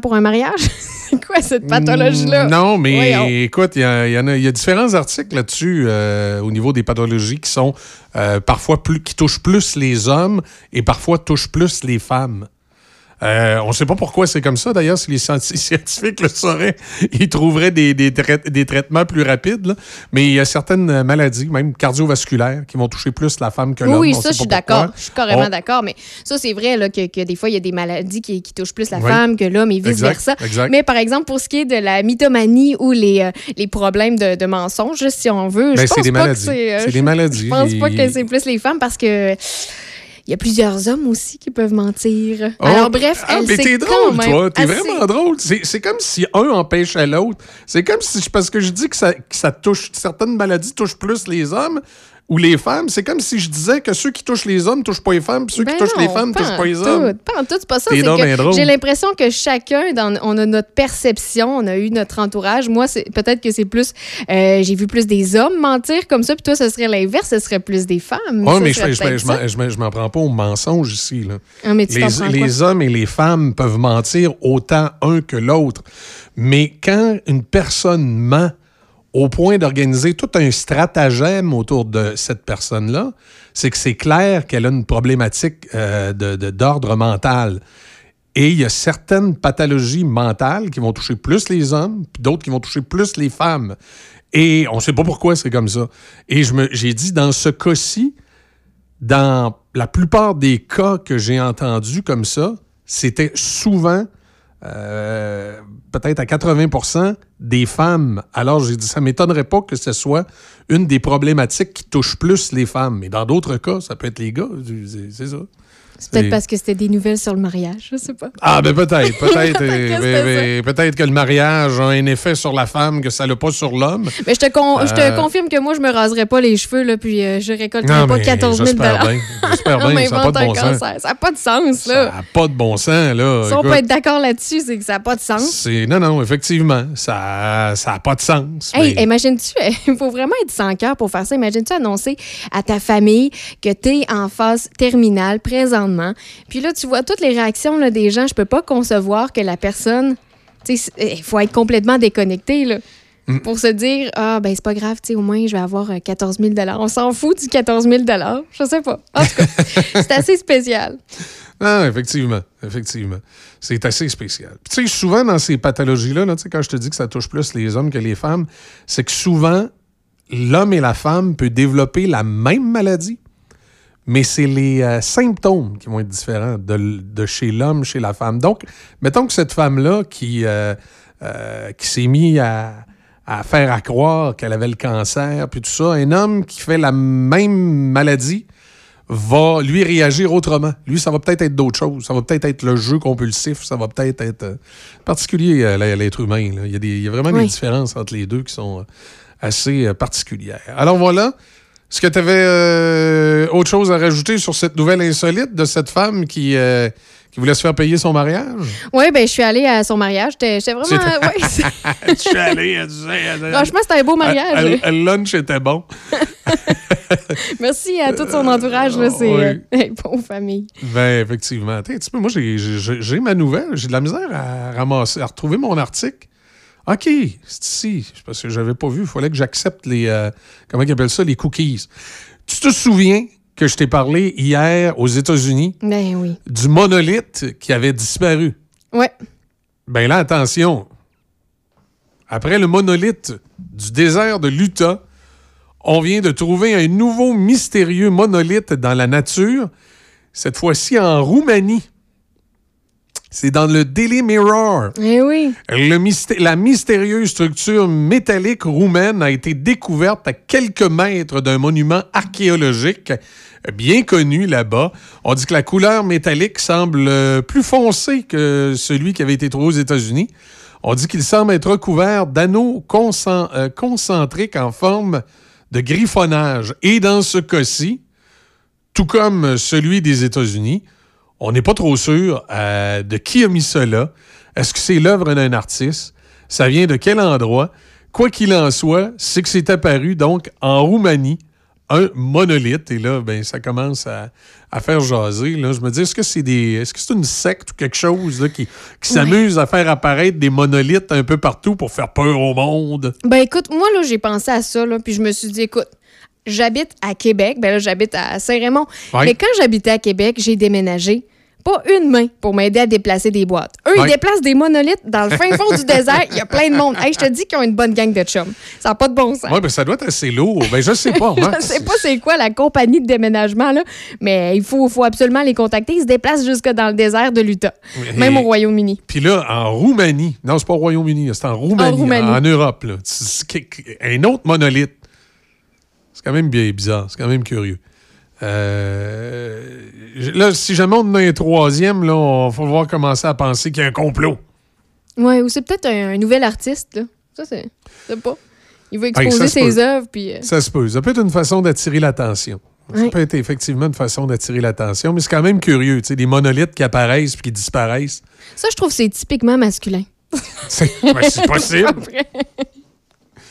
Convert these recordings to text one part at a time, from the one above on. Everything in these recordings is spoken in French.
pour un mariage? C'est quoi cette pathologie-là? Mm, Non, mais Voyons. écoute, il y, a- il y en a, il y a différents articles là-dessus euh, au niveau des pathologies qui sont euh, parfois plus, qui touchent plus les hommes et parfois touchent plus les femmes. Euh, on ne sait pas pourquoi c'est comme ça. D'ailleurs, si les scienti- scientifiques le sauraient, ils trouveraient des, des, trai- des traitements plus rapides. là. Mais il y a certaines maladies, même cardiovasculaires, qui vont toucher plus la femme que l'homme. oui, ça, je suis d'accord. Je suis carrément On- d'accord. Mais ça, c'est vrai là, que, que des fois, il y a des maladies qui, qui touchent plus la Oui. femme que l'homme et vice-versa. Mais par exemple, pour ce qui est de la mythomanie ou les, euh, les problèmes de, de mensonges, si on veut, Ben, je pense des pas que maladies. c'est. euh, des maladies. Je pense pas que c'est plus les femmes parce que. Il y a plusieurs hommes aussi qui peuvent mentir. Oh, Alors, bref, ah, elle mais t'es drôle, toi. T'es assez- vraiment drôle. C'est c'est comme si un empêchait l'autre. C'est comme si, parce que je dis que ça, que ça touche, certaines maladies touchent plus les hommes ou les femmes. C'est comme si je disais que ceux qui touchent les hommes touchent pas les femmes, puis ceux Ben qui touchent non, les femmes pas touchent en pas les tout, hommes. Pas en tout, c'est pas ça. J'ai l'impression que chacun, dans, on a notre perception, on a eu notre entourage. Moi, c'est peut-être que c'est plus, euh, j'ai vu plus des hommes mentir comme ça, puis toi, ce serait l'inverse, ce serait plus des femmes. Oui, mais je, je, m'en- je m'en- je m'en prends pas au mensonge ici. Là. Ah, mais tu les, les hommes et les femmes peuvent mentir autant un que l'autre. Mais quand une personne ment au point d'organiser tout un stratagème autour de cette personne-là, c'est que c'est clair qu'elle a une problématique euh, d'ordre mental. Et il y a certaines pathologies mentales qui vont toucher plus les hommes, puis d'autres qui vont toucher plus les femmes. Et on ne sait pas pourquoi c'est comme ça. Et j'ai dit, dans ce cas-ci, dans la plupart des cas que j'ai entendus comme ça, c'était souvent, euh, peut-être à 80% des femmes. Alors, j'ai dit, ça m'étonnerait pas que ce soit une des problématiques qui touche plus les femmes. Mais dans d'autres cas, ça peut être les gars. C'est- C'est ça. C'est peut-être parce que c'était des nouvelles sur le mariage, je sais pas. Ah, ben peut-être. Peut-être euh, ben, ben, peut-être que le mariage a un effet sur la femme que ça n'a pas sur l'homme. Mais je te, con- je te Euh, confirme que moi, je me raserais pas les cheveux, là, puis euh, je récolterais Non, pas mais 14 000 j'espère bien. J'espère On bien. Ça n'a pas de bon sens. cancer. Ça n'a pas de sens, Ça là. n'a pas de bon sens, là. Si on peut être d'accord là-dessus, c'est que ça n'a pas de sens. c'est- Non, non, effectivement. Ça n'a pas de sens. Hey, mais- imagines-tu, il faut vraiment être sans cœur pour faire ça. Imagines-tu annoncer à ta famille que tu es en phase terminale Puis là, tu vois toutes les réactions là, des gens. Je peux pas concevoir que la personne. tu sais, Il faut être complètement déconnecté là, Mm. pour se dire Ah, ben c'est pas grave, tu sais, au moins je vais avoir euh, 14 000 On s'en fout du 14 000 Je sais pas. En tout cas, c'est assez spécial. Ah, effectivement, effectivement. C'est assez spécial. Puis, tu sais, souvent dans ces pathologies-là, là, quand je te dis que ça touche plus les hommes que les femmes, c'est que souvent, l'homme et la femme peuvent développer la même maladie, mais c'est les euh, symptômes qui vont être différents de, chez l'homme, chez la femme. Donc, mettons que cette femme-là qui, euh, euh, qui s'est mis à, à faire à croire qu'elle avait le cancer, puis tout ça, un homme qui fait la même maladie, va lui réagir autrement. Lui, ça va peut-être être d'autres choses. Ça va peut-être être le jeu compulsif. Ça va peut-être être euh, particulier à l'être humain. là. Il, y a des- il y a vraiment Oui. des différences entre les deux qui sont assez particulières. Alors voilà. Est-ce que tu avais autre chose à rajouter sur cette nouvelle insolite de cette femme qui, euh, qui voulait se faire payer son mariage? Oui, ben je suis allée à son mariage. J'étais vraiment. Ouais, Je suis allé, elle disait, elle- franchement, c'était un beau mariage. le lunch était bon. Merci à tout son entourage. C'est oui. euh, bon famille. Ben, effectivement. Petit peu, moi, j'ai ma nouvelle. J'ai de la misère à ramasser, à retrouver mon article. OK, c'est ici. Parce que j'avais pas vu. Il fallait que j'accepte les. euh, comment ils appellent ça? Les cookies. Tu te souviens que je t'ai parlé hier aux États-Unis Ben oui. du monolithe qui avait disparu? Ouais. Ben là, attention. Après le monolithe du désert de l'Utah, on vient de trouver un nouveau mystérieux monolithe dans la nature, cette fois-ci en Roumanie. C'est dans le Daily Mirror. Eh oui. Le mysté- la mystérieuse structure métallique roumaine a été découverte à quelques mètres d'un monument archéologique bien connu là-bas. On dit que la couleur métallique semble euh, plus foncée que celui qui avait été trouvé aux États-Unis. On dit qu'il semble être recouvert d'anneaux euh, concentriques en forme de griffonnage. Et dans ce cas-ci, tout comme celui des États-Unis, on n'est pas trop sûr euh, de qui a mis cela. Est-ce que c'est l'œuvre d'un artiste? Ça vient de quel endroit? Quoi qu'il en soit, c'est que c'est apparu donc en Roumanie un monolithe. Et là, ben, ça commence à, faire jaser. Là. Je me dis, est-ce que c'est des. Est-ce que c'est une secte ou quelque chose là, qui, qui s'amuse à faire apparaître des monolithes un peu partout pour faire peur au monde? Ben écoute, moi, là, j'ai pensé à ça, là, puis je me suis dit, écoute, j'habite à Québec. Ben là, j'habite à Saint-Raymond. Mais quand j'habitais à Québec, j'ai déménagé pas une main pour m'aider à déplacer des boîtes. Eux, ils déplacent des monolithes dans le fin fond du désert. Il y a plein de monde. Hey, je te dis qu'ils ont une bonne gang de chums. Ça n'a pas de bon sens. Oui, mais ça doit être assez lourd. Ben, je sais pas. je sais pas c'est quoi la compagnie de déménagement, là, mais il faut, faut absolument les contacter. Ils se déplacent jusque dans le désert de l'Utah, même au Royaume-Uni. Puis là, en Roumanie, non, c'est pas au Royaume-Uni, c'est en Roumanie, en, Europe. Là. un autre monolithe. C'est quand même bien bizarre, c'est quand même curieux. Euh, là, si jamais on en a un troisième, là, on va voir commencer à penser qu'il y a un complot. Oui, ou c'est peut-être un, nouvel artiste. Là. Ça, c'est. pas. Il veut exposer ses œuvres. Puis, euh, Ça se peut. Ça peut être une façon d'attirer l'attention. Ça peut être effectivement une façon d'attirer l'attention, mais c'est quand même curieux, tu sais, des monolithes qui apparaissent puis qui disparaissent. Ça, je trouve c'est typiquement masculin. c'est possible.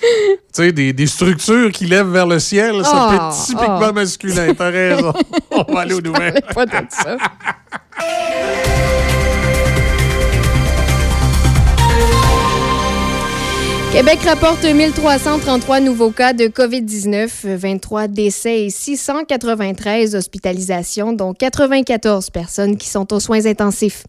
tu sais, des, des, structures qui lèvent vers le ciel, ça peut être typiquement ah. masculin. T'as raison. On va aller aux nouvelles. pas de ça. Québec rapporte 1333 nouveaux cas de COVID-19, 23 décès et 693 hospitalisations, dont 94 personnes qui sont aux soins intensifs.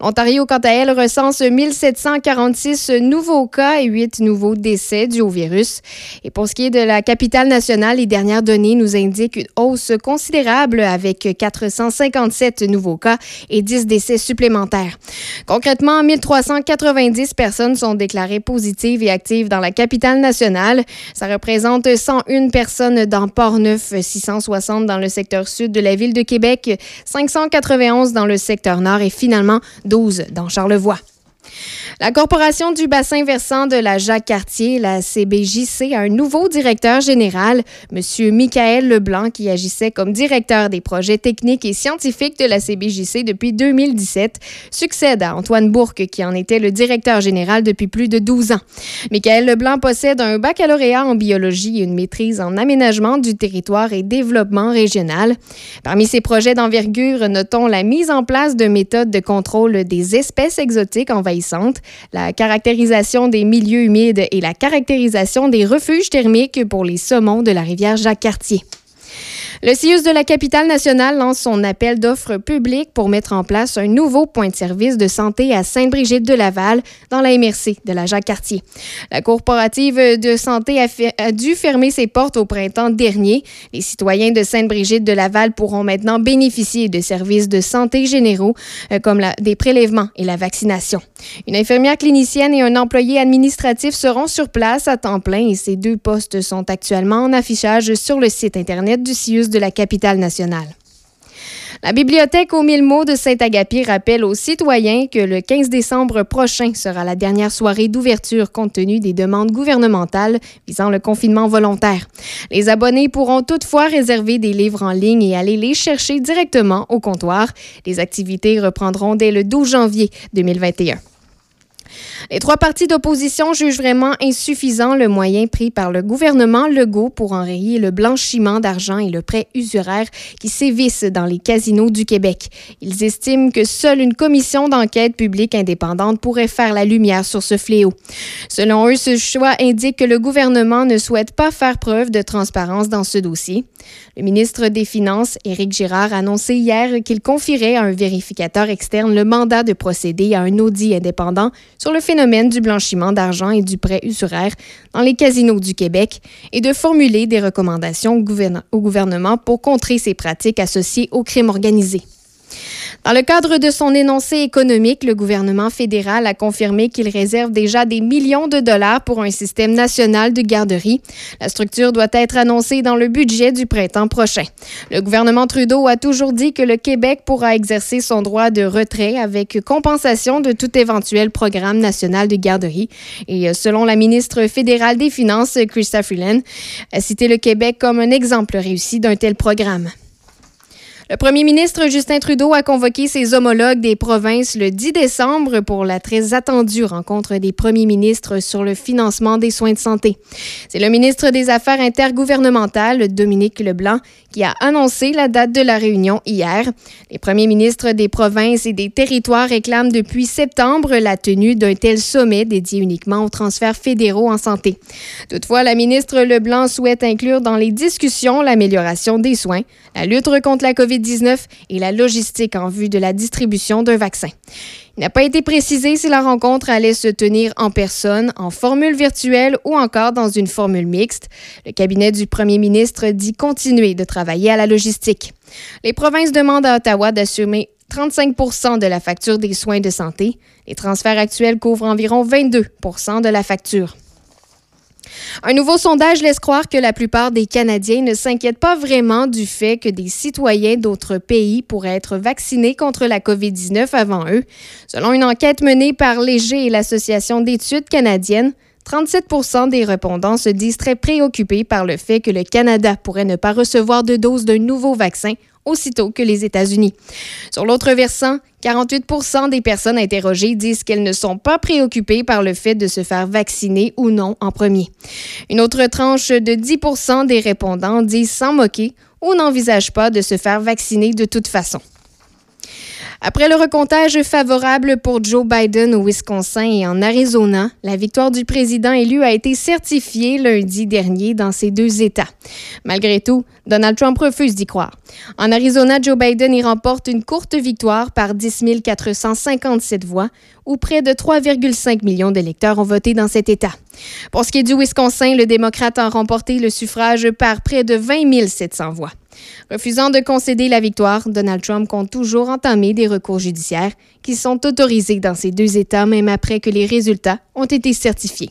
L'Ontario, quant à elle, recense 1746 nouveaux cas et 8 nouveaux décès dus au virus. Et pour ce qui est de la capitale nationale, les dernières données nous indiquent une hausse considérable avec 457 nouveaux cas et 10 décès supplémentaires. Concrètement, 1390 personnes sont déclarées positives et dans la capitale nationale. Ça représente 101 personnes dans Port-Neuf, 660 dans le secteur sud de la ville de Québec, 591 dans le secteur nord et finalement 12 dans Charlevoix. La Corporation du bassin versant de la Jacques-Cartier, la CBJC, a un nouveau directeur général, M. Michael Leblanc, qui agissait comme directeur des projets techniques et scientifiques de la CBJC depuis 2017, succède à Antoine Bourque, qui en était le directeur général depuis plus de 12 ans. Michael Leblanc possède un baccalauréat en biologie et une maîtrise en aménagement du territoire et développement régional. Parmi ses projets d'envergure, notons la mise en place de méthodes de contrôle des espèces exotiques envahissantes, la caractérisation des milieux humides et la caractérisation des refuges thermiques pour les saumons de la rivière Jacques-Cartier. Le CIUS de la capitale nationale lance son appel d'offres publiques pour mettre en place un nouveau point de service de santé à Sainte-Brigitte-de-Laval dans la MRC de la Jacques-Cartier. La corporative de santé a, dû fermer ses portes au printemps dernier. Les citoyens de Sainte-Brigitte-de-Laval pourront maintenant bénéficier de services de santé généraux euh, comme des prélèvements et la vaccination. Une infirmière clinicienne et un employé administratif seront sur place à temps plein et ces deux postes sont actuellement en affichage sur le site Internet du CIUS de la capitale nationale. La bibliothèque aux mille mots de Saint-Agapi rappelle aux citoyens que le 15 décembre prochain sera la dernière soirée d'ouverture compte tenu des demandes gouvernementales visant le confinement volontaire. Les abonnés pourront toutefois réserver des livres en ligne et aller les chercher directement au comptoir. Les activités reprendront dès le 12 janvier 2021. Les trois partis d'opposition jugent vraiment insuffisant le moyen pris par le gouvernement Legault pour enrayer le blanchiment d'argent et le prêt usuraire qui sévissent dans les casinos du Québec. Ils estiment que seule une commission d'enquête publique indépendante pourrait faire la lumière sur ce fléau. Selon eux, ce choix indique que le gouvernement ne souhaite pas faire preuve de transparence dans ce dossier. Le ministre des Finances, Éric Girard, a annoncé hier qu'il confierait à un vérificateur externe le mandat de procéder à un audit indépendant sur le phénomène du blanchiment d'argent et du prêt usuraire dans les casinos du Québec et de formuler des recommandations au gouvernement pour contrer ces pratiques associées au crime organisé. Dans le cadre de son énoncé économique, le gouvernement fédéral a confirmé qu'il réserve déjà des millions de dollars pour un système national de garderie. La structure doit être annoncée dans le budget du printemps prochain. Le gouvernement Trudeau a toujours dit que le Québec pourra exercer son droit de retrait avec compensation de tout éventuel programme national de garderie. Et euh, selon la ministre fédérale des Finances, Christa Freeland, a cité le Québec comme un exemple réussi d'un tel programme. Le premier ministre Justin Trudeau a convoqué ses homologues des provinces le 10 décembre pour la très attendue rencontre des premiers ministres sur le financement des soins de santé. C'est le ministre des Affaires intergouvernementales, Dominique Leblanc, qui a annoncé la date de la réunion hier. Les premiers ministres des provinces et des territoires réclament depuis septembre la tenue d'un tel sommet dédié uniquement aux transferts fédéraux en santé. Toutefois, la ministre Leblanc souhaite inclure dans les discussions l'amélioration des soins, la lutte contre la COVID-19 et la logistique en vue de la distribution d'un vaccin. Il n'a pas été précisé si la rencontre allait se tenir en personne, en formule virtuelle ou encore dans une formule mixte. Le cabinet du premier ministre dit continuer de travailler à la logistique. Les provinces demandent à Ottawa d'assumer 35 de la facture des soins de santé. Les transferts actuels couvrent environ 22 de la facture. Un nouveau sondage laisse croire que la plupart des Canadiens ne s'inquiètent pas vraiment du fait que des citoyens d'autres pays pourraient être vaccinés contre la COVID-19 avant eux. Selon une enquête menée par Léger et l'Association d'études canadiennes, 37% des répondants se disent très préoccupés par le fait que le Canada pourrait ne pas recevoir de doses d'un nouveau vaccin aussitôt que les États-Unis. Sur l'autre versant, 48% des personnes interrogées disent qu'elles ne sont pas préoccupées par le fait de se faire vacciner ou non en premier. Une autre tranche de 10 des répondants disent s'en moquer ou n'envisagent pas de se faire vacciner de toute façon. Après le recomptage favorable pour Joe Biden au Wisconsin et en Arizona, la victoire du président élu a été certifiée lundi dernier dans ces deux États. Malgré tout, Donald Trump refuse d'y croire. En Arizona, Joe Biden y remporte une courte victoire par 10 457 voix, où près de 3,5 millions d'électeurs ont voté dans cet État. Pour ce qui est du Wisconsin, le démocrate a remporté le suffrage par près de 20 700 voix. Refusant de concéder la victoire, Donald Trump compte toujours entamer des recours judiciaires qui sont autorisés dans ces deux États même après que les résultats ont été certifiés.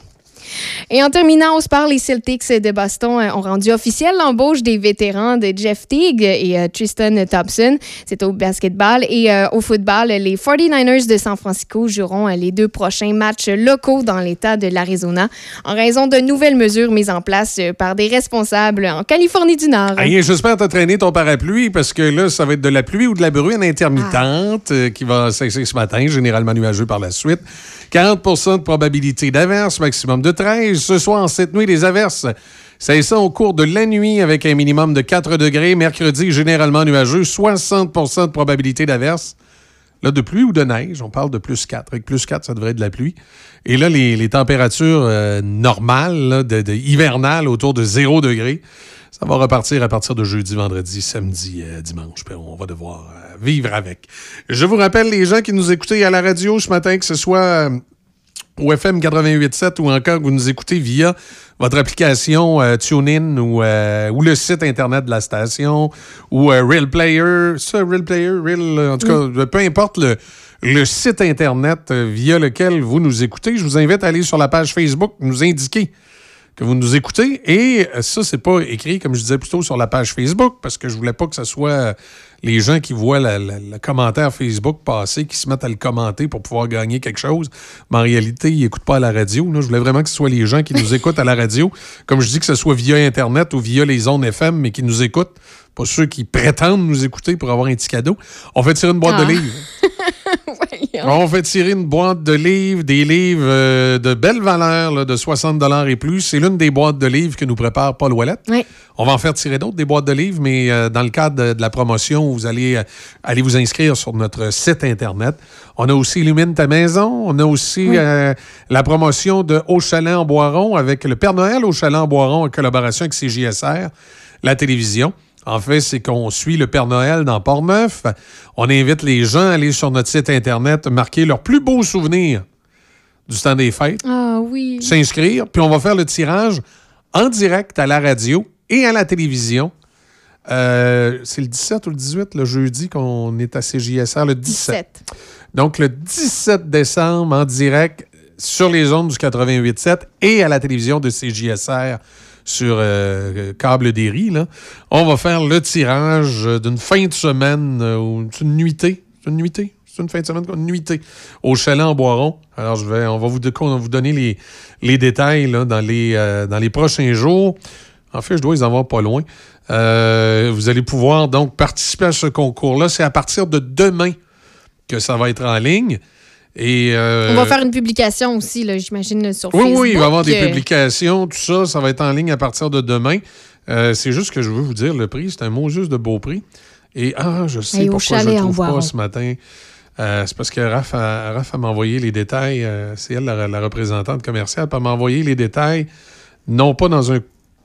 Et en terminant, on se parle, les Celtics de Boston euh, ont rendu officiel l'embauche des vétérans de Jeff Teague et euh, Tristan Thompson. C'est au basketball et euh, au football. Les 49ers de San Francisco joueront les deux prochains matchs locaux dans l'État de l'Arizona en raison de nouvelles mesures mises en place par des responsables en Californie du Nord. J'espère t'entraîner ton parapluie parce que là, ça va être de la pluie ou de la bruine intermittente ah. qui va cesser ce matin, généralement nuageux par la suite. 40 de probabilité d'averse, maximum de 13. Ce soir, en cette nuit, les averses. C'est ça au cours de la nuit avec un minimum de 4 degrés. Mercredi, généralement nuageux, 60% de probabilité d'averse. Là, de pluie ou de neige, on parle de plus 4. Avec plus 4, ça devrait être de la pluie. Et là, les, températures euh, normales, de, hivernales, autour de 0 degrés. Ça va repartir à partir de jeudi, vendredi, samedi, euh, dimanche. on va devoir euh, vivre avec. Je vous rappelle, les gens qui nous écoutaient à la radio ce matin, que ce soit au FM 88.7 ou encore que vous nous écoutez via votre application TuneIn ou, ou, le site Internet de la station ou Real Player. Ça, Real Player, Real, en tout cas, peu importe le, le site Internet via lequel vous nous écoutez, je vous invite à aller sur la page Facebook, nous indiquer que vous nous écoutez. Et ça, c'est pas écrit, comme je disais plutôt, sur la page Facebook, parce que je voulais pas que ce soit les gens qui voient le commentaire Facebook passer, qui se mettent à le commenter pour pouvoir gagner quelque chose. Mais en réalité, ils n'écoutent pas à la radio. Je voulais vraiment que ce soit les gens qui nous écoutent à la radio. Comme je dis, que ce soit via Internet ou via les zones FM, mais qui nous écoutent. Pas ceux qui prétendent nous écouter pour avoir un petit cadeau. On fait tirer une boîte de ah. livres. On fait tirer une boîte de livres, des livres euh, de belle valeur, de 60 et plus. C'est l'une des boîtes de livres que nous prépare Paul Ouellette. On va en faire tirer d'autres, des boîtes de livres, mais euh, dans le cadre de, la promotion, vous allez euh, aller vous inscrire sur notre site Internet. On a aussi Illumine ta maison. On a aussi la promotion de Au Chalet en Boiron avec le Père Noël au Chalet en Boiron en collaboration avec CJSR, la télévision. En fait, c'est qu'on suit le Père Noël dans Port-Neuf. On invite les gens à aller sur notre site Internet, marquer leurs plus beaux souvenirs du temps des fêtes. Ah oui. S'inscrire, puis on va faire le tirage en direct à la radio et à la télévision. Euh, c'est le 17 ou le 18, le jeudi, qu'on est à CJSR, le 17. Donc, le 17 décembre, en direct sur les ondes du 88.7 et à la télévision de CJSR sur euh, Câble des Riz, on va faire le tirage d'une fin de semaine, euh, ou une nuitée? Une nuitée? C'est une fin de semaine, nuitée au chalet en Boiron. Alors, je vais, on va vous, donner les, les détails dans, les, euh, prochains jours. En fait, je dois les avoir pas loin. Euh, vous allez pouvoir donc participer à ce concours-là. C'est à partir de demain que ça va être en ligne. Et, euh, On va faire une publication aussi, j'imagine, sur oui, Facebook. oui, il va y avoir des euh, publications, tout ça. Ça va être en ligne à partir de demain. Euh, c'est juste que je veux vous dire, le prix, c'est un mot juste de beau prix. Et ah, je sais Et pourquoi je ne trouve pas ce matin. Euh, c'est parce que Raph, a- Raph a envoyé les détails. c'est elle, la, la représentante commerciale, elle m'a envoyé les détails, non pas dans un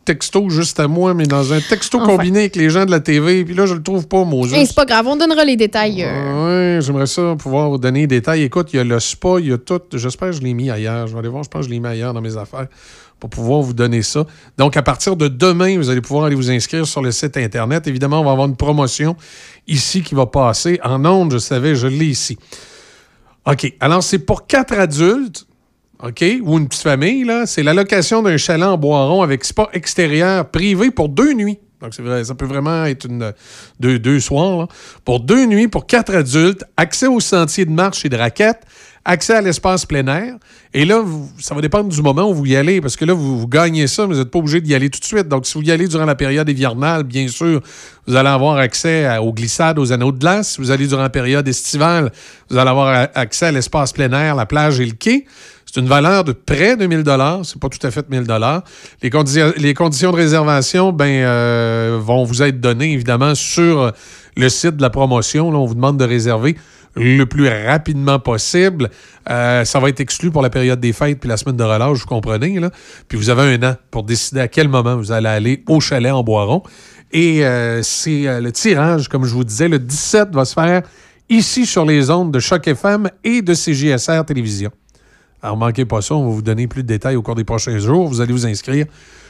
texto juste à moi, mais dans un texto Enfin. combiné avec les gens de la TV. Puis là, je le trouve pas, Moses. hey, c'est pas grave, on donnera les détails. euh. Oui, j'aimerais ça pouvoir vous donner des détails. Écoute, il y a le spa, il y a tout. J'espère que je l'ai mis ailleurs. Je vais aller voir, je pense que je l'ai mis ailleurs dans mes affaires pour pouvoir vous donner ça. Donc, à partir de demain, vous allez pouvoir aller vous inscrire sur le site Internet. Évidemment, on va avoir une promotion ici qui va passer. En ondes, je savais, je l'ai ici. OK. Alors, c'est pour quatre adultes. OK? Ou une petite famille, là. C'est l'allocation d'un chalet en Boiron avec spa extérieur privé pour deux nuits. Donc, vrai, ça peut vraiment être une, deux, deux soirs. Pour deux nuits, pour quatre adultes, accès aux sentiers de marche et de raquettes, accès à l'espace plein air. Et là, ça va dépendre du moment où vous y allez, parce que là, vous, gagnez ça, mais vous n'êtes pas obligé d'y aller tout de suite. Donc, si vous y allez durant la période hivernale, bien sûr, vous allez avoir accès aux glissades, aux anneaux de glace. Si vous allez durant la période estivale, vous allez avoir accès à l'espace plein air, la plage et le quai. C'est une valeur de près de 1000 dollars. C'est pas tout à fait 1000 dollars. Les, les conditions de réservation ben, euh, vont vous être données, évidemment, sur le site de la promotion. Là, on vous demande de réserver le plus rapidement possible. Euh, ça va être exclu pour la période des fêtes puis la semaine de relâche, vous comprenez. Là. Puis vous avez un an pour décider à quel moment vous allez aller au chalet en Boiron. Et euh, c'est le tirage, comme je vous disais, le 17 va se faire ici sur les ondes de Choc FM et de CJSR Télévision. Alors, manquez pas ça, on va vous donner plus de détails au cours des prochains jours. Vous allez vous inscrire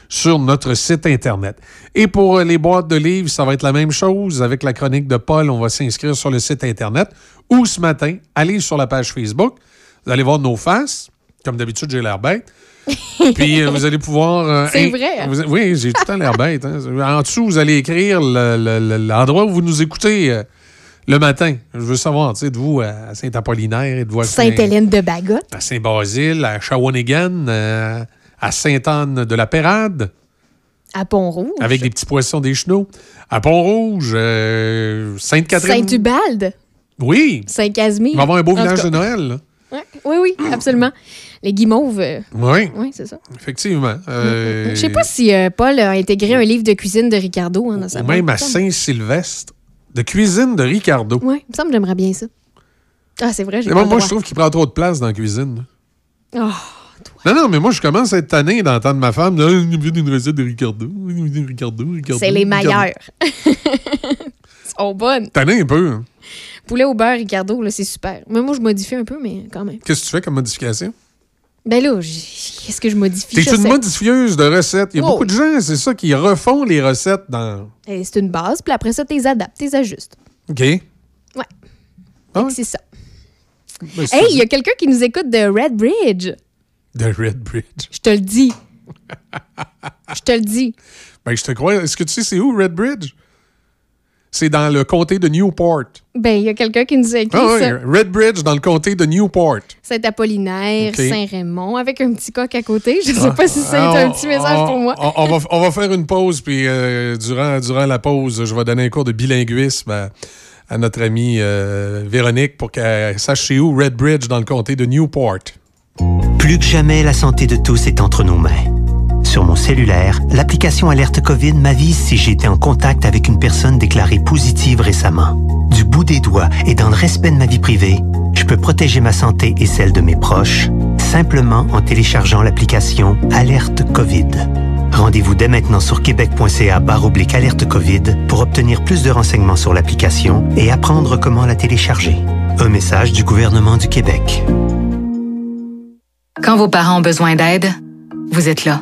sur notre site Internet. Et pour euh, les boîtes de livres, ça va être la même chose. Avec la chronique de Paul, on va s'inscrire sur le site Internet. Ou ce matin, allez sur la page Facebook. Vous allez voir nos faces. Comme d'habitude, j'ai l'air bête. Puis euh, vous allez pouvoir. euh, C'est vrai, vous- oui, j'ai tout le temps l'air bête. hein. En dessous, vous allez écrire le- le- le- l'endroit où vous nous écoutez le matin. Je veux savoir, tu sais, de vous à Saint-Apollinaire et de vous à Saint- Sainte-Hélène de Bagotte. à Saint-Basile, à Shawinigan, euh, à Sainte-Anne-de-la-Pérade, À Pont-Rouge. avec des petits poissons des chenaux. À Pont-Rouge, euh, Sainte-Catherine. Saint-Ubalde. Oui, Saint-Casimir. on va avoir un beau En village de Noël. là. Ouais. Oui, oui, absolument. Les guimauves. euh, Oui, oui, c'est ça. effectivement. Euh, Je sais pas si euh, Paul a intégré un livre de cuisine de Ricardo hein, dans sa ou même à Saint-Sylvestre, de cuisine de Ricardo. Oui, il me semble que j'aimerais bien ça. Ah, c'est vrai, j'ai moi, moi, je trouve qu'il prend trop de place dans la cuisine. Oh, Non, non, mais moi, je commence à être tanné d'entendre ma femme. Il me une recette de Ricardo. Ricardo, Ricardo. c'est les meilleurs. Sont bonnes. Tanné un peu. hein. Poulet au beurre, Ricardo, là, c'est super. Mais moi, je modifie un peu, mais quand même. Qu'est-ce que tu fais comme modification? Ben là, qu'est-ce que je modifie? T'es une modifieuse de recettes. Il y a Oh. beaucoup de gens, c'est ça, qui refont les recettes dans. C'est une base, puis après ça, tu les adaptes, tu les ajustes. OK. Ouais. Ah ouais? C'est ça. Ben, Hey, il y a quelqu'un qui nous écoute de Red Bridge. De Red Bridge. Je te le dis. Je te le dis. Ben, je te crois. Est-ce que tu sais c'est où, Red Bridge? C'est dans le comté de Newport. Ben, il y a quelqu'un qui nous a écrit Ah ouais, ça. Red Bridge dans le comté de Newport. Saint-Apollinaire, Ok. Saint-Raymond, avec un petit coq à côté. Je sais pas si c'est Ah, un petit message on- pour moi. On, on va, on va faire une pause, puis euh, durant, durant la pause, je vais donner un cours de bilinguisme à, à notre amie euh, Véronique pour qu'elle sache c'est où Red Bridge dans le comté de Newport. Plus que jamais, la santé de tous est entre nos mains. Sur mon cellulaire, l'application Alerte COVID m'avise si j'ai été en contact avec une personne déclarée positive récemment. Du bout des doigts et dans le respect de ma vie privée, je peux protéger ma santé et celle de mes proches simplement en téléchargeant l'application Alerte COVID. Rendez-vous dès maintenant sur québec.ca oblique alerte COVID pour obtenir plus de renseignements sur l'application et apprendre comment la télécharger. Un message du gouvernement du Québec. Quand vos parents ont besoin d'aide, vous êtes là.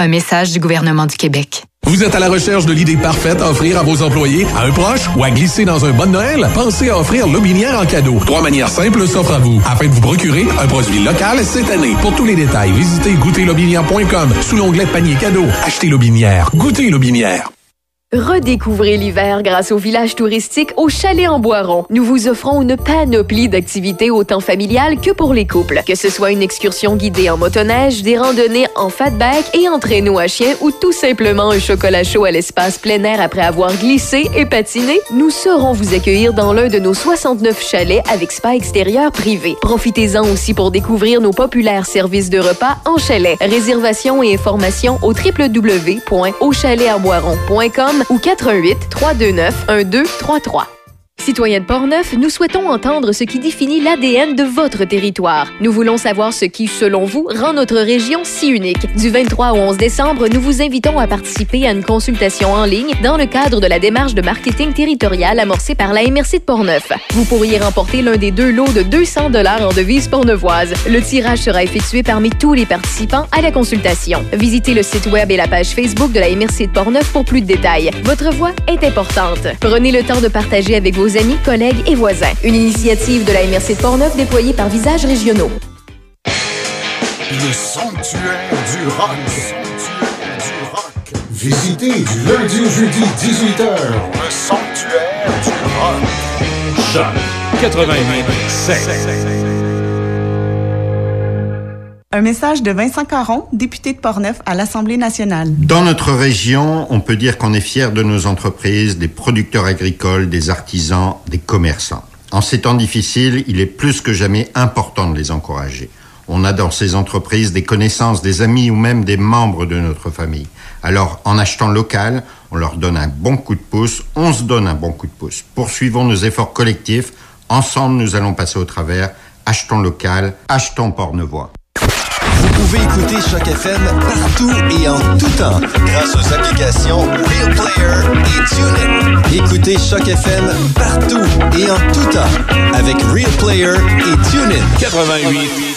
Un message du gouvernement du Québec. Vous êtes à la recherche de l'idée parfaite à offrir à vos employés, à un proche ou à glisser dans un bon Noël? Pensez à offrir Lobinière en cadeau. Trois manières simples s'offrent à vous afin de vous procurer un produit local cette année. Pour tous les détails, visitez goûterlobinière.com sous l'onglet panier cadeau. Achetez Lobinière. Goûtez Lobinière. Redécouvrez l'hiver grâce au village touristique au Chalet en Boiron. Nous vous offrons une panoplie d'activités autant familiales que pour les couples. Que ce soit une excursion guidée en motoneige, des randonnées en fatback et en traîneau à chien ou tout simplement un chocolat chaud à l'espace plein air après avoir glissé et patiné, nous saurons vous accueillir dans l'un de nos 69 chalets avec spa extérieur privé. Profitez-en aussi pour découvrir nos populaires services de repas en chalet. Réservation et informations au www.auchalet-en-boiron.com ou 88 329 1233. Citoyens de Portneuf, nous souhaitons entendre ce qui définit l'ADN de votre territoire. Nous voulons savoir ce qui, selon vous, rend notre région si unique. Du 23 au 11 décembre, nous vous invitons à participer à une consultation en ligne dans le cadre de la démarche de marketing territorial amorcée par la MRC de Portneuf. Vous pourriez remporter l'un des deux lots de 200 dollars en devises portneuvoises. Le tirage sera effectué parmi tous les participants à la consultation. Visitez le site web et la page Facebook de la MRC de Portneuf pour plus de détails. Votre voix est importante. Prenez le temps de partager avec vos amis, collègues et voisins. Une initiative de la MRC de Portneuf déployée par Visages Régionaux. Le sanctuaire du rock. Le sanctuaire du rock. Visitez du lundi au jeudi 18h. Le sanctuaire du rock. Choc 88 Un message de Vincent Caron, député de Portneuf à l'Assemblée nationale. Dans notre région, on peut dire qu'on est fier de nos entreprises, des producteurs agricoles, des artisans, des commerçants. En ces temps difficiles, il est plus que jamais important de les encourager. On a dans ces entreprises des connaissances, des amis ou même des membres de notre famille. Alors, en achetant local, on leur donne un bon coup de pouce, on se donne un bon coup de pouce. Poursuivons nos efforts collectifs. Ensemble, nous allons passer au travers. Achetons local, achetons Pornevoix. Vous pouvez écouter Choc FM partout et en tout temps grâce aux applications Real Player et TuneIn. Écoutez Choc FM partout et en tout temps avec Real Player et TuneIn. 88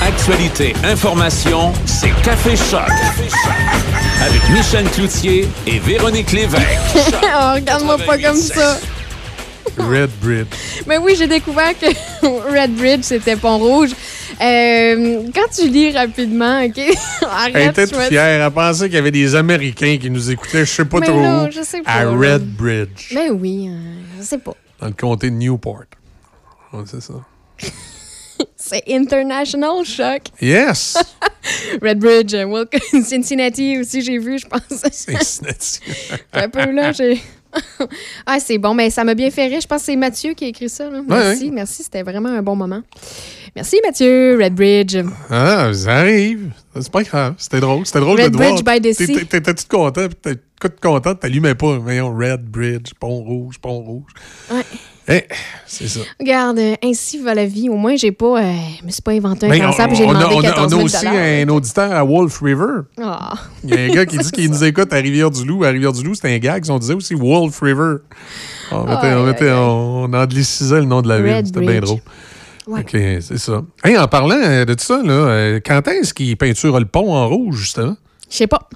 Actualité, information, c'est Café Choc. Avec Michel Cloutier et Véronique Lévesque. oh, regarde-moi pas comme ça. Red Bridge. Mais oui, j'ai découvert que Red Bridge, c'était Pont-Rouge. Euh, quand tu lis rapidement, OK? Arrête, Elle était toute fière. Elle pensait qu'il y avait des Américains qui nous écoutaient, je sais pas Mais trop non, où, je sais pas, à. Red Bridge, Mais oui, euh, je sais pas. dans le comté de Newport. Ouais, c'est ça. C'est International Shock. Yes! Red Bridge, euh, welcome. Cincinnati aussi, j'ai vu, je pense. Cincinnati. un peu là, j'ai. Ah, c'est bon, mais ça m'a bien fait rire. Je pense que c'est Mathieu qui a écrit ça. là. Merci, ouais. merci, c'était vraiment un bon moment. Merci Mathieu, Red Bridge. Ah, ça arrive. C'est pas grave. C'était drôle. C'était drôle Red de te voir. Bridge by the sea. T'étais-tu content? T'étais content? T'allumais pas. Voyons, Red Bridge, Pont Rouge, Pont Rouge. Ouais. Eh, c'est ça. Regarde, euh, ainsi va la vie. Au moins, j'ai pas, euh, je me suis pas inventé un Ben, on, J'ai on a, demandé on a- 14 on 000 a aussi un auditeur à Wolf River. Ah. Il y a un gars qui dit qu'il nous écoute à Rivière-du-Loup. À Rivière-du-Loup, c'était un gag. On disait aussi Wolf River. On, mettait, on, mettait- aïe. on anglicisait le nom de la ville. C'était bien Bridge. drôle. Ouais. OK, c'est ça. Hey, en parlant euh, de tout ça, là, euh, quand est-ce qu'il peinture le pont en rouge, justement? Je sais pas.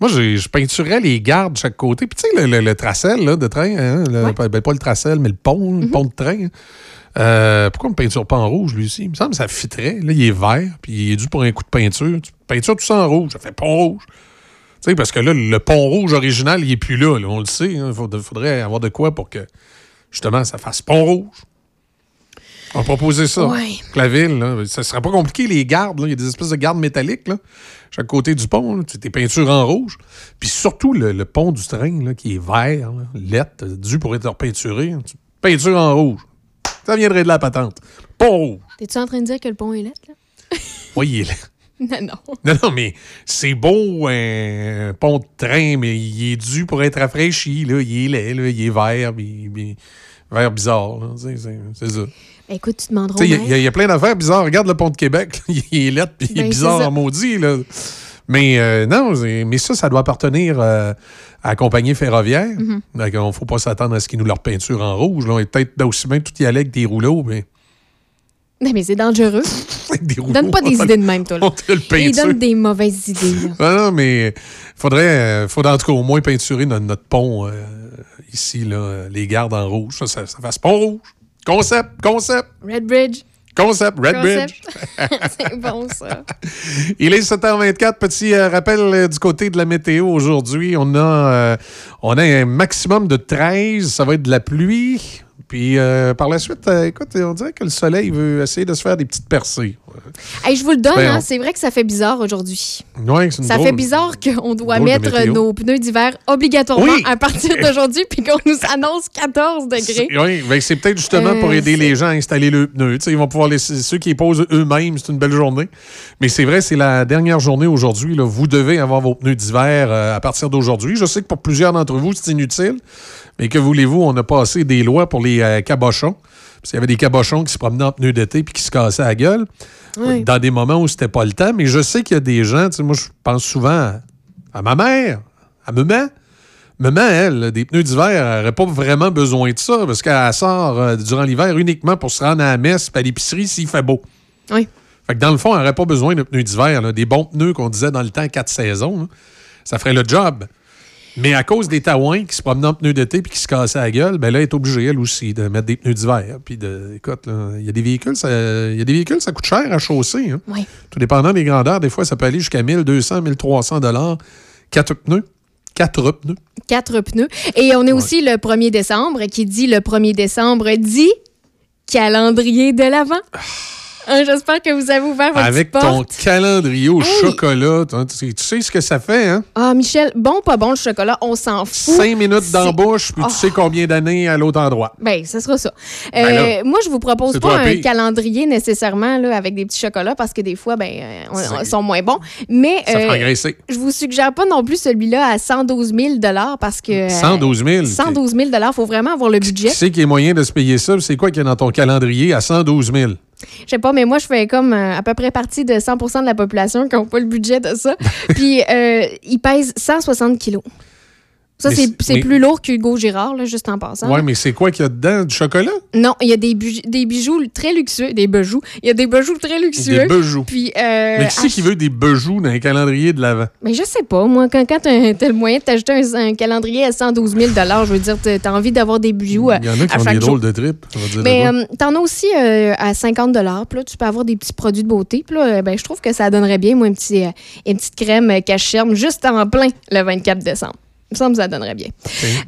Moi, je peinturais les gardes de chaque côté. Puis, tu sais, le, le- le tracel là, de train, hein, le- ben, pas le tracel, mais le pont, le pont de train. hein. Euh, pourquoi on ne peinture pas en rouge, lui aussi? Il me semble que ça fitterait. Là, il est vert, puis il est dû pour un coup de peinture. Tu peintures tout ça en rouge, ça fait pont rouge. Tu sais, parce que là, le pont rouge original, il est plus là, là, on le sait. Il faudrait avoir de quoi pour que, justement, ça fasse pont rouge. On va proposer ça. Ouais. La ville, là, ça serait pas compliqué, les gardes. Il y a des espèces de gardes métalliques, là, chaque côté du pont. sais, Tes peintures en rouge. Puis surtout, le, le pont du train, là, qui est vert, là, lettre, dû pour être repeinturé. Tu peintures en rouge. Ça viendrait de la patente. Pont rouge. T'es-tu en train de dire que le pont est lettre, là? Oui, il est là. Non, non. Non, non, mais c'est beau, un pont de train, mais il est dû pour être rafraîchi. Là. Il est laid, là. il est vert, puis, puis- vert bizarre. C'est c'est ça. Écoute, tu demanderas Il y a- y, plein d'affaires bizarres. Regarde le pont de Québec. il est laid, puis il est Ben, bizarre en maudit. Là. Mais euh, non, mais ça, ça doit appartenir euh, à la compagnie ferroviaire. Donc, on ne faut pas s'attendre à ce qu'ils nous leur peinture en rouge. Là. On est peut-être d'aussi bien tout y aller avec des rouleaux, mais Non, mais c'est dangereux. Donne pas des idées de même, toi. Là. On te le Il peinture. donne des mauvaises idées. là. Ah non, mais faudrait, euh, faudrait en tout cas au moins peinturer notre, notre pont ici, là, les gardes en rouge. Ça, ça, ça fasse pont rouge. Concept, concept, Red Bridge. concept, Red Bridge. Concept. c'est bon, ça. Il est 7h24. Petit euh, rappel euh, du côté de la météo aujourd'hui. On a, euh, on a un maximum de 13. Ça va être de la pluie. Puis euh, par la suite, euh, écoute, on dirait que le soleil veut essayer de se faire des petites percées. Hey, je vous le donne, Ben, hein, on- c'est vrai que ça fait bizarre aujourd'hui. Ouais, c'est une Ça drôle- fait bizarre qu'on doit mettre nos pneus d'hiver obligatoirement Oui. à partir d'aujourd'hui puis qu'on nous annonce 14 degrés. Oui, ben c'est peut-être justement pour Euh, aider les gens à installer le pneu. Tu sais, ils vont pouvoir laisser ceux qui les posent eux-mêmes. C'est une belle journée. Mais c'est vrai, c'est la dernière journée aujourd'hui. Vous devez avoir vos pneus d'hiver à partir d'aujourd'hui. Je sais que pour plusieurs d'entre vous, c'est inutile. Mais que voulez-vous, on a passé des lois pour les euh, cabochons. Parce qu'il y avait des cabochons qui se promenaient en pneus d'été puis qui se cassaient la gueule Oui. dans des moments où c'était pas le temps. Mais je sais qu'il y a des gens, tu sais, moi, je pense souvent à, ma mère, à maman. Maman, elle, des pneus d'hiver, elle n'aurait pas vraiment besoin de ça parce qu'elle sort euh, durant l'hiver uniquement pour se rendre à la messe et à l'épicerie s'il fait beau. Oui. Fait que dans le fond, elle n'aurait pas besoin de pneus d'hiver. Des bons pneus qu'on disait dans le temps quatre saisons, là. ça ferait le job. Mais à cause des taouins qui se promenaient en pneus d'été puis qui se cassaient la gueule, ben là, elle est obligée, elle aussi, de mettre des pneus d'hiver. Puis de, écoute, il y a des véhicules, ça, y a des véhicules, ça coûte cher à chausser. hein. Oui. Tout dépendant des grandeurs, des fois, ça peut aller jusqu'à 1200, 1300 dollars. Quatre pneus. Quatre pneus. Quatre pneus. Et on est aussi le 1er décembre. Qui dit le 1er décembre dit calendrier de l'Avent. Hein, J'espère que vous avez ouvert votre Avec ton calendrier au Hey! chocolat. Tu, sais- tu sais ce que ça fait, hein? Ah, Michel, bon, pas bon le chocolat, on s'en fout. Cinq minutes bouche, puis Oh. tu sais combien d'années à l'autre endroit. Ben, ce sera ça. Ben Euh, là, moi, je vous propose pas un pire. calendrier nécessairement là, avec des petits chocolats parce que des fois, ben, euh, C'est- on- sont moins bons. Mais Ça euh, je vous suggère pas non plus celui-là à 112 000 parce que. euh, 112 000. 112 000 Il faut vraiment avoir le budget. Qui c'est qu'il y a moyen de se payer ça? C'est quoi qu'il y a dans ton calendrier à 112 000? Je sais pas, mais moi, je fais comme euh, à peu près partie de 100 de la population qui n'ont pas le budget de ça. Puis, euh, il pèse 160 kilos. Ça, c'est mais- plus lourd qu'Hugo Girard, là, juste en passant. Ouais, mais c'est quoi qu'il y a dedans? Du chocolat? Non, il y a des, des bijoux très luxueux. Des bijoux. Il y a des bijoux très luxueux. Des bijoux. Puis, euh, mais qui c'est qui veut des bijoux dans un calendrier de l'avant? Mais je sais pas, moi, quand, quand t'as as le moyen de t'ajouter un, un calendrier à 112 000 je veux dire, t'as t'as envie d'avoir des bijoux à, Il y en a qui ont des jour. drôles de on va dire Mais quoi? euh, t'en as aussi euh, à 50 Puis là, tu peux avoir des petits produits de beauté. Puis là, euh, ben, je trouve que ça donnerait bien, moi, un petit, euh, une petite crème euh, cache-germe juste en plein le 24 décembre. Il me ça donnerait bien.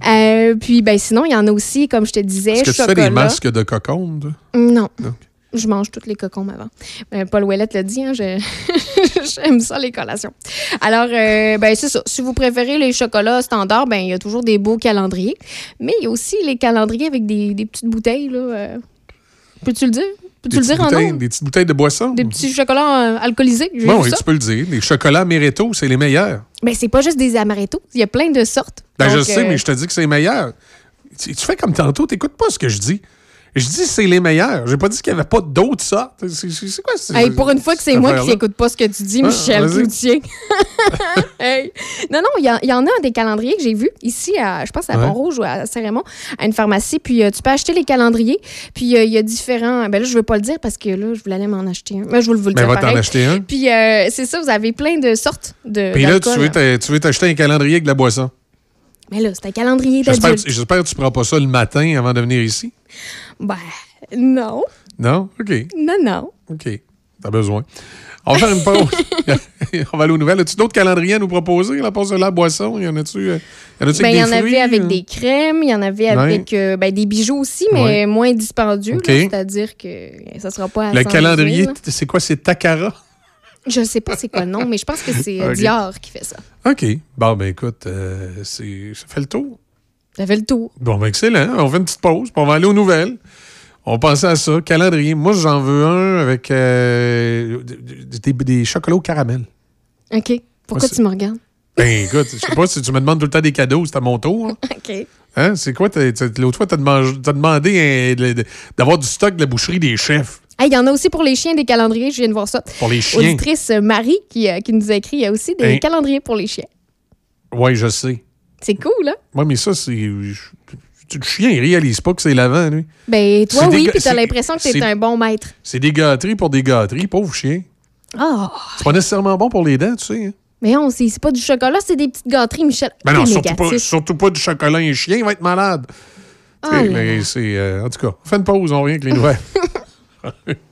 Euh, puis, ben, sinon, il y en a aussi, comme je te disais, Est-ce que tu fais des masques de cocon? Non. Non. Je mange toutes les cocombes avant. Euh, Paul Ouellette l'a dit, hein, j'aime ça, les collations. Alors, euh, ben, c'est ça. Si vous préférez les chocolats standards, ben, il y a toujours des beaux calendriers. Mais il y a aussi les calendriers avec des, des petites bouteilles. Là, euh. Peux-tu le dire? Peux-tu Des le dire petites en bouteilles- nom? Des petites bouteilles de boisson? Des petits chocolats euh, alcoolisés. Bon, oui, ça. tu peux le dire. Les chocolats Meretto, c'est les meilleurs. Mais c'est pas juste des amaretto. Il y a plein de sortes. Ben, je sais, euh, mais je te dis que c'est les meilleurs. Tu, tu fais comme tantôt, t'écoutes pas ce que je dis. Je dis c'est les meilleurs. J'ai pas dit qu'il y avait pas d'autres sortes. C'est quoi ça? Hey, pour une fois que c'est moi qui n'écoute pas ce que tu dis, Ah, Michel. Cloutier. Hey. Non, non, il y, en- y en a des calendriers que j'ai vus ici, à, je pense à Ouais. Pont-Rouge ou à Saint-Raymond, à une pharmacie. Puis euh, tu peux acheter les calendriers. Puis euh, il y a différents. Ben là, je veux pas le dire parce que là, je voulais aller m'en acheter un. Mais je vais vous le Ben, dire. va t'en pareil. acheter un. Puis euh, c'est ça, vous avez plein de sortes de. Puis là, tu veux t'acheter un calendrier avec de la boisson. Mais là, c'est un calendrier d'adulte. j'espère que tu prends pas ça le matin avant de venir ici. Ben, non. Non? OK. Non, non. OK. T'as besoin. On va faire une pause. On va aller aux nouvelles. As-tu d'autres calendriers à nous proposer? La pause de la boisson, il y en a-tu? euh, y en a-tu Ben, il y en avait avec euh? des crèmes, il y en avait Ouais. avec euh, ben, des bijoux aussi, mais Ouais. moins dispendieux. C'est-à-dire que ça sera pas à Le 112 000, calendrier, c'est quoi? C'est Takara? Je sais pas c'est quoi le nom, mais je pense que c'est euh, OK. Dior qui fait ça. OK. Bon, ben écoute, euh, ça fait le tour. Ça fait le tour. Bon, ben excellent. On fait une petite pause, puis on va aller aux nouvelles. On pensait à ça. Calendrier. Moi, j'en veux un avec euh, des, des chocolats au caramel. OK. Pourquoi tu me regardes? Ben écoute, je sais pas si tu me demandes tout le temps des cadeaux, c'est à mon tour. hein. OK. Hein? C'est quoi? t'as- t'as- L'autre fois, tu as demandé hein, d'avoir du stock de la boucherie des chefs Hey, Il y en a aussi pour les chiens des calendriers, je viens de voir ça. pour les chiens. Auditrice euh, Marie qui, euh, qui nous a écrit, il y a aussi des Hein? calendriers pour les chiens. Oui, je sais. C'est cool, hein? Moi, mais ça, c'est. Le chien, il réalise pas que c'est l'avant, lui. Ben, toi, oui, puis t'as l'impression que t'es c'est- un bon maître. C'est des gâteries pour des gâteries, pauvre chien. Ah! C'est pas nécessairement bon pour les dents, tu sais. hein. Mais on sait, c'est pas du chocolat, c'est des petites gâteries, Michel. Ben non, surtout pas, surtout pas du chocolat. Un chien il va être malade. Là mais euh, en tout cas, on fait une pause, on revient avec les nouvelles.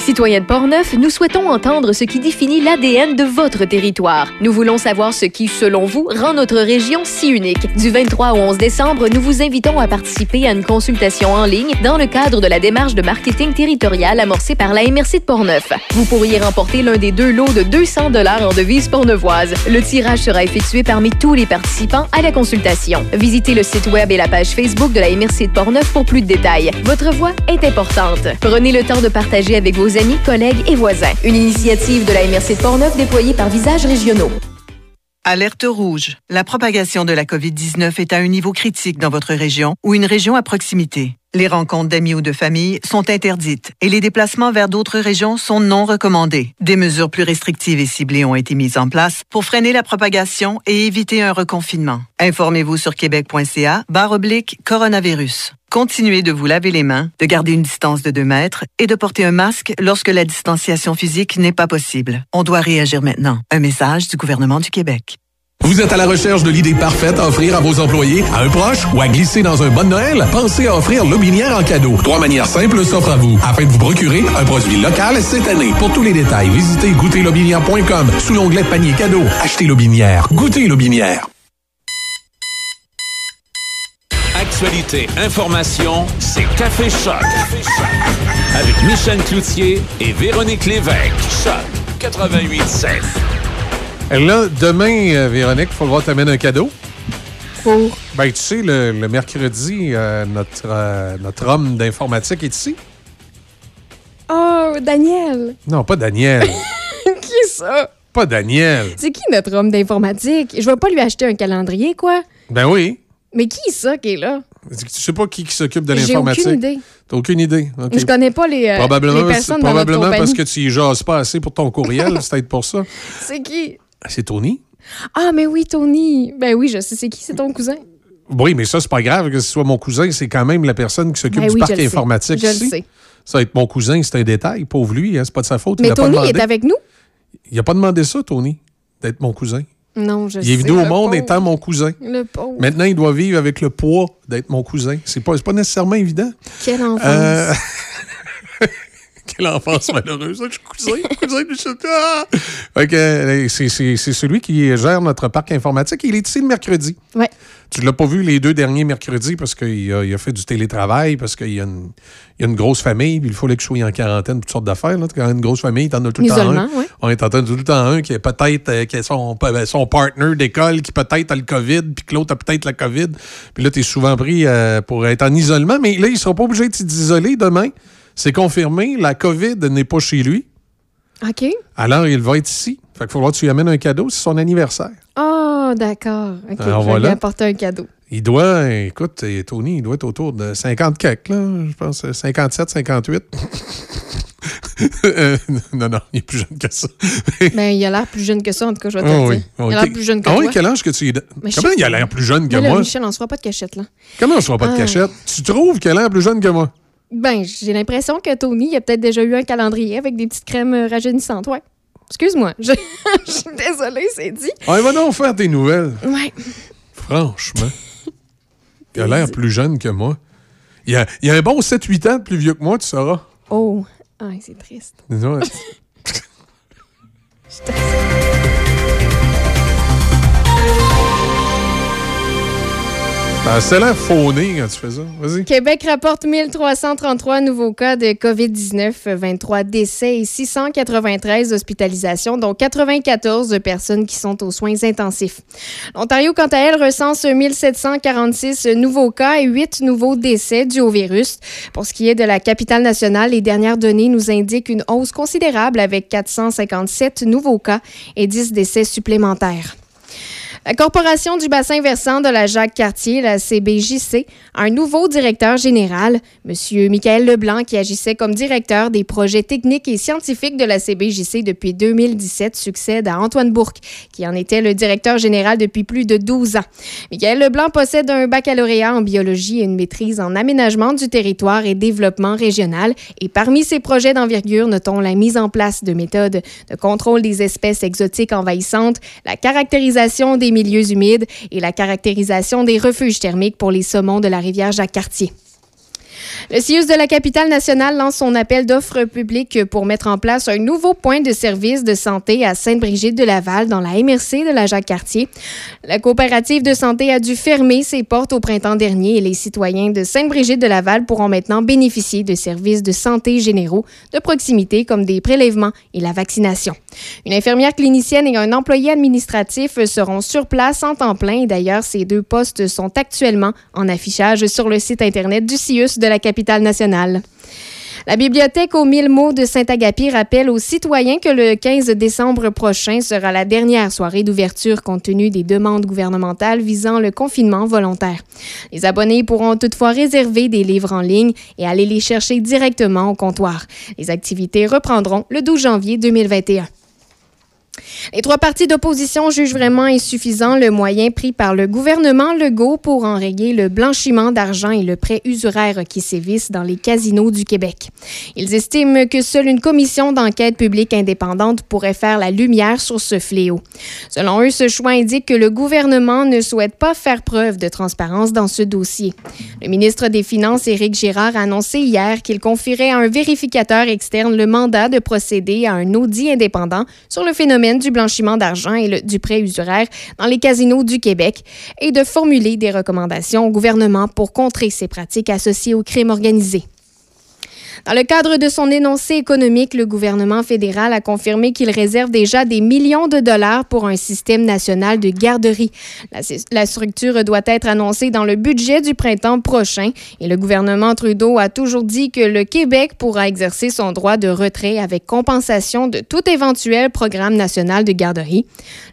Citoyens de Portneuf, nous souhaitons entendre ce qui définit l'ADN de votre territoire. Nous voulons savoir ce qui, selon vous, rend notre région si unique. Du 23 au 11 décembre, nous vous invitons à participer à une consultation en ligne dans le cadre de la démarche de marketing territorial amorcée par la MRC de Portneuf. Vous pourriez remporter l'un des deux lots de 200 dollars en devises portneuvoises. Le tirage sera effectué parmi tous les participants à la consultation. Visitez le site web et la page Facebook de la MRC de Portneuf pour plus de détails. Votre voix est importante. Prenez le temps de partager avec vos amis, collègues et voisins. Une initiative de la MRC de Portneuf déployée par Visages Régionaux. Alerte rouge. La propagation de la COVID-19 est à un niveau critique dans votre région ou une région à proximité. Les rencontres d'amis ou de famille sont interdites et les déplacements vers d'autres régions sont non recommandés. Des mesures plus restrictives et ciblées ont été mises en place pour freiner la propagation et éviter un reconfinement. Informez-vous sur québec.ca barre oblique coronavirus. Continuez de vous laver les mains, de garder une distance de 2 mètres et de porter un masque lorsque la distanciation physique n'est pas possible. On doit réagir maintenant. Un message du gouvernement du Québec. Vous êtes à la recherche de l'idée parfaite à offrir à vos employés, à un proche ou à glisser dans un bon Noël? Pensez à offrir Lobinière en cadeau. Trois manières simples s'offrent à vous afin de vous procurer un produit local cette année. Pour tous les détails, visitez goûterlobinière.com sous l'onglet panier cadeau. Achetez Lobinière. Goûtez Lobinière. Actualité, information, c'est Café Choc. Avec Michel Cloutier et Véronique Lévesque. Choc 88.7. Là, demain, euh, Véronique, il faudra t'amener un cadeau. Pour? Ben, tu sais, le, le mercredi, euh, notre, euh, notre homme d'informatique est ici. Oh, Daniel! Non, pas Daniel. qui est ça? pas Daniel. C'est qui notre homme d'informatique? Je vais pas lui acheter un calendrier, quoi. Ben oui. Mais qui est ça qui est là? Tu sais pas qui, qui s'occupe de J'ai l'informatique? aucune idée. T'as aucune idée? OK. Je connais pas les, euh, Probablement, les personnes dans notre probablement parce que tu y jases pas assez pour ton courriel, c'est peut-être pour ça. C'est qui? C'est Tony. Ah, mais oui, Tony. Ben oui, je sais c'est qui, c'est ton cousin. Oui, mais ça, c'est pas grave que ce soit mon cousin, c'est quand même la personne qui s'occupe Ben du oui, parc je le sais. informatique Je le sais. Ça, être mon cousin, c'est un détail. Pauvre lui, hein, c'est pas de sa faute. Mais pas Tony demandé. est avec nous? Il a pas demandé ça, Tony, d'être mon cousin. Non, je sais. il est venu au monde pauvre. étant mon cousin. Le pauvre. Maintenant, il doit vivre avec le poids d'être mon cousin. C'est pas, pas nécessairement évident. Quelle enfance. Euh, Quelle enfance malheureuse. Je suis cousin, cousin du. Ah! Euh, c'est, celui qui gère notre parc informatique. Il est ici le mercredi. Ouais. Tu ne l'as pas vu les deux derniers mercredis parce qu'il a, il a fait du télétravail, parce qu'il y a une, a grosse famille, puis il fallait que je sois en quarantaine, toutes sortes d'affaires. Là. Quand une grosse famille, t'en as tout le temps un. ouais. On est en train de tout le temps un qui est peut-être euh, qui est son, ben, son partner d'école qui peut-être a le COVID, puis que l'autre a peut-être la COVID. Puis là, tu es souvent pris euh, pour être en isolement, mais là, il ne sera pas obligé de s'isoler demain. C'est confirmé, la COVID n'est pas chez lui. OK. Alors, il va être ici. Fait qu'il faudra que tu lui amènes un cadeau, c'est son anniversaire. Oh, d'accord. OK, Alors, je vais voilà. lui apporter un cadeau. Il doit, écoute, Tony, il doit être autour de 50 quelques, là, je pense, 57, 58. Euh, non, non, il est plus jeune que ça. Ben, il a l'air plus jeune que ça, en tout cas, je vais te le oui. dire. Ah Il oui. a l'air plus jeune que Ah toi. oui, quel âge que tu Mais Comment il a l'air plus jeune que là, moi? Michel, on se fera pas de cachette, là. Comment on se fera pas de Ah. cachette? Tu trouves qu'il a l'air plus jeune que moi? Ben, j'ai l'impression que Tony, il a peut-être déjà eu un calendrier avec des petites crèmes euh, rajeunissantes, ouais. Excuse-moi, je, je suis désolée, c'est dit. Ah, il va donc faire des nouvelles. Ouais. Franchement. Il a l'air plus jeune que moi. Il a, il a un bon 7-8 ans de plus vieux que moi, tu sauras. Oh, ah, c'est triste. Ouais. Ah, c'est l'air fauné quand tu fais ça. Québec rapporte 1333 nouveaux cas de COVID-19, 23 décès et 693 hospitalisations, dont 94 personnes qui sont aux soins intensifs. L'Ontario, quant à elle, recense 1746 nouveaux cas et 8 nouveaux décès dus au virus. Pour ce qui est de la capitale nationale, les dernières données nous indiquent une hausse considérable avec 457 nouveaux cas et 10 décès supplémentaires. La Corporation du bassin versant de la Jacques-Cartier, la CBJC, a un nouveau directeur général, M. Michael Leblanc, qui agissait comme directeur des projets techniques et scientifiques de la CBJC depuis 2017, succède à Antoine Bourque, qui en était le directeur général depuis plus de 12 ans. Michael Leblanc possède un baccalauréat en biologie et une maîtrise en aménagement du territoire et développement régional. Et parmi ses projets d'envergure, notons la mise en place de méthodes de contrôle des espèces exotiques envahissantes, la caractérisation des milieux humides et la caractérisation des refuges thermiques pour les saumons de la rivière Jacques-Cartier. Le CIUS de la capitale nationale lance son appel d'offres publiques pour mettre en place un nouveau point de service de santé à Sainte-Brigitte-de-Laval dans la MRC de la Jacques-Cartier. La coopérative de santé a dû fermer ses portes au printemps dernier et les citoyens de Sainte-Brigitte-de-Laval pourront maintenant bénéficier de services de santé généraux de proximité comme des prélèvements et la vaccination. Une infirmière clinicienne et un employé administratif seront sur place en temps plein. D'ailleurs, ces deux postes sont actuellement en affichage sur le site Internet du CIUS de la capitale nationale. La bibliothèque aux mille mots de Saint-Agapi rappelle aux citoyens que le 15 décembre prochain sera la dernière soirée d'ouverture compte tenu des demandes gouvernementales visant le confinement volontaire. Les abonnés pourront toutefois réserver des livres en ligne et aller les chercher directement au comptoir. Les activités reprendront le 12 janvier 2021. Les trois partis d'opposition jugent vraiment insuffisant le moyen pris par le gouvernement Legault pour enrayer le blanchiment d'argent et le prêt usuraire qui sévissent dans les casinos du Québec. Ils estiment que seule une commission d'enquête publique indépendante pourrait faire la lumière sur ce fléau. Selon eux, ce choix indique que le gouvernement ne souhaite pas faire preuve de transparence dans ce dossier. Le ministre des Finances, Éric Girard, a annoncé hier qu'il confierait à un vérificateur externe le mandat de procéder à un audit indépendant sur le phénomène du blanchiment d'argent et du prêt usuraire dans les casinos du Québec et de formuler des recommandations au gouvernement pour contrer ces pratiques associées au crime organisé. Dans le cadre de son énoncé économique, le gouvernement fédéral a confirmé qu'il réserve déjà des millions de dollars pour un système national de garderie. La, structure doit être annoncée dans le budget du printemps prochain et le gouvernement Trudeau a toujours dit que le Québec pourra exercer son droit de retrait avec compensation de tout éventuel programme national de garderie.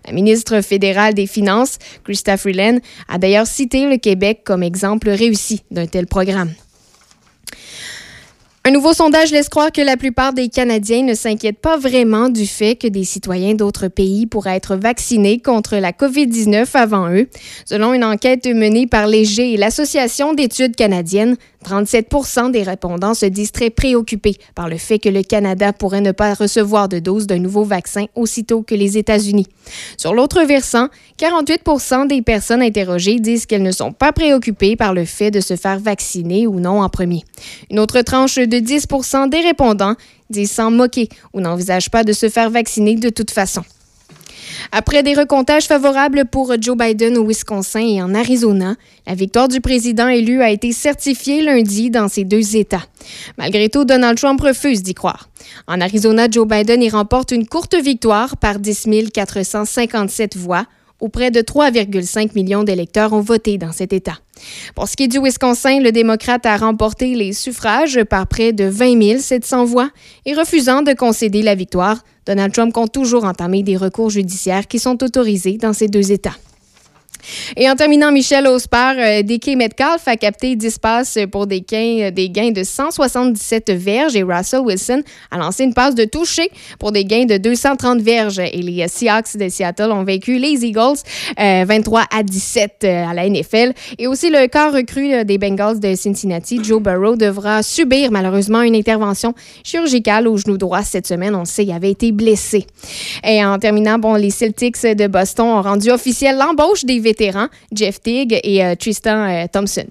La ministre fédérale des Finances, Christa Freeland, a d'ailleurs cité le Québec comme exemple réussi d'un tel programme. Un nouveau sondage laisse croire que la plupart des Canadiens ne s'inquiètent pas vraiment du fait que des citoyens d'autres pays pourraient être vaccinés contre la COVID-19 avant eux. Selon une enquête menée par Léger et l'Association d'études canadiennes, 37% des répondants se disent très préoccupés par le fait que le Canada pourrait ne pas recevoir de dose d'un nouveau vaccin aussitôt que les États-Unis. Sur l'autre versant, 48% des personnes interrogées disent qu'elles ne sont pas préoccupées par le fait de se faire vacciner ou non en premier. Une autre tranche de 10 des répondants disent s'en moquer ou n'envisagent pas de se faire vacciner de toute façon. Après des recomptages favorables pour Joe Biden au Wisconsin et en Arizona, la victoire du président élu a été certifiée lundi dans ces deux États. Malgré tout, Donald Trump refuse d'y croire. En Arizona, Joe Biden y remporte une courte victoire par 10 457 voix, où près de 3,5 millions d'électeurs ont voté dans cet État. Pour ce qui est du Wisconsin, le démocrate a remporté les suffrages par près de 20 700 voix et refusant de concéder la victoire, Donald Trump compte toujours entamer des recours judiciaires qui sont autorisés dans ces deux États. Et en terminant, Michel Osper, euh, DK Metcalf a capté 10 passes pour des gains, des gains de 177 verges et Russell Wilson a lancé une passe de toucher pour des gains de 230 verges. Et les Seahawks de Seattle ont vaincu les Eagles euh, 23 à 17 euh, à la NFL. Et aussi le corps recru euh, des Bengals de Cincinnati, Joe Burrow, devra subir malheureusement une intervention chirurgicale au genou droit cette semaine. On sait, il avait été blessé. Et en terminant, bon, les Celtics de Boston ont rendu officiel l'embauche des vétérans Jeff Teague et euh, Tristan euh, Thompson.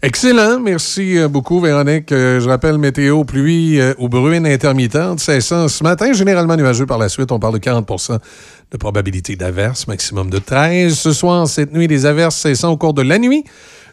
Excellent. Merci euh, beaucoup, Véronique. Je rappelle météo, pluie ou bruine intermittente. Cessant ce matin, généralement nuageux par la suite. On parle de 40% de probabilité d'averse, maximum de 13. Ce soir, cette nuit, des averses cessant au cours de la nuit.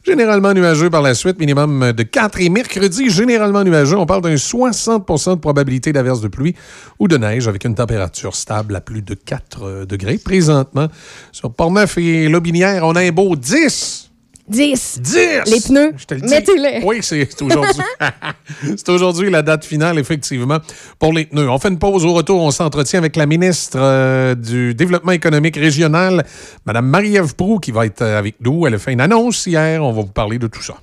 Généralement nuageux par la suite, minimum de 4. Et mercredi, généralement nuageux, on parle d'un 60% de probabilité d'averse de pluie ou de neige avec une température stable à plus de 4 euh, degrés. Présentement, sur Portneuf et Lobinière, on a un beau 10. 10. 10! Les pneus, le mettez-les. Oui, c'est aujourd'hui. c'est aujourd'hui la date finale, effectivement, pour les pneus. On fait une pause au retour. On s'entretient avec la ministre euh, du Développement économique régional, Mme Marie-Ève Proux, qui va être euh, avec nous. Elle a fait une annonce hier. On va vous parler de tout ça.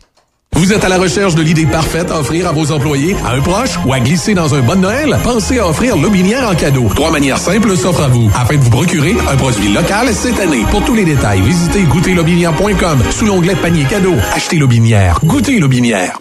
Vous êtes à la recherche de l'idée parfaite à offrir à vos employés, à un proche ou à glisser dans un bon Noël? Pensez à offrir Lobinière en cadeau. Trois manières simples s'offrent à vous afin de vous procurer un produit local cette année. Pour tous les détails, visitez goûterlobinière.com sous l'onglet panier cadeau. Achetez Lobinière. Goûtez Lobinière.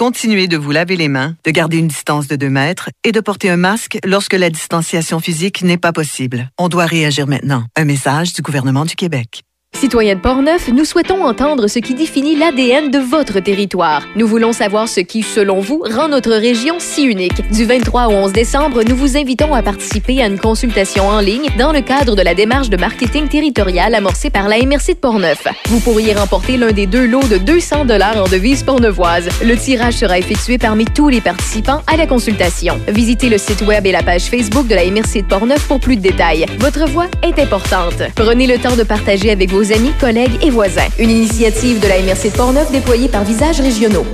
Continuez de vous laver les mains, de garder une distance de 2 mètres et de porter un masque lorsque la distanciation physique n'est pas possible. On doit réagir maintenant. Un message du gouvernement du Québec. Citoyens de Portneuf, nous souhaitons entendre ce qui définit l'ADN de votre territoire. Nous voulons savoir ce qui, selon vous, rend notre région si unique. Du 23 au 11 décembre, nous vous invitons à participer à une consultation en ligne dans le cadre de la démarche de marketing territorial amorcée par la MRC de Portneuf. Vous pourriez remporter l'un des deux lots de 200 dollars en devises portneuvoises. Le tirage sera effectué parmi tous les participants à la consultation. Visitez le site web et la page Facebook de la MRC de Portneuf pour plus de détails. Votre voix est importante. Prenez le temps de partager avec vos amis, collègues et voisins. Une initiative de la MRC de Portneuf déployée par Visages Régionaux.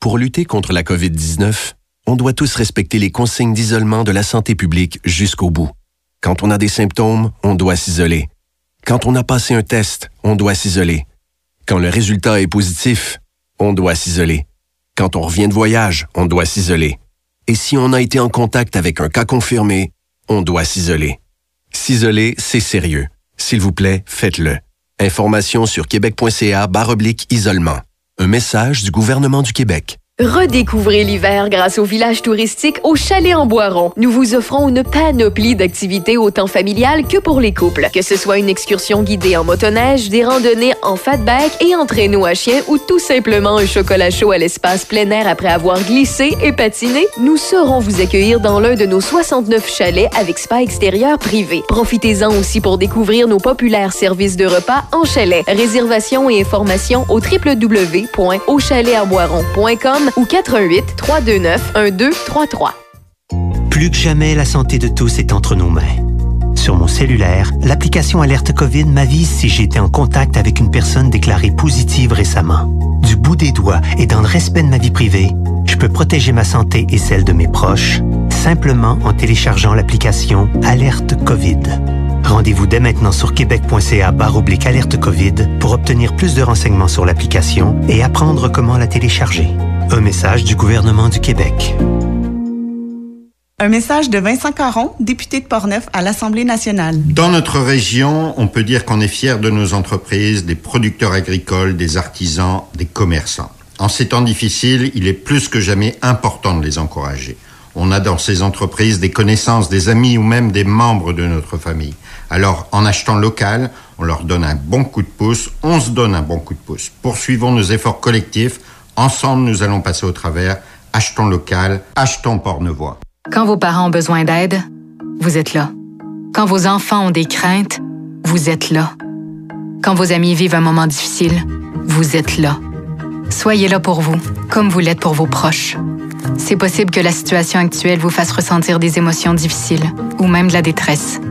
Pour lutter contre la COVID-19, on doit tous respecter les consignes d'isolement de la santé publique jusqu'au bout. Quand on a des symptômes, on doit s'isoler. Quand on a passé un test, on doit s'isoler. Quand le résultat est positif, on doit s'isoler. Quand on revient de voyage, on doit s'isoler. Et si on a été en contact avec un cas confirmé, on doit s'isoler. S'isoler, c'est sérieux. S'il vous plaît, faites-le. Information sur québec.ca isolement. Un message du gouvernement du Québec. Redécouvrez l'hiver grâce au village touristique au Chalet en Boiron. Nous vous offrons une panoplie d'activités autant familiales que pour les couples. Que ce soit une excursion guidée en motoneige, des randonnées en fatback et en traîneau à chien ou tout simplement un chocolat chaud à l'espace plein air après avoir glissé et patiné, nous saurons vous accueillir dans l'un de nos 69 chalets avec spa extérieur privé. Profitez-en aussi pour découvrir nos populaires services de repas en chalet. Réservation et informations au ou 88 329 1233. Plus que jamais, la santé de tous est entre nos mains. Sur mon cellulaire, l'application Alerte COVID m'avise si j'ai été en contact avec une personne déclarée positive récemment. Du bout des doigts et dans le respect de ma vie privée, je peux protéger ma santé et celle de mes proches simplement en téléchargeant l'application Alerte COVID. Rendez-vous dès maintenant sur québec.ca oblique alerte COVID pour obtenir plus de renseignements sur l'application et apprendre comment la télécharger. Un message du gouvernement du Québec. Un message de Vincent Caron, député de Portneuf à l'Assemblée nationale. Dans notre région, on peut dire qu'on est fier de nos entreprises, des producteurs agricoles, des artisans, des commerçants. En ces temps difficiles, il est plus que jamais important de les encourager. On a dans ces entreprises des connaissances, des amis ou même des membres de notre famille. Alors, en achetant local, on leur donne un bon coup de pouce, on se donne un bon coup de pouce. Poursuivons nos efforts collectifs. Ensemble, nous allons passer au travers. Achetons local, achetons Portnevoix. Quand vos parents ont besoin d'aide, vous êtes là. Quand vos enfants ont des craintes, vous êtes là. Quand vos amis vivent un moment difficile, vous êtes là. Soyez là pour vous, comme vous l'êtes pour vos proches. C'est possible que la situation actuelle vous fasse ressentir des émotions difficiles ou même de la détresse.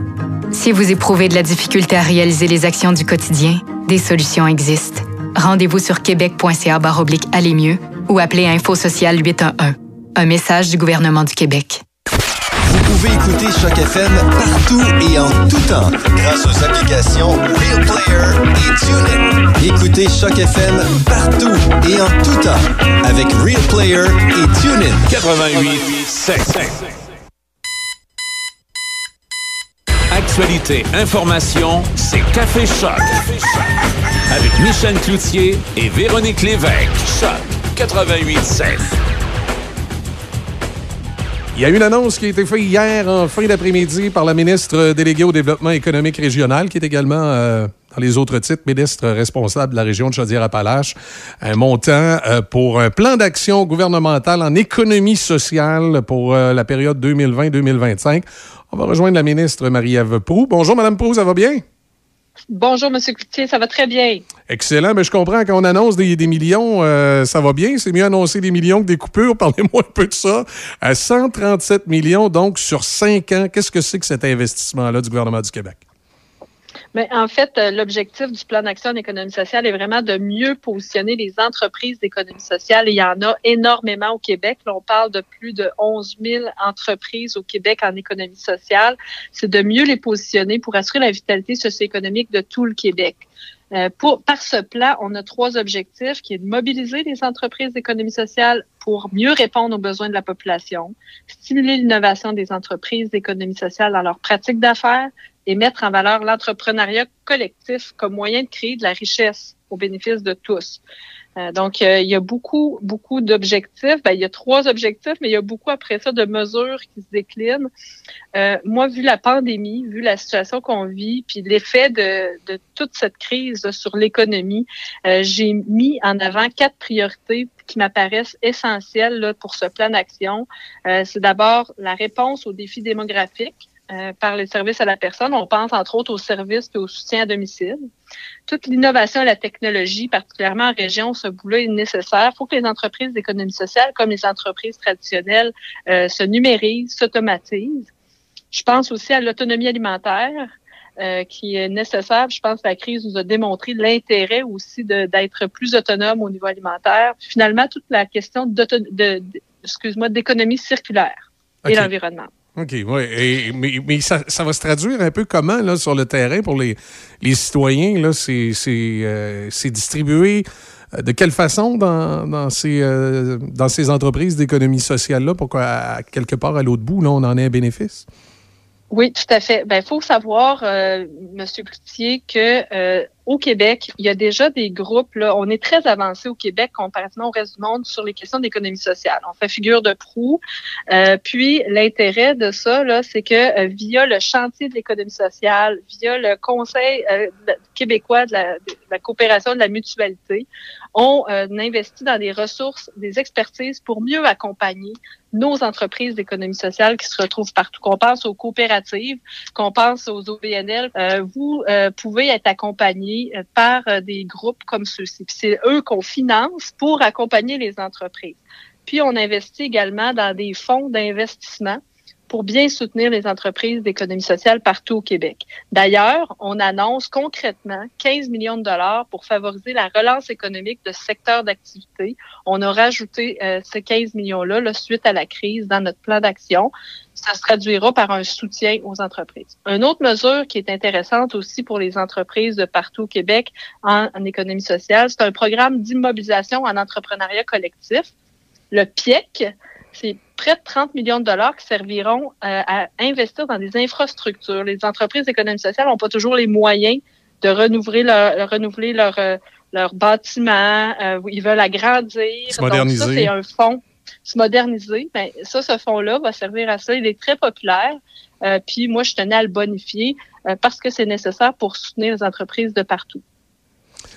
Si vous éprouvez de la difficulté à réaliser les actions du quotidien, des solutions existent. Rendez-vous sur québec.ca oblique aller mieux ou appelez Info Social 811. Un message du gouvernement du Québec. Vous pouvez écouter Choc FM partout et en tout temps grâce aux applications Real Player et TuneIn. Écoutez Choc FM partout et en tout temps avec Real Player et TuneIn. 88 Actualité, information, c'est Café Choc. Avec Michel Cloutier et Véronique Lévesque. Choc 88 7. Il y a une annonce qui a été faite hier en fin d'après-midi par la ministre déléguée au développement économique régional, qui est également euh, dans les autres titres ministre responsable de la région de Chaudière-Appalaches. Un montant euh, pour un plan d'action gouvernemental en économie sociale pour euh, la période 2020-2025. On va rejoindre la ministre Marie-Ève Proux. Bonjour, Madame Proux, ça va bien? Bonjour, M. Cloutier, ça va très bien. Excellent, mais je comprends qu'on annonce des, millions, euh, ça va bien. C'est mieux annoncer des millions que des coupures. Parlez-moi un peu de ça. À 137 millions, donc sur cinq ans, qu'est-ce que c'est que cet investissement-là du gouvernement du Québec? Mais en fait, euh, l'objectif du plan d'action d'économie sociale est vraiment de mieux positionner les entreprises d'économie sociale. Et il y en a énormément au Québec. Là, on parle de plus de 11 000 entreprises au Québec en économie sociale. C'est de mieux les positionner pour assurer la vitalité socio-économique de tout le Québec. Euh, pour, par ce plan, on a trois objectifs qui est de mobiliser les entreprises d'économie sociale pour mieux répondre aux besoins de la population, stimuler l'innovation des entreprises d'économie sociale dans leurs pratiques d'affaires et mettre en valeur l'entrepreneuriat collectif comme moyen de créer de la richesse au bénéfice de tous. Euh, donc, euh, il y a beaucoup, beaucoup d'objectifs. Ben, il y a trois objectifs, mais il y a beaucoup après ça de mesures qui se déclinent. Euh, moi, vu la pandémie, vu la situation qu'on vit, puis l'effet de, de, toute cette crise sur l'économie, j'ai mis en avant quatre priorités qui m'apparaissent essentielles là, pour ce plan d'action. C'est d'abord la réponse aux défis démographiques. Euh, par les services à la personne. On pense entre autres aux services et au soutien à domicile. Toute l'innovation et la technologie, particulièrement en région, ce bout-là est nécessaire. Il faut que les entreprises d'économie sociale, comme les entreprises traditionnelles, euh, se numérisent, s'automatisent. Je pense aussi à l'autonomie alimentaire. Euh, qui est nécessaire. Je pense que la crise nous a démontré l'intérêt aussi d'être plus autonome au niveau alimentaire. finalement, toute la question de, de, excuse-moi, d'économie circulaire et l'environnement. OK, oui. mais, ça, va se traduire un peu comment là, sur le terrain pour les, les citoyens? Là, c'est, euh, distribué euh, de quelle façon dans, dans, ces, euh, dans ces entreprises d'économie sociale-là pour qu'à quelque part à l'autre bout, là, on en ait un bénéfice? Oui, tout à fait. Ben, faut savoir, euh, Monsieur Cloutier, que au Québec, il y a déjà des groupes. Là, on est très avancé au Québec comparativement au reste du monde sur les questions d'économie sociale. On fait figure de proue. Euh, puis l'intérêt de ça, là, c'est que euh, via le chantier de l'économie sociale, via le Conseil euh, québécois de la, de la, coopération de la mutualité, on investit dans des ressources, des expertises pour mieux accompagner nos entreprises d'économie sociale qui se retrouvent partout. Qu'on pense aux coopératives, qu'on pense aux OBNL, euh, vous euh, pouvez être accompagné euh, par des groupes comme ceux-ci. C'est eux qu'on finance pour accompagner les entreprises. Puis on investit également dans des fonds d'investissement pour bien soutenir les entreprises d'économie sociale partout au Québec. D'ailleurs, on annonce concrètement 15 millions de dollars pour favoriser la relance économique de ce secteur d'activité. On a rajouté euh, ces 15 millions-là là, suite à la crise dans notre plan d'action. Ça se traduira par un soutien aux entreprises. Une autre mesure qui est intéressante aussi pour les entreprises de partout au Québec en, en économie sociale, c'est un programme d'immobilisation en entrepreneuriat collectif. Le PIEC, c'est près de 30 millions de dollars qui serviront euh, à investir dans des infrastructures. Les entreprises d'économie sociale n'ont pas toujours les moyens de renouveler leur, renouveler leur, euh, leur bâtiment. Euh, ils veulent agrandir. Se moderniser. Donc, ça, c'est un fonds. Se moderniser. Ben, ça, ce fonds-là va servir à ça. Il est très populaire. puis moi, je tenais à le bonifier parce que c'est nécessaire pour soutenir les entreprises de partout.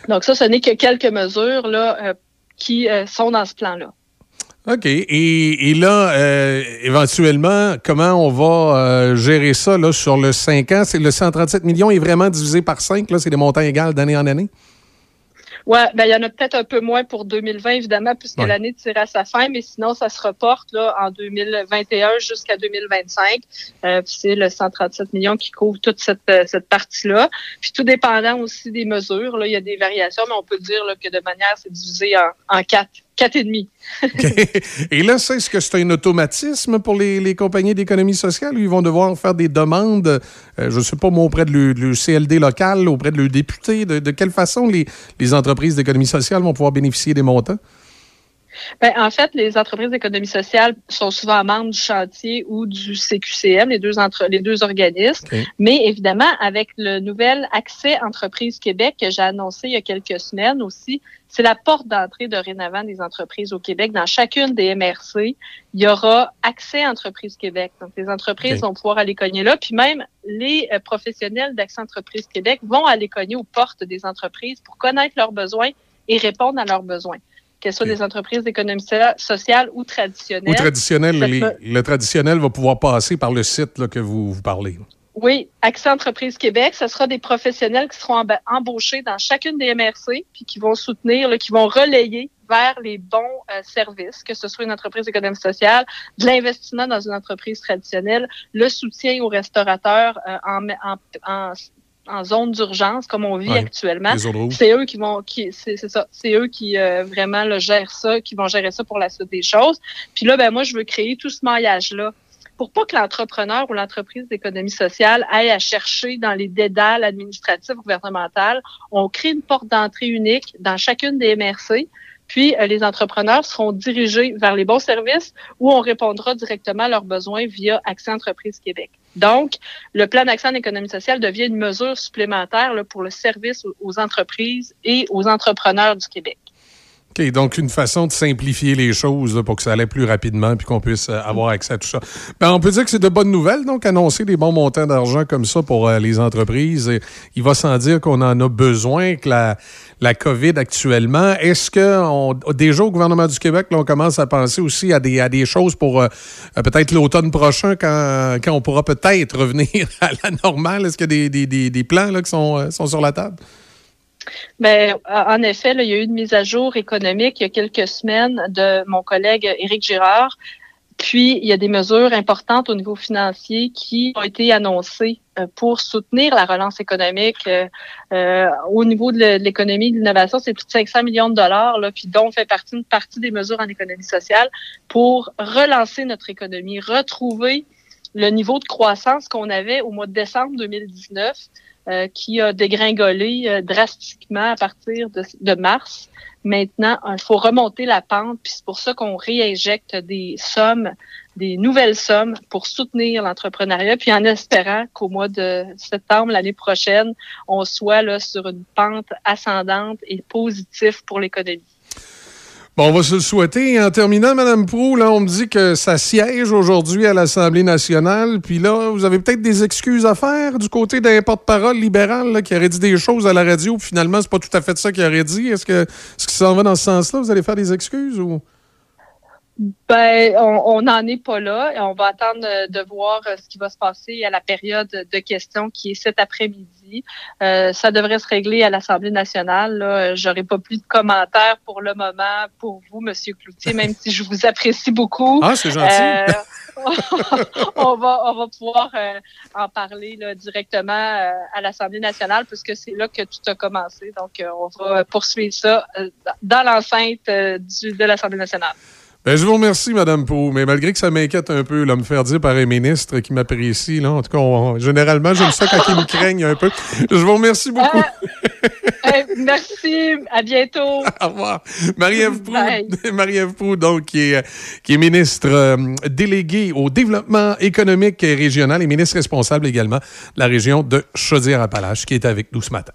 Donc ça, ce n'est que quelques mesures là, qui sont dans ce plan-là. OK. Et, là, euh, éventuellement, comment on va euh, gérer ça là, sur le 5 ans? Le 137 millions est vraiment divisé par 5, là, c'est des montants égales d'année en année? Oui, ben, il y en a peut-être un peu moins pour 2020, évidemment, puisque l'année tire à sa fin, mais sinon, ça se reporte là, en 2021 jusqu'à 2025. Euh, c'est le 137 millions qui couvre toute cette, cette partie-là. Puis tout dépendant aussi des mesures, là, il y a des variations, mais on peut dire là, que de manière, c'est divisé en, en quatre Quatre et demi. Et là, est-ce que c'est un automatisme pour les, compagnies d'économie sociale? Ils vont devoir faire des demandes, euh, je ne sais pas, moi, auprès de le, CLD local, auprès de le député? De, quelle façon les, les entreprises d'économie sociale vont pouvoir bénéficier des montants? Ben, en fait, les entreprises d'économie sociale sont souvent membres du chantier ou du CQCM, les deux, entre, les deux organismes. Mais évidemment, avec le nouvel accès Entreprises Québec que j'ai annoncé il y a quelques semaines aussi, c'est la porte d'entrée dorénavant des entreprises au Québec. Dans chacune des MRC, il y aura accès Entreprises Québec. Donc, les entreprises vont pouvoir aller cogner là. Puis même les euh, professionnels d'Accès Entreprises Québec vont aller cogner aux portes des entreprises pour connaître leurs besoins et répondre à leurs besoins qu'elles soient des entreprises d'économie so- sociale ou traditionnelles. Ou traditionnel, Ça les- peut- le traditionnel va pouvoir passer par le site là, que vous, vous parlez. Oui, Accès Entreprise Québec, ce sera des professionnels qui seront emba- embauchés dans chacune des MRC, puis qui vont soutenir, là, qui vont relayer vers les bons euh, services, que ce soit une entreprise d'économie sociale, de l'investissement dans une entreprise traditionnelle, le soutien aux restaurateurs euh, en, en, en, en zone d'urgence, comme on vit Ouais, actuellement. C'est eux qui vont, qui, c'est ça, c'est eux qui euh, vraiment le gèrent ça, qui vont gérer ça pour la suite des choses. Puis là, ben moi, je veux créer tout ce maillage-là pour pas que l'entrepreneur ou l'entreprise d'économie sociale aille à chercher dans les dédales administratifs gouvernementales. On crée une porte d'entrée unique dans chacune des MRC. Puis, euh, les entrepreneurs seront dirigés vers les bons services où on répondra directement à leurs besoins via Accès Entreprise Québec. Donc, le plan d'accès en économie sociale devient une mesure supplémentaire pour le service aux entreprises et aux entrepreneurs du Québec. OK, donc une façon de simplifier les choses là, pour que ça aille plus rapidement puis qu'on puisse euh, avoir accès à tout ça. Ben, on peut dire que c'est de bonnes nouvelles, donc annoncer des bons montants d'argent comme ça pour euh, les entreprises. Et il va sans dire qu'on en a besoin, que la, la COVID actuellement. Est-ce que on, déjà au gouvernement du Québec, là, on commence à penser aussi à des, à des choses pour euh, peut-être l'automne prochain quand, quand on pourra peut-être revenir à la normale? Est-ce qu'il y a des, des, des, plans là, qui sont, sont sur la table? Mais euh, en effet, il y a eu une mise à jour économique il y a quelques semaines de mon collègue Éric Girard. Puis, il y a des mesures importantes au niveau financier qui ont été annoncées euh, pour soutenir la relance économique. Euh, euh, au niveau de l'économie, de l'innovation, c'est plus de 500 millions de dollars, puis dont fait partie une partie des mesures en économie sociale pour relancer notre économie, retrouver le niveau de croissance qu'on avait au mois de décembre 2019, euh, qui a dégringolé euh, drastiquement à partir de, de mars. Maintenant, il faut remonter la pente, puis c'est pour ça qu'on réinjecte des sommes, des nouvelles sommes pour soutenir l'entrepreneuriat, puis en espérant qu'au mois de septembre l'année prochaine, on soit là sur une pente ascendante et positive pour l'économie. Bon, on va se le souhaiter. En terminant, Mme Prou, là, on me dit que ça siège aujourd'hui à l'Assemblée nationale. Puis là, vous avez peut-être des excuses à faire du côté d'un porte-parole libéral qui aurait dit des choses à la radio. Puis finalement, c'est pas tout à fait ça qu'il aurait dit. Est-ce que, est-ce que ça en va dans ce sens-là? Vous allez faire des excuses ou? Ben, on n'en est pas là. On va attendre de voir ce qui va se passer à la période de questions qui est cet après-midi. Euh, ça devrait se régler à l'Assemblée nationale. J'aurai pas plus de commentaires pour le moment pour vous, Monsieur Cloutier, même si je vous apprécie beaucoup. Ah, c'est gentil. Euh, on va on va pouvoir euh, en parler là, directement à l'Assemblée nationale puisque c'est là que tout a commencé. Donc, on va poursuivre ça dans l'enceinte de l'Assemblée nationale. Ben, je vous remercie, Mme Prou, mais malgré que ça m'inquiète un peu, là, me faire dire par un ministre qui m'apprécie, là, en tout cas, on- généralement, j'aime ça quand ils me craignent un peu. Je vous remercie beaucoup. Euh, merci, à bientôt. Au revoir. Marie-Ève Bye. Marie-Ève Proulx, donc, qui est, qui est ministre euh, déléguée au développement économique et régional et ministre responsable également de la région de Chaudière-Appalaches, qui est avec nous ce matin.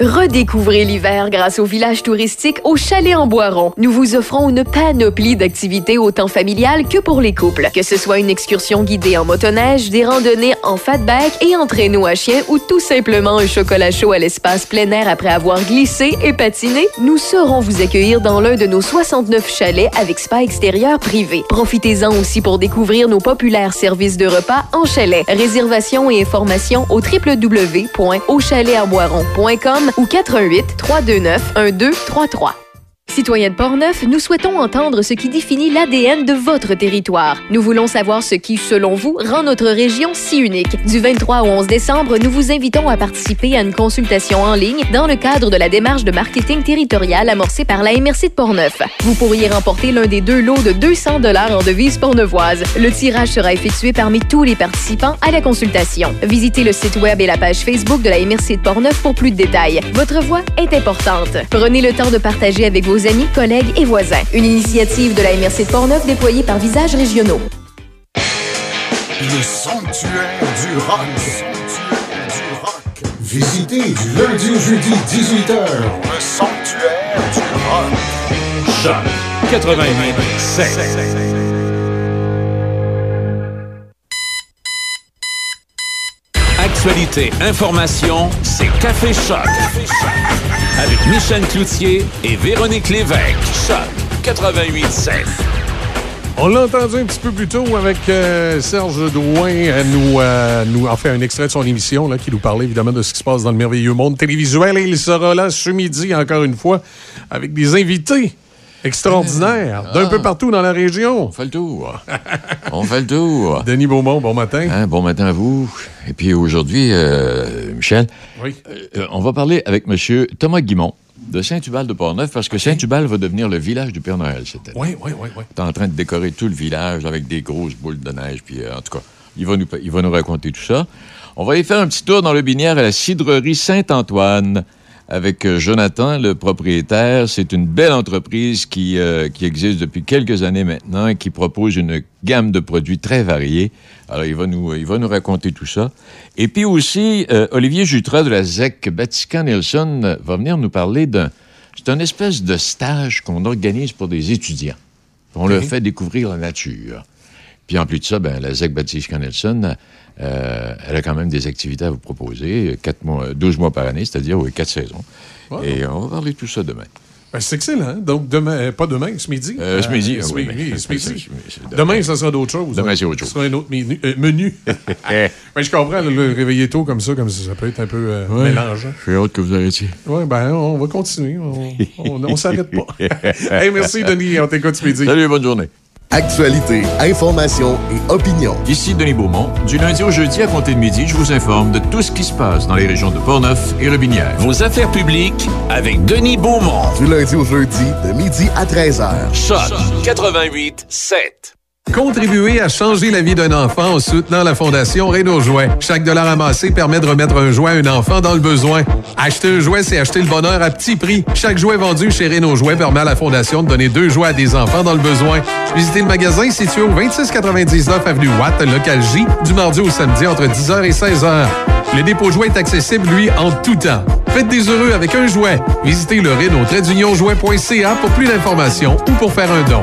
Redécouvrez l'hiver grâce au village touristique au Chalet en Boiron. Nous vous offrons une panoplie d'activités autant familiales que pour les couples. Que ce soit une excursion guidée en motoneige, des randonnées en fatback et en traîneau à chien ou tout simplement un chocolat chaud à l'espace plein air après avoir glissé et patiné, nous saurons vous accueillir dans l'un de nos 69 chalets avec spa extérieur privé. Profitez-en aussi pour découvrir nos populaires services de repas en chalet. Réservation et informations au www.auchaletarboiron.com ou 88 329 1233. Citoyens de Portneuf, nous souhaitons entendre ce qui définit l'ADN de votre territoire. Nous voulons savoir ce qui, selon vous, rend notre région si unique. Du 23 au 11 décembre, nous vous invitons à participer à une consultation en ligne dans le cadre de la démarche de marketing territorial amorcée par la MRC de Portneuf. Vous pourriez remporter l'un des deux lots de 200 dollars en devises portneuvoises. Le tirage sera effectué parmi tous les participants à la consultation. Visitez le site web et la page Facebook de la MRC de Portneuf pour plus de détails. Votre voix est importante. Prenez le temps de partager avec vos amis, collègues et voisins. Une initiative de la MRC de Portneuf déployée par Visages Régionaux. Le sanctuaire du rock. Sanctuaire du rock. Visitez du lundi au jeudi 18h. Le sanctuaire du rock. Choc 88 Actualité, information, c'est Café Choc. Avec Michel Cloutier et Véronique Lévesque. Choc 88 On l'a entendu un petit peu plus tôt avec euh, Serge Drouin, euh, nous, euh, nous en fait un extrait de son émission là, qui nous parlait évidemment de ce qui se passe dans le merveilleux monde télévisuel. Et il sera là ce midi, encore une fois, avec des invités extraordinaires d'un Ah. peu partout dans la région. On fait le tour. On fait le tour. Denis Beaumont, bon matin. Hein, bon matin à vous. Et puis aujourd'hui, euh, Michel, Oui. euh, on va parler avec M. Thomas Guimont de Saint-Hubal de Portneuf parce que Saint-Hubal va devenir le village du Père Noël cette année. Oui, oui, oui. oui. est en train de décorer tout le village avec des grosses boules de neige. Puis, euh, en tout cas, il va, nous, il va nous raconter tout ça. On va aller faire un petit tour dans le binière à la cidrerie Saint-Antoine avec euh, Jonathan, le propriétaire. C'est une belle entreprise qui, euh, qui existe depuis quelques années maintenant et qui propose une gamme de produits très variés. Alors, il va nous, il va nous raconter tout ça. Et puis aussi, euh, Olivier Jutras de la ZEC Vatican Nelson euh, va venir nous parler d'un... C'est un espèce de stage qu'on organise pour des étudiants. On leur fait découvrir la nature. Puis en plus de ça, ben, la ZEC Baptiste Nelson, euh, elle a quand même des activités à vous proposer, quatre mois, 12 mois par année, c'est-à-dire oui, quatre saisons. Wow. Et on va parler de tout ça demain. Ben, c'est excellent. Donc, demain, euh, pas demain, ce midi? Euh, ce midi, ce oui, midi, mais- ce midi. Demain, ça sera d'autres choses. Demain, hein? c'est autre chose. Ce sera un autre menu. euh, menu. Mais je comprends, le, le réveiller tôt comme ça, comme ça, ça peut être un peu Ouais. mélangeant. J'ai hâte que vous arrêtiez. Oui, ben, on va continuer. On, on s'arrête pas. hey, merci, Denis. On t'écoute ce midi. Salut, bonne journée. Actualité, information et opinion. Ici Denis Beaumont. Du lundi au jeudi à compter de midi, je vous informe de tout ce qui se passe dans les régions de Portneuf et Robinière. Vos affaires publiques avec Denis Beaumont. Du lundi au jeudi, de midi à 13h. Choc 88 7. Contribuer à changer la vie d'un enfant en soutenant la Fondation Renault Jouet. Chaque dollar amassé permet de remettre un jouet à un enfant dans le besoin. Acheter un jouet, c'est acheter le bonheur à petit prix. Chaque jouet vendu chez Renault Jouet permet à la Fondation de donner deux jouets à des enfants dans le besoin. Visitez le magasin situé au 2699 Avenue Watt, local J, du mardi au samedi entre 10h et 16h. Le dépôt jouet est accessible, lui, en tout temps. Faites des heureux avec un jouet. Visitez le Renault-jouet.ca pour plus d'informations ou pour faire un don.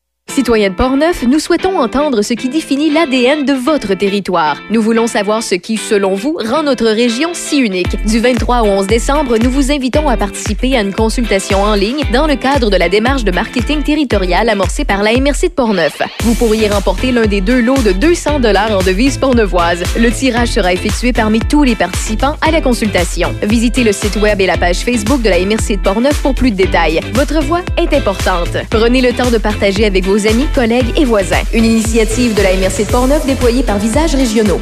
Citoyens de Portneuf, nous souhaitons entendre ce qui définit l'ADN de votre territoire. Nous voulons savoir ce qui, selon vous, rend notre région si unique. Du 23 au 11 décembre, nous vous invitons à participer à une consultation en ligne dans le cadre de la démarche de marketing territorial amorcée par la MRC de Portneuf. Vous pourriez remporter l'un des deux lots de 200 dollars en devises portneuvoises. Le tirage sera effectué parmi tous les participants à la consultation. Visitez le site web et la page Facebook de la MRC de Portneuf pour plus de détails. Votre voix est importante. Prenez le temps de partager avec vos amis, collègues et voisins. Une initiative de la MRC de Portneuf déployée par Visages Régionaux.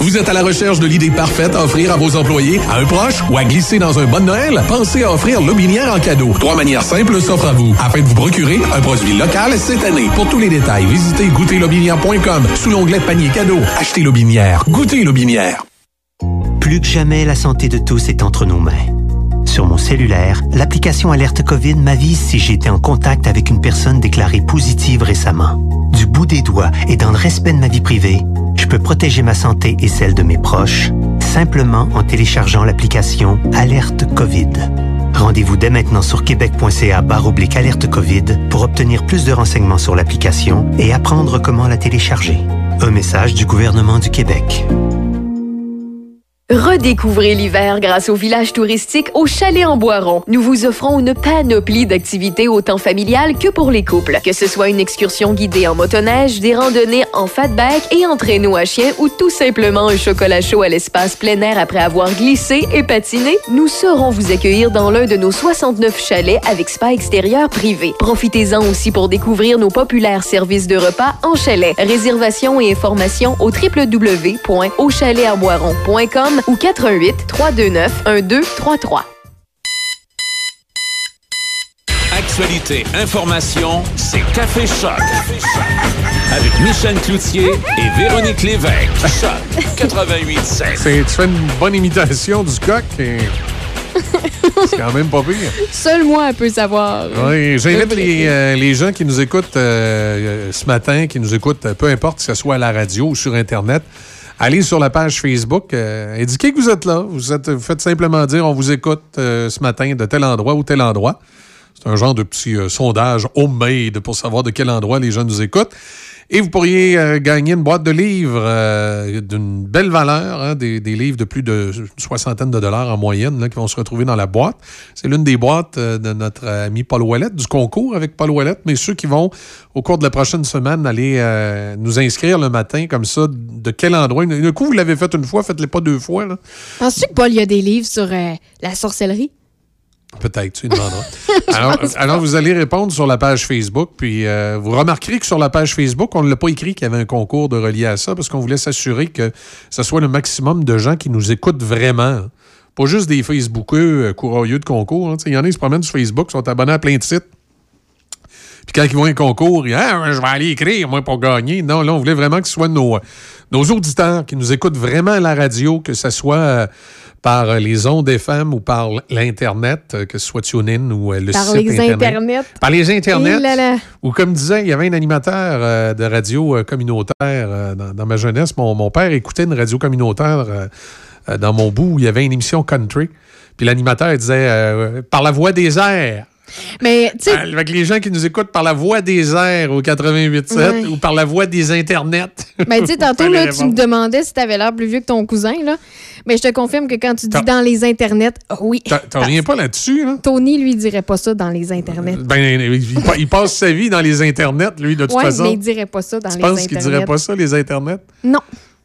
Vous êtes à la recherche de l'idée parfaite à offrir à vos employés, à un proche ou à glisser dans un bon Noël? Pensez à offrir Lobinière en cadeau. Trois manières simples s'offrent à vous afin de vous procurer un produit local cette année. Pour tous les détails, visitez goûterlobinière.com sous l'onglet panier cadeau. Achetez Lobinière. Goûtez Lobinière. Plus que jamais, la santé de tous est entre nos mains. Sur mon cellulaire, l'application Alerte COVID m'avise si j'ai été en contact avec une personne déclarée positive récemment. Du bout des doigts et dans le respect de ma vie privée, je peux protéger ma santé et celle de mes proches simplement en téléchargeant l'application Alerte COVID. Rendez-vous dès maintenant sur québec.ca oblique alerte COVID pour obtenir plus de renseignements sur l'application et apprendre comment la télécharger. Un message du gouvernement du Québec. Redécouvrez l'hiver grâce au village touristique au Chalet en Boiron. Nous vous offrons une panoplie d'activités autant familiales que pour les couples. Que ce soit une excursion guidée en motoneige, des randonnées en fatback et en traîneau à chien ou tout simplement un chocolat chaud à l'espace plein air après avoir glissé et patiné, nous saurons vous accueillir dans l'un de nos 69 chalets avec spa extérieur privé. Profitez-en aussi pour découvrir nos populaires services de repas en chalet. Réservation et informations au www.auchalet-en-boiron.com ou 88 329 1233. Actualité, information, c'est Café Choc. Avec Michel Cloutier et Véronique Lévesque. Choc 88 C'est- Tu fais une bonne imitation du coq et c'est quand même pas pire. Seul moi peut savoir. Oui, j'invite les, euh, les gens qui nous écoutent euh, ce matin, qui nous écoutent, peu importe que ce soit à la radio ou sur Internet, allez sur la page Facebook, euh, indiquez que vous êtes là. Vous, êtes, faites simplement dire on vous écoute euh, ce matin de tel endroit ou tel endroit. C'est un genre de petit euh, sondage homemade pour savoir de quel endroit les gens nous écoutent. Et vous pourriez euh, gagner une boîte de livres euh, d'une belle valeur, hein, des, livres de plus de soixantaine de dollars en moyenne là, qui vont se retrouver dans la boîte. C'est l'une des boîtes euh, de notre ami Paul Ouellette, du concours avec Paul Ouellette, mais ceux qui vont, au cours de la prochaine semaine, aller nous inscrire le matin comme ça, de quel endroit? Un coup, vous l'avez fait une fois, faites-le pas deux fois. Penses-tu que Paul, il y a des livres sur la sorcellerie? Peut-être, tu demanderas. alors, alors, vous allez répondre sur la page Facebook, puis euh, vous remarquerez que sur la page Facebook, on ne l'a pas écrit qu'il y avait un concours de relié à ça, parce qu'on voulait s'assurer que ce soit le maximum de gens qui nous écoutent vraiment. Pas juste des Facebookeux euh, courageux de concours. hein. Il y en a qui se promènent sur Facebook, sont abonnés à plein de sites. Puis quand ils vont à un concours, ils disent Ah, je vais aller écrire, moi, pour gagner. Non, là, on voulait vraiment que ce soit nos, nos auditeurs qui nous écoutent vraiment à la radio, que ce soit euh, par euh, les ondes FM ou par l'Internet, euh, que ce soit TuneIn ou euh, le Par site les Internet. Internets. Par les Internets. Ou comme disait, il y avait un animateur euh, de radio communautaire euh, dans, dans ma jeunesse. Mon, mon père écoutait une radio communautaire euh, dans mon bout où il y avait une émission country. Puis l'animateur disait par la voix des airs. Mais, tu sais, Avec les gens qui nous écoutent par la voix des airs au 88.7 Ouais. ou par la voix des internets. ben, tu sais, tantôt, là, tu me demandais si tu avais l'air plus vieux que ton cousin, là. Mais je te confirme que quand tu dis dans les internets, ah oui. T'en reviens pas là-dessus, là? Tony, lui, dirait pas ça dans les internets. Ben, il, pa- il passe sa vie dans les internets, lui, de toute ouais, façon. mais il dirait pas ça dans tu les penses internets. qu'il dirait pas ça, les internets? Non,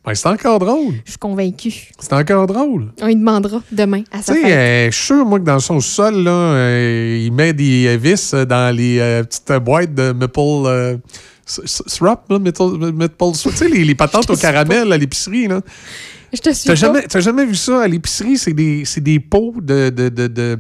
Ben, c'est encore drôle. je suis convaincue. C'est encore drôle. On lui demandera demain à sa Tu sais, euh, je suis sûr, moi, que dans son sol, là, euh, il met des euh, vis dans les petites boîtes de maple syrup, là, maple. Tu sais, les, les patentes au caramel à l'épicerie, là. Je te suis T'as jamais, jamais vu ça à l'épicerie? C'est des, c'est des pots de. de, de, de-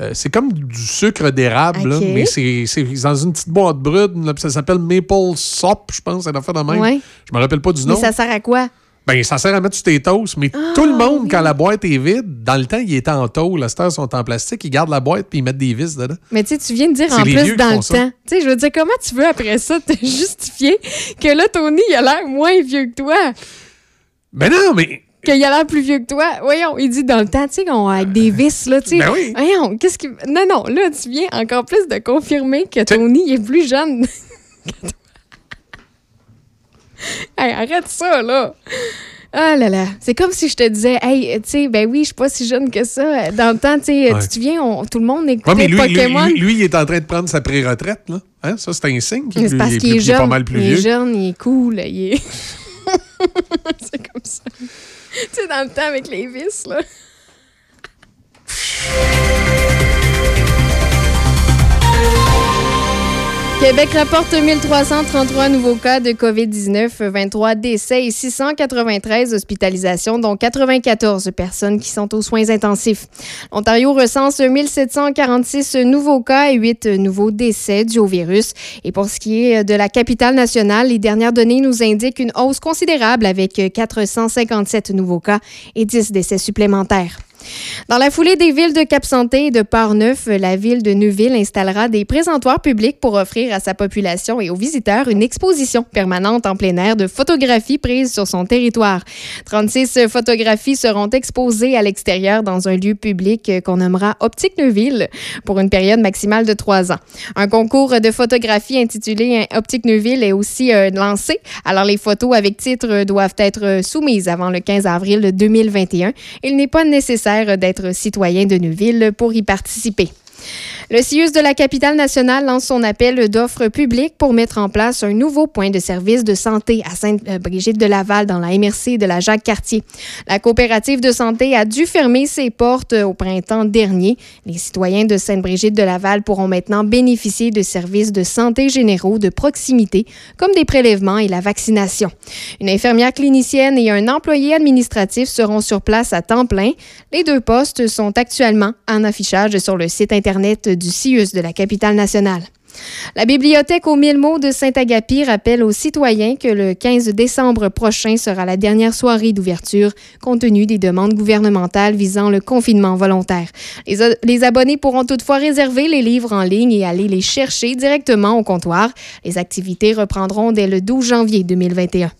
euh, c'est comme du sucre d'érable, là, Ok. mais c'est c'est dans une petite boîte puis ça s'appelle Maple Sop, je pense, c'est une affaire de même. Ouais. Je me rappelle pas du Mais nom. ça sert à quoi? Ben, ça sert à mettre sur tes toasts, mais Ah, tout le monde, quand la boîte est vide, dans le temps, il était en tôle, les stars sont en plastique, ils gardent la boîte puis ils mettent des vis dedans. Mais tu sais, tu viens de dire en plus dans le ça. temps. Tu sais, je veux dire, comment tu veux après ça te justifier que là, Tony, il a l'air moins vieux que toi? Ben non, mais Qu'il a l'air plus vieux que toi? Voyons, il dit dans le temps, tu sais, qu'on- avec des vis, là, tu sais. Ben oui. Voyons, qu'est-ce qui. Non, non, là, tu viens encore plus de confirmer que Tony est plus jeune. que toi. hey, arrête ça, là! Ah là là, c'est comme si je te disais, hey, tu sais, ben oui, je suis pas si jeune que ça. Dans le temps, tu sais, Ouais. tu te souviens, on- tout le monde Ouais, écoutait mais lui, Pokémon. lui- lui, il est en train de prendre sa pré-retraite. là. Hein? Ça, c'est un signe qu'il c'est parce il est, qu'il est plus- il est jeune. pas mal plus il vieux. est jeune, il est cool, il est. c'est comme ça. tu sais, dans le temps. Québec rapporte 1333 nouveaux cas de COVID-19, 23 décès et 693 hospitalisations, dont 94 personnes qui sont aux soins intensifs. L'Ontario recense 1746 nouveaux cas et 8 nouveaux décès dus au virus. Et pour ce qui est de la capitale nationale, les dernières données nous indiquent une hausse considérable avec 457 nouveaux cas et 10 décès supplémentaires. Dans la foulée des villes de Cap-Santé et de Port-Neuf, la ville de Neuville installera des présentoirs publics pour offrir à sa population et aux visiteurs une exposition permanente en plein air de photographies prises sur son territoire. 36 photographies seront exposées à l'extérieur dans un lieu public qu'on nommera Optique Neuville pour une période maximale de trois ans. Un concours de photographie intitulé Optique Neuville est aussi euh, lancé. Alors, les photos avec titre doivent être soumises avant le 15 avril 2021. Il n'est pas nécessaire d'être citoyen de Neuville pour y participer. Le CIUS de la capitale nationale lance son appel d'offres publiques pour mettre en place un nouveau point de service de santé à Sainte-Brigitte-de-Laval dans la MRC de la Jacques-Cartier. La coopérative de santé a dû fermer ses portes au printemps dernier. Les citoyens de Sainte-Brigitte-de-Laval pourront maintenant bénéficier de services de santé généraux de proximité comme des prélèvements et la vaccination. Une infirmière clinicienne et un employé administratif seront sur place à temps plein. Les deux postes sont actuellement en affichage sur le site Internet du CIUS de la capitale nationale. La bibliothèque aux mille mots de Saint-Agapi rappelle aux citoyens que le 15 décembre prochain sera la dernière soirée d'ouverture compte tenu des demandes gouvernementales visant le confinement volontaire. Les, les, abonnés pourront toutefois réserver les livres en ligne et aller les chercher directement au comptoir. Les activités reprendront dès le 12 janvier 2021.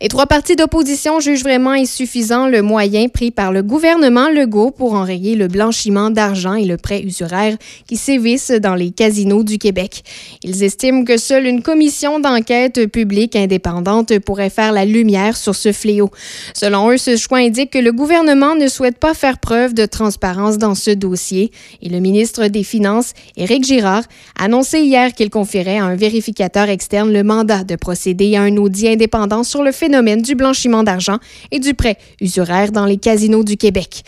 Les trois partis d'opposition jugent vraiment insuffisant le moyen pris par le gouvernement Legault pour enrayer le blanchiment d'argent et le prêt usuraire qui sévissent dans les casinos du Québec. Ils estiment que seule une commission d'enquête publique indépendante pourrait faire la lumière sur ce fléau. Selon eux, ce choix indique que le gouvernement ne souhaite pas faire preuve de transparence dans ce dossier et le ministre des Finances, Éric Girard, a annoncé hier qu'il confierait à un vérificateur externe le mandat de procéder à un audit indépendant sur le phénomène du blanchiment d'argent et du prêt usuraire dans les casinos du Québec.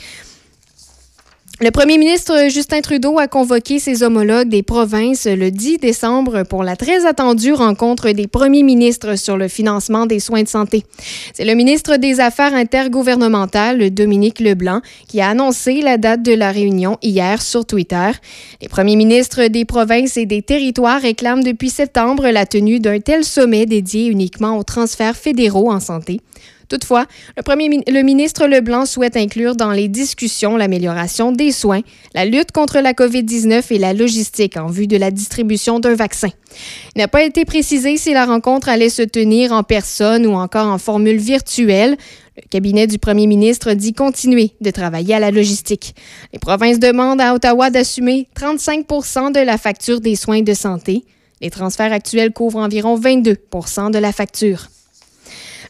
Le premier ministre Justin Trudeau a convoqué ses homologues des provinces le 10 décembre pour la très attendue rencontre des premiers ministres sur le financement des soins de santé. C'est le ministre des Affaires intergouvernementales, Dominique Leblanc, qui a annoncé la date de la réunion hier sur Twitter. Les premiers ministres des provinces et des territoires réclament depuis septembre la tenue d'un tel sommet dédié uniquement aux transferts fédéraux en santé. Toutefois, le, premier, le ministre Leblanc souhaite inclure dans les discussions l'amélioration des soins, la lutte contre la COVID-19 et la logistique en vue de la distribution d'un vaccin. Il n'a pas été précisé si la rencontre allait se tenir en personne ou encore en formule virtuelle. Le cabinet du premier ministre dit continuer de travailler à la logistique. Les provinces demandent à Ottawa d'assumer 35% de la facture des soins de santé. Les transferts actuels couvrent environ 22 de la facture.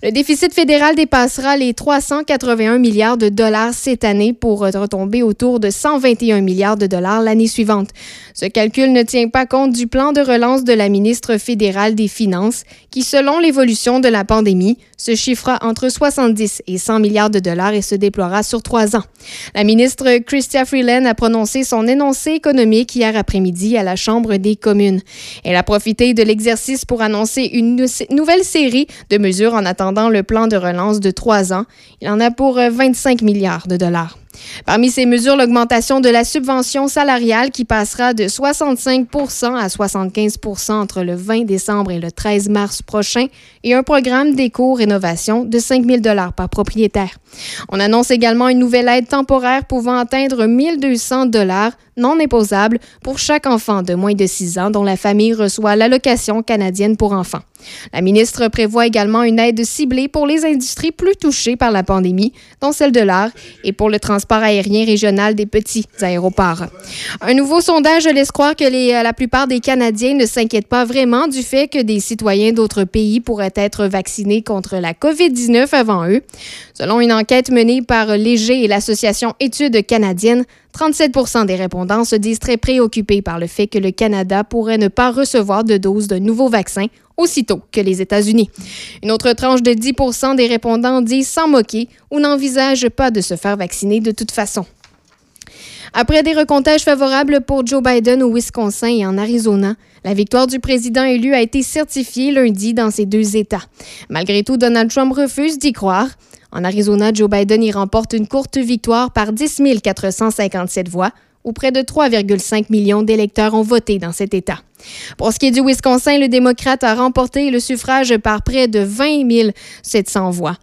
Le déficit fédéral dépassera les 381 milliards de dollars cette année pour retomber autour de 121 milliards de dollars l'année suivante. Ce calcul ne tient pas compte du plan de relance de la ministre fédérale des Finances, qui, selon l'évolution de la pandémie, se chiffrera entre 70 et 100 milliards de dollars et se déploiera sur trois ans. La ministre Chrystia Freeland a prononcé son énoncé économique hier après-midi à la Chambre des communes. Elle a profité de l'exercice pour annoncer une nouvelle série de mesures en attendant le plan de relance de trois ans. Il en a pour 25 milliards de dollars. Parmi ces mesures, l'augmentation de la subvention salariale qui passera de 65% à 75% entre le 20 décembre et le 13 mars prochain et un programme d'éco-rénovation de 5 000 par propriétaire. On annonce également une nouvelle aide temporaire pouvant atteindre 1 200 non imposables pour chaque enfant de moins de 6 ans dont la famille reçoit l'allocation canadienne pour enfants. La ministre prévoit également une aide ciblée pour les industries plus touchées par la pandémie, dont celle de l'art, et pour le transport aérien régional des petits aéroports. Un nouveau sondage laisse croire que les, la plupart des Canadiens ne s'inquiètent pas vraiment du fait que des citoyens d'autres pays pourraient être vaccinés contre la COVID-19 avant eux. Selon une enquête menée par Léger et l'Association Études canadiennes, 37% des répondants se disent très préoccupés par le fait que le Canada pourrait ne pas recevoir de doses de nouveaux vaccins aussitôt que les États-Unis. Une autre tranche de 10 des répondants disent sans moquer ou n'envisagent pas de se faire vacciner de toute façon. Après des recomptages favorables pour Joe Biden au Wisconsin et en Arizona, la victoire du président élu a été certifiée lundi dans ces deux États. Malgré tout, Donald Trump refuse d'y croire. En Arizona, Joe Biden y remporte une courte victoire par 10 457 voix, où près de 3,5 millions d'électeurs ont voté dans cet État. Pour ce qui est du Wisconsin, le démocrate a remporté le suffrage par près de 20 700 voix.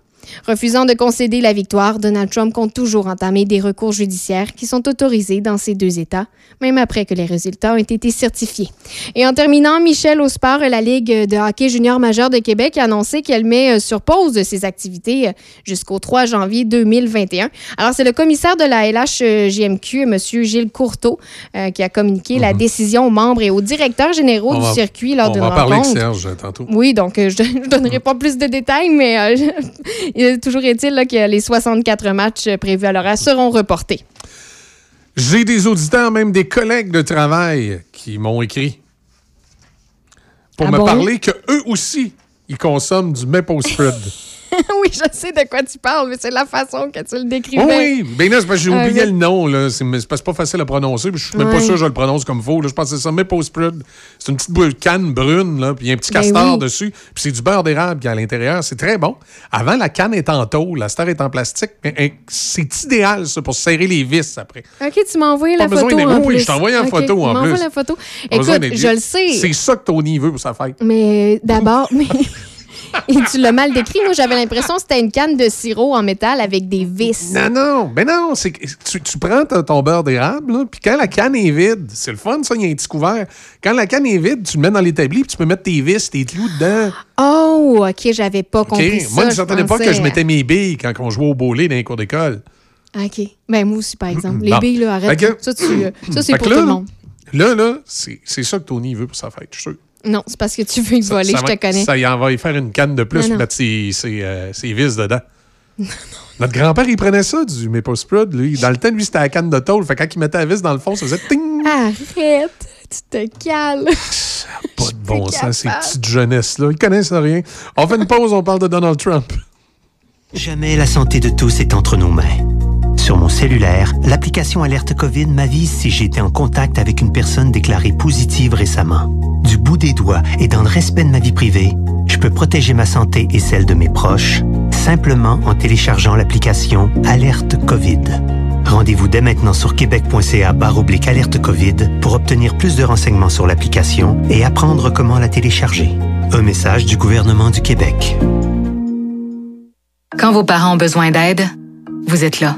Refusant de concéder la victoire, Donald Trump compte toujours entamer des recours judiciaires qui sont autorisés dans ces deux États, même après que les résultats ont été certifiés. Et en terminant, Michel au sport, la Ligue de hockey junior majeur de Québec a annoncé qu'elle met euh, sur pause ses activités euh, jusqu'au 3 janvier 2021. Alors, c'est le commissaire de la LHJMQ, M. Gilles Courteau, euh, qui a communiqué la décision aux membres et aux directeurs généraux Mhm. On du va- circuit lors On d'une va parler avec rencontre. Serge tantôt. Oui, donc euh, je ne donnerai pas plus de détails, mais euh, toujours est-il que les 64 matchs prévus à l'horaire seront reportés. J'ai des auditeurs, même des collègues de travail, qui m'ont écrit pour Ah me bon? parler que eux aussi, ils consomment du maple spread. oui, je sais de quoi tu parles, mais c'est la façon que tu le décrivais. oui, oui. Ben là, c'est parce que j'ai Euh, oublié le nom. là. C'est mais c'est parce que c'est pas facile à prononcer. puis Je suis même pas sûr que je le prononce comme faux. là. Je pense que c'est ça, maple. C'est une petite boule- canne brune, là, puis il y a un petit Ben castor oui. dessus. Puis c'est du beurre d'érable qui est à l'intérieur. C'est très bon. Avant, la canne est en tôle, la star est en plastique. Mais hein, c'est idéal, ça, pour serrer les vis après. OK, tu m'as envoyé la photo en Oui, plus. je la OK, photo en plus. la photo. Écoute, je le sais, C'est ça que Tony veut pour sa fête. mais d'abord, mais... Et tu l'as mal décrit. Moi, j'avais l'impression que c'était une canne de sirop en métal avec des vis. Non, non, ben non, c'est que tu, tu prends ton, ton beurre d'érable, là, puis quand la canne est vide, c'est le fun, ça, il y a un petit couvert. Quand la canne est vide, tu le mets dans l'établi, puis tu peux mettre tes vis, tes clous dedans. Oh, OK, j'avais pas compris ça. Moi, à une je certaine époque, que je mettais mes billes quand on jouait au bowling dans les cours d'école. OK. Ben, moi aussi, par exemple. Les billes, là, arrête. Que- Ça, c'est pour tout le monde. Là, là, c'est c'est ça que Tony veut pour sa fête, je suis sûr. Non, c'est parce que tu veux y voler, Ça je te connais. Ça y en va y faire une canne de plus, Non, non. mettre ses, ses, euh, ses vis dedans. Notre grand-père, il prenait ça, du maple spread. Lui. Dans le temps, lui, c'était la canne de tôle. Fait que quand il mettait la vis dans le fond, ça faisait ting! Arrête, tu te calmes. Pas de bon sens, ces petites jeunesses-là. Ils connaissent rien. On fait une pause, on parle de Donald Trump. Jamais la santé de tous est entre nos mains. Sur mon cellulaire, l'application Alerte COVID m'avise si j'ai été en contact avec une personne déclarée positive récemment. Du bout des doigts et dans le respect de ma vie privée, je peux protéger ma santé et celle de mes proches simplement en téléchargeant l'application Alerte COVID. Rendez-vous dès maintenant sur québec.ca oblique alerte COVID pour obtenir plus de renseignements sur l'application et apprendre comment la télécharger. Un message du gouvernement du Québec. Quand vos parents ont besoin d'aide, vous êtes là.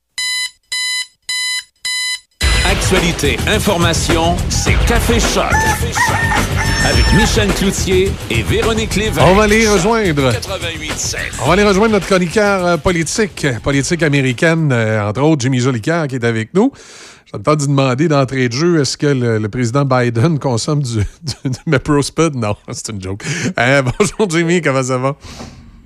Actualité, information, c'est Café Choc. Avec Michel Cloutier et Véronique Lévesque. On va aller rejoindre. 88.7. On va aller rejoindre notre chroniqueur euh, politique, politique américaine, euh, entre autres Jimmy Jolicoeur, qui est avec nous. J'ai de demander d'entrée de jeu, est-ce que le, le président Biden consomme du, du, du? Non, c'est une joke. Euh, bonjour Jimmy, comment ça va?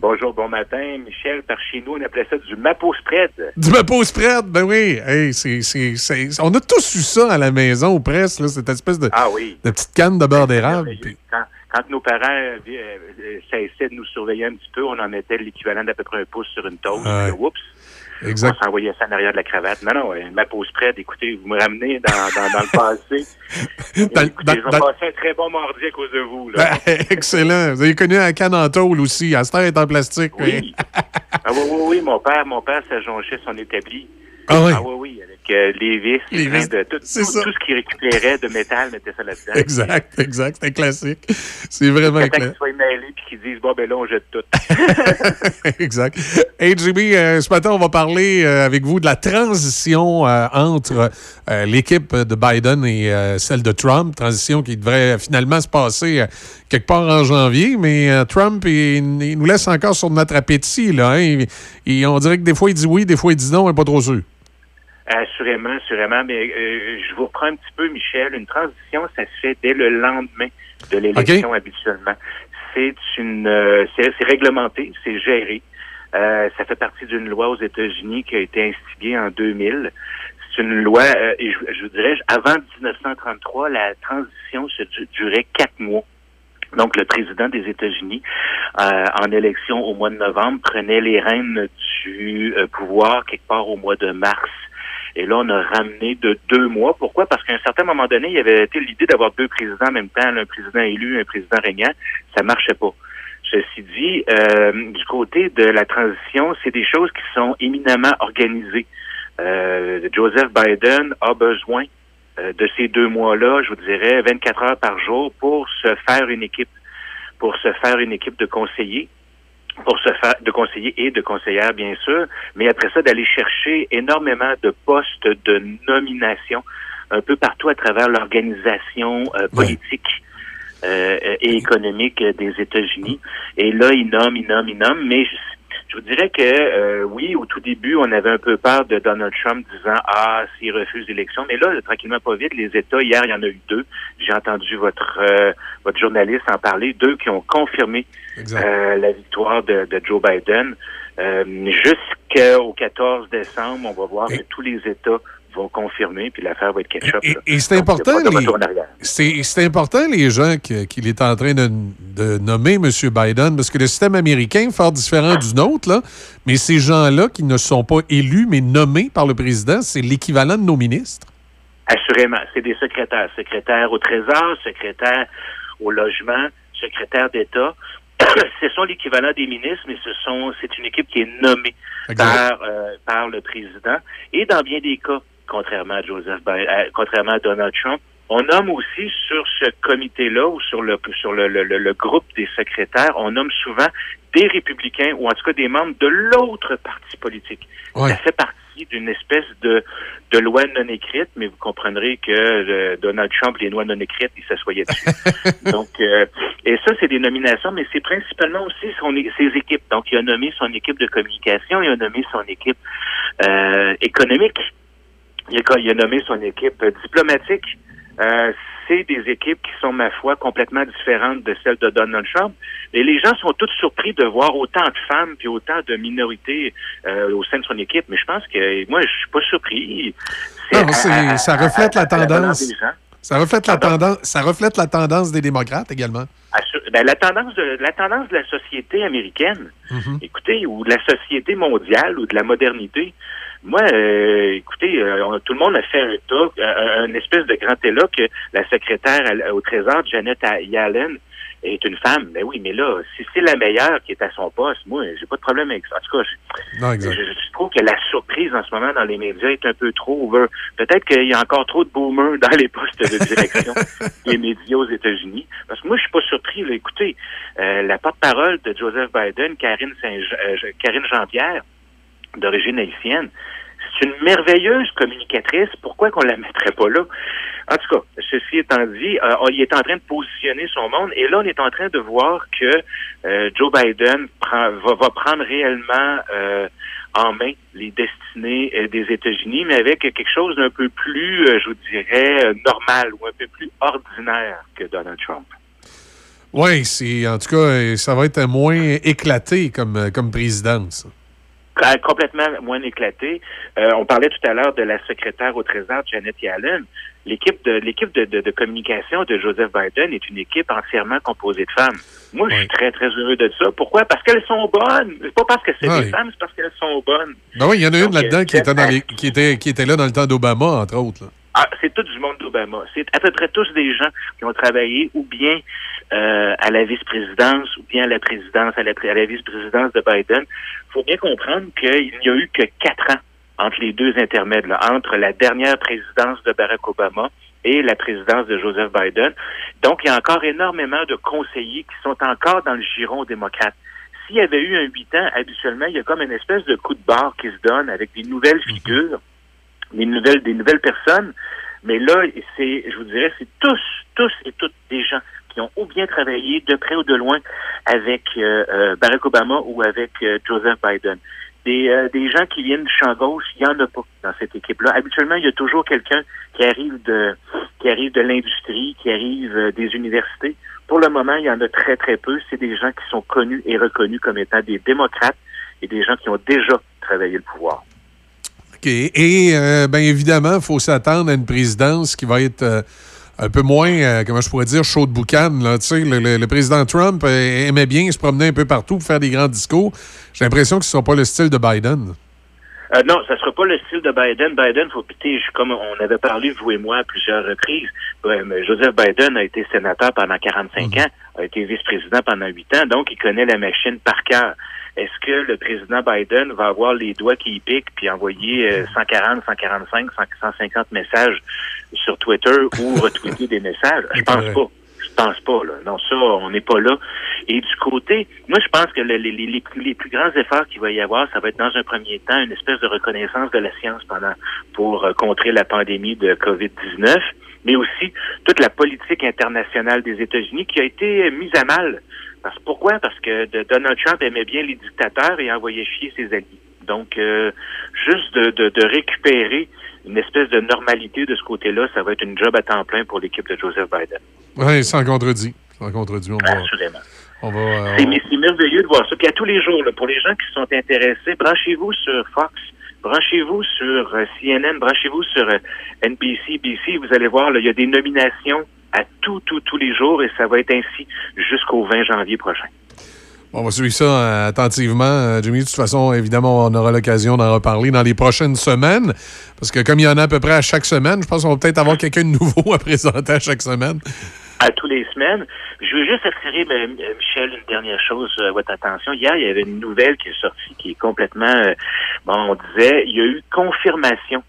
Bonjour, bon matin. Michel, par chez nous, on appelait ça du mapo spread. Du Mepro Spread, ben oui. Hey, c'est, c'est- c'est- on a tous eu ça à la maison ou presque, là, cette espèce de, Ah oui. de petite canne de beurre d'érable. puis- Quand, quand nos parents euh, euh, euh, cessaient de nous surveiller un petit peu, on en mettait l'équivalent d'à peu près un pouce sur une toast. Puis, Oups. Exact. On s'envoyait ça en arrière de la cravate. Non, non, euh, ma pause spread, écoutez, vous me ramenez dans, dans, dans le passé. Dans- écoutez, je vais dans- passer un très bon mardi à cause de vous. Là. Ben, excellent. Vous avez connu la canne en tôle aussi. Astor est en plastique. Oui. ah oui, oui, oui, mon père, mon père s'ajonchait son établi. Ah oui. oui, oui, avec euh, les vis, Les les vis, de, tout, tout, tout ce qu'il récupérait de métal, mettait ça là-dedans. Exact, exact. C'est un classique. C'est vraiment clair. qu'ils soient mêlés puis qu'ils disent, bon, ben là, on jette tout. exact. Hey, Jimmy, euh, ce matin, on va parler euh, avec vous de la transition euh, entre l'équipe de Biden et celle de Trump. Transition qui devrait finalement se passer quelque part en janvier, mais Trump, il, il nous laisse encore sur notre appétit. Là, hein. On dirait que des fois, il dit oui, des fois, il dit non, on n'est pas trop sûr. Assurément, assurément. Mais euh, je vous reprends un petit peu, Michel. Une transition, ça se fait dès le lendemain de l'élection habituellement. C'est une, euh, c'est réglementé, c'est géré. Euh, ça fait partie d'une loi aux États-Unis qui a été instigée en 2000. C'est une loi, euh, et je, je vous dirais, avant 1933, la transition se du- durait quatre mois. Donc, le président des États-Unis, euh, en élection au mois de novembre, prenait les rênes du euh, pouvoir quelque part au mois de mars. Et là, on a ramené de deux mois. Pourquoi? Parce qu'à un certain moment donné, il y avait été l'idée d'avoir deux présidents en même temps, un président élu, un président régnant. Ça marchait pas. Ceci dit, euh, du côté de la transition, c'est des choses qui sont éminemment organisées. Euh, Joseph Biden a besoin euh, de ces deux mois-là, je vous dirais, 24 heures par jour pour se faire une équipe, pour se faire une équipe de conseillers pour se faire de conseillers et de conseillères, bien sûr, mais après ça, d'aller chercher énormément de postes de nomination un peu partout à travers l'organisation euh, politique euh, et économique des États-Unis. Et là, il nomme, il nomme, il nomme, mais je, je vous dirais que euh, oui, au tout début, on avait un peu peur de Donald Trump disant Ah, s'il refuse l'élection. Mais là, tranquillement, pas vite, les États, hier, il y en a eu deux. J'ai entendu votre euh, votre journaliste en parler, deux qui ont confirmé euh, la victoire de, de Joe Biden. Jusqu'au 14 décembre, on va voir que tous les États vont confirmer, puis l'affaire va être ketchup. Et, et c'est important, c'est important les gens qu'il est en train de, de, nommer, M. Biden, parce que le système américain est fort différent du nôtre, là, mais ces gens-là qui ne sont pas élus, mais nommés par le président, c'est l'équivalent de nos ministres. Assurément, c'est des secrétaires, secrétaires au Trésor, secrétaires au logement, secrétaires d'État. ce sont l'équivalent des ministres, mais ce sont c'est une équipe qui est nommée par, euh, par le président. Et dans bien des cas, contrairement à Joseph Biden, euh, contrairement à Donald Trump, on nomme aussi sur ce comité-là ou sur le sur le, le, le, groupe des secrétaires, on nomme souvent des républicains ou en tout cas des membres de l'autre parti politique. Ça fait partie d'une espèce de, de loi non écrite, mais vous comprendrez que euh, Donald Trump, les lois non écrites, il s'assoyait dessus. Donc, euh, et ça, c'est des nominations, mais c'est principalement aussi son, ses équipes. Donc, il a nommé son équipe de communication, il a nommé son équipe euh, économique, il a, il a nommé son équipe diplomatique. C'est des équipes qui sont, ma foi, complètement différentes de celles de Donald Trump. Et les gens sont tous surpris de voir autant de femmes puis autant de minorités euh, au sein de son équipe. Mais je pense que moi, je suis pas surpris. Non, ça reflète la tendance. Ça reflète la tendance. Ça reflète la tendance des démocrates également. Ben, la tendance de la tendance de la société américaine, Mm-hmm. écoutez, ou de la société mondiale ou de la modernité. Moi, euh, écoutez, euh, on- tout le monde a fait un tas, un, un espèce de grand éloge que la secrétaire au Trésor, Janet Yellen, est une femme. Ben oui, mais là, si c'est la meilleure qui est à son poste, moi, j'ai pas de problème avec ça. En tout cas, je, Non, je, je trouve que la surprise en ce moment dans les médias est un peu trop over. Peut-être qu'il y a encore trop de boomers dans les postes de direction des médias aux États-Unis. Parce que moi, je suis pas surpris. là. Écoutez, euh, la porte-parole de Joseph Biden, Karine, Saint euh, Karine Jean-Pierre, d'origine haïtienne, c'est une merveilleuse communicatrice. Pourquoi qu'on la mettrait pas là? En tout cas, ceci étant dit, euh, il est en train de positionner son monde et là, on est en train de voir que euh, Joe Biden va, prendre réellement euh, en main les destinées des États-Unis, mais avec quelque chose d'un peu plus, je vous dirais, normal ou un peu plus ordinaire que Donald Trump. Oui, en tout cas, ça va être moins éclaté comme, comme présidence. Complètement moins éclaté. Euh, on parlait tout à l'heure de la secrétaire au Trésor, Janet Yellen. L'équipe de l'équipe de, de- de communication de Joseph Biden est une équipe entièrement composée de femmes. Moi, je suis très, très heureux de ça. Pourquoi? Parce qu'elles sont bonnes. C'est pas parce que c'est des femmes, c'est parce qu'elles sont bonnes. Ben oui, il y en a une là-dedans euh, qui, était dans les- qui, était, qui était là dans le temps d'Obama, entre autres. là. Ah, c'est tout du monde d'Obama. C'est à peu près tous des gens qui ont travaillé ou bien euh, à la vice-présidence ou bien à la présidence, à la, à la vice-présidence de Biden. Il faut bien comprendre qu'il n'y a eu que quatre ans entre les deux intermèdes, là, entre la dernière présidence de Barack Obama et la présidence de Joseph Biden. Donc, il y a encore énormément de conseillers qui sont encore dans le giron démocrate. S'il y avait eu un huit ans, habituellement, il y a comme une espèce de coup de barre qui se donne avec des nouvelles figures des nouvelles, des nouvelles personnes. Mais là, c'est, je vous dirais, c'est tous, tous et toutes des gens qui ont ou bien travaillé de près ou de loin avec euh, euh, Barack Obama ou avec euh, Joseph Biden. Des, euh, des gens qui viennent du champ gauche, il y en a pas dans cette équipe-là. Habituellement, il y a toujours quelqu'un qui arrive de qui arrive de l'industrie, qui arrive euh, des universités. Pour le moment, il y en a très très peu. C'est des gens qui sont connus et reconnus comme étant des démocrates et des gens qui ont déjà travaillé le pouvoir. OK. Et euh, bien évidemment, il faut s'attendre à une présidence qui va être euh, un peu moins, euh, comment je pourrais dire, chaud de boucan. Là, tu sais, le, le- le président Trump aimait bien se promener un peu partout pour faire des grands discours. J'ai l'impression que ce ne sera pas le style de Biden. Euh, non, ça sera pas le style de Biden. Biden, faut péter, je- comme on avait parlé, vous et moi, à plusieurs reprises. Joseph Biden a été sénateur pendant 45 ans, a été vice-président pendant 8 ans, donc il connaît la machine par cœur. Est-ce que le président Biden va avoir les doigts qui y piquent puis envoyer euh, 140, 145, 100, 150 messages sur Twitter ou retweeter des messages? Je pense pas. Je pense pas, là. Non, ça, on n'est pas là. Et du côté, moi, je pense que le- les, les, les plus, les plus grands efforts qu'il va y avoir, ça va être dans un premier temps une espèce de reconnaissance de la science pendant pour euh, contrer la pandémie de COVID-19, mais aussi toute la politique internationale des États-Unis qui a été euh, mise à mal. Parce, pourquoi? Parce que Donald Trump aimait bien les dictateurs et envoyait chier ses alliés. Donc, euh, juste de, de, de récupérer une espèce de normalité de ce côté-là, ça va être une job à temps plein pour l'équipe de Joseph Biden. Oui, sans contredit. Sans contredit. On va, on va, euh, C'est mais c'est merveilleux de voir ça. Puis à tous les jours, là, pour les gens qui sont intéressés, branchez-vous sur Fox, branchez-vous sur euh, CNN, branchez-vous sur NBC, BC. Vous allez voir, là, il y a des nominations à tous, tous, tous les jours et ça va être ainsi jusqu'au 20 janvier prochain. On va suivre ça euh, attentivement, euh, Jimmy. De toute façon, évidemment, on aura l'occasion d'en reparler dans les prochaines semaines. Parce que comme il y en a à peu près à chaque semaine, je pense qu'on va peut-être avoir quelqu'un de nouveau à présenter à chaque semaine. à tous les semaines. Je veux juste attirer, ben, euh, Michel, une dernière chose à votre attention. Hier, il y avait une nouvelle qui est sortie, qui est complètement, euh, bon, on disait, il y a eu confirmation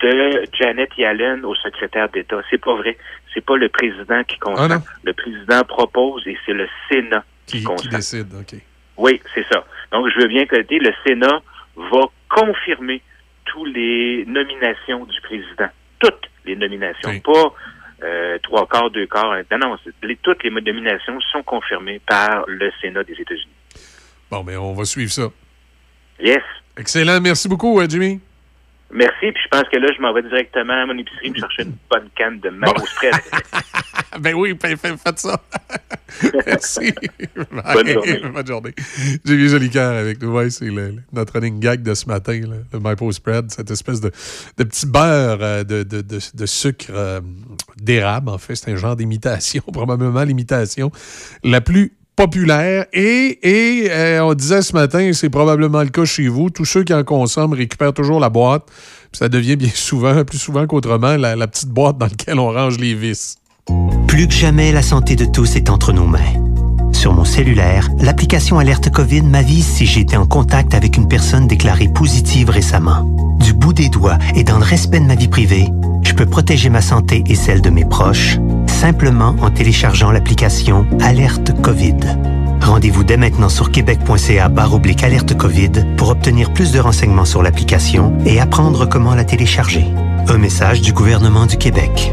de Janet Yellen au secrétaire d'État. C'est pas vrai. C'est pas le président qui. Ah non? le président propose et c'est le Sénat qui, Qui, décide, OK. Oui, c'est ça. Donc, je veux bien que le Sénat va confirmer toutes les nominations du président. Toutes les nominations. Pas euh, trois quarts, deux quarts. Non, non, les- toutes les nominations sont confirmées par le Sénat des États-Unis. Bon, mais on va suivre ça. Yes. Excellent. Merci beaucoup, euh, Jimmy. Merci. Puis je pense que là, je m'en vais directement à mon épicerie me chercher une bonne canne de mango spread. ben oui, faites, ça. Merci. Bonne journée. Bonne journée. Jimmy Jolicoeur avec nous. Ouais, c'est notre running gag de ce matin, là, le Maple Spread, cette espèce de, de petit beurre euh, de, de- de- de sucre euh, d'érable. En fait, c'est un genre d'imitation, probablement l'imitation la plus populaire. Et, et euh, on disait ce matin, c'est probablement le cas chez vous, tous ceux qui en consomment récupèrent toujours la boîte. Ça devient bien souvent, plus souvent qu'autrement, la, la petite boîte dans laquelle on range les vis. Plus que jamais, la santé de tous est entre nos mains. Sur mon cellulaire, l'application Alerte COVID m'avise si j'ai été en contact avec une personne déclarée positive récemment. Du bout des doigts et dans le respect de ma vie privée, je peux protéger ma santé et celle de mes proches simplement en téléchargeant l'application Alerte COVID. Rendez-vous dès maintenant sur québec.ca oblique alerte COVID pour obtenir plus de renseignements sur l'application et apprendre comment la télécharger. Un message du gouvernement du Québec.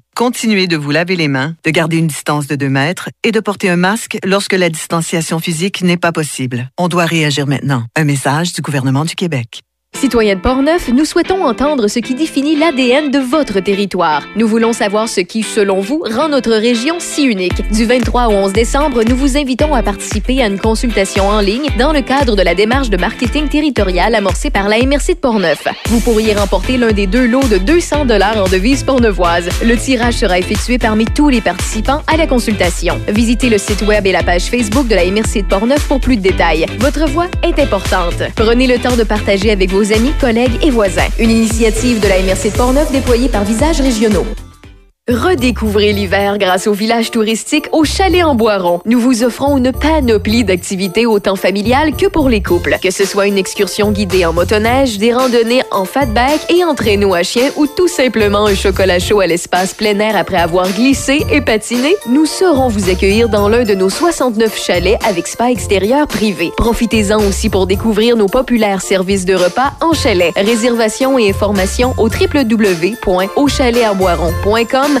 Continuez de vous laver les mains, de garder une distance de 2 mètres et de porter un masque lorsque la distanciation physique n'est pas possible. On doit réagir maintenant. Un message du gouvernement du Québec. Citoyens de Portneuf, nous souhaitons entendre ce qui définit l'ADN de votre territoire. Nous voulons savoir ce qui, selon vous, rend notre région si unique. Du 23 au 11 décembre, nous vous invitons à participer à une consultation en ligne dans le cadre de la démarche de marketing territorial amorcée par la MRC de Portneuf. Vous pourriez remporter l'un des deux lots de 200 dollars en devises portneuvoises. Le tirage sera effectué parmi tous les participants à la consultation. Visitez le site web et la page Facebook de la MRC de Portneuf pour plus de détails. Votre voix est importante. Prenez le temps de partager avec vos amis, collègues et voisins. Une initiative de la MRC de Portneuf déployée par Visages Régionaux. Redécouvrez l'hiver grâce au village touristique au Chalet en Boiron. Nous vous offrons une panoplie d'activités autant familiales que pour les couples. Que ce soit une excursion guidée en motoneige, des randonnées en fatback et en traîneau à chien ou tout simplement un chocolat chaud à l'espace plein air après avoir glissé et patiné, nous saurons vous accueillir dans l'un de nos 69 chalets avec spa extérieur privé. Profitez-en aussi pour découvrir nos populaires services de repas en chalet. Réservation et informations au www.auchalet-en-boiron.com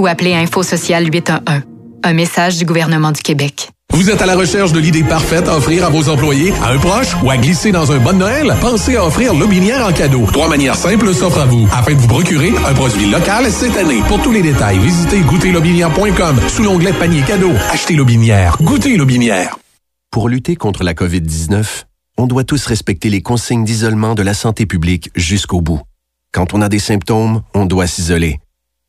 ou appelez Info Social 811. Un message du gouvernement du Québec. Vous êtes à la recherche de l'idée parfaite à offrir à vos employés, à un proche ou à glisser dans un bon Noël? Pensez à offrir Lobinière en cadeau. Trois manières simples s'offrent à vous afin de vous procurer un produit local cette année. Pour tous les détails, visitez goûterlobinière.com sous l'onglet panier cadeau. Achetez Lobinière. Goûtez Lobinière. Pour lutter contre la COVID-19, on doit tous respecter les consignes d'isolement de la santé publique jusqu'au bout. Quand on a des symptômes, on doit s'isoler.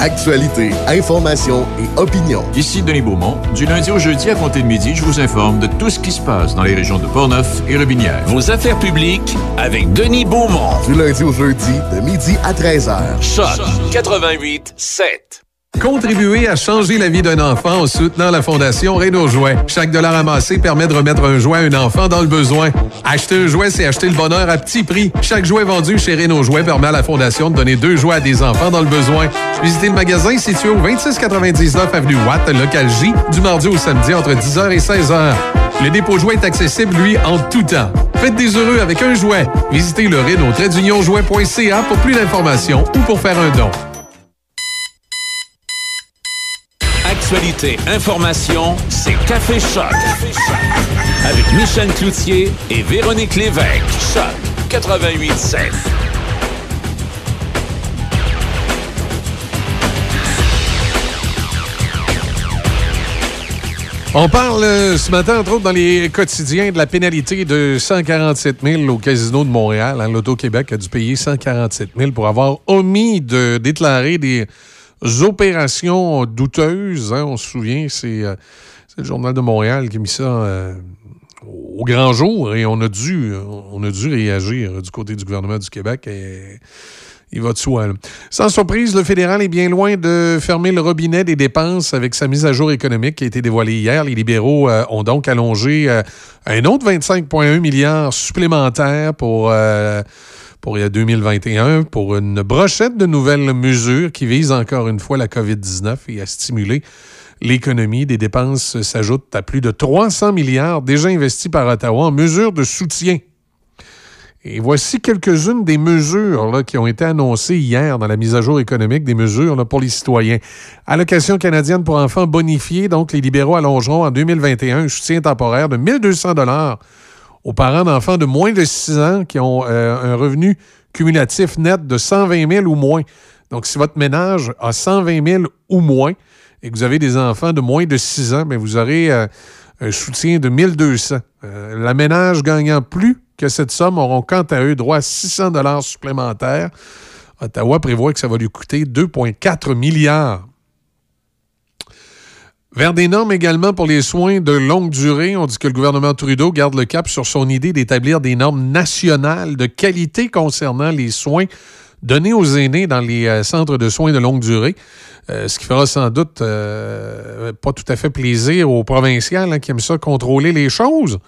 Actualité, information et opinion. Ici Denis Beaumont. Du lundi au jeudi à compter de midi, je vous informe de tout ce qui se passe dans les régions de Portneuf et Robinière. Vos affaires publiques avec Denis Beaumont. Du lundi au jeudi, de midi à 13h. Choc 88 7. Contribuer à changer la vie d'un enfant en soutenant la Fondation Renault Jouet. Chaque dollar amassé permet de remettre un jouet à un enfant dans le besoin. Acheter un jouet, c'est acheter le bonheur à petit prix. Chaque jouet vendu chez Renault Jouet permet à la Fondation de donner deux jouets à des enfants dans le besoin. Visitez le magasin situé au 2699 Avenue Watt, local J, du mardi au samedi entre 10h et 16h. Le dépôt jouet est accessible, lui, en tout temps. Faites des heureux avec un jouet. Visitez le Renault-jouet.ca pour plus d'informations ou pour faire un don. Actualité, information, c'est Café Choc. Avec Michel Cloutier et Véronique Lévesque. Choc 88.7. On parle euh, ce matin, entre autres, dans les quotidiens, de la pénalité de 147 000 au Casino de Montréal. Hein, L'Auto-Québec a dû payer 147 000 pour avoir omis de déclarer des opérations douteuses. hein. on se souvient, c'est euh, c'est le Journal de Montréal qui a mis ça euh, au grand jour et on a dû, on a dû réagir du côté du gouvernement du Québec. Et, il va de soi. Sans surprise, le fédéral est bien loin de fermer le robinet des dépenses avec sa mise à jour économique qui a été dévoilée hier. Les libéraux euh, ont donc allongé euh, un autre 25,1 milliards supplémentaires pour, euh, pour euh, 2021 pour une brochette de nouvelles mesures qui visent encore une fois la COVID-19 et à stimuler l'économie. Des dépenses s'ajoutent à plus de 300 milliards déjà investis par Ottawa en mesures de soutien et voici quelques-unes des mesures qui ont été annoncées hier dans la mise à jour économique des mesures pour les citoyens. Allocation canadienne pour enfants bonifiée, donc les libéraux allongeront en 2021 un soutien temporaire de 1200 dollars aux parents d'enfants de moins de 6 ans qui ont euh, un revenu cumulatif net de 120 000 ou moins. Donc, si votre ménage a 120 000 ou moins et que vous avez des enfants de moins de 6 ans, bien, vous aurez euh, un soutien de 1200. Euh, la ménage gagnant plus que cette somme auront quant à eux droit à 600 dollars supplémentaires. Ottawa prévoit que ça va lui coûter 2,4 milliards. Vers des normes également pour les soins de longue durée, on dit que le gouvernement Trudeau garde le cap sur son idée d'établir des normes nationales de qualité concernant les soins donnés aux aînés dans les euh, centres de soins de longue durée. Euh, ce qui fera sans doute euh, pas tout à fait plaisir aux provinciales hein, qui aiment ça contrôler les choses.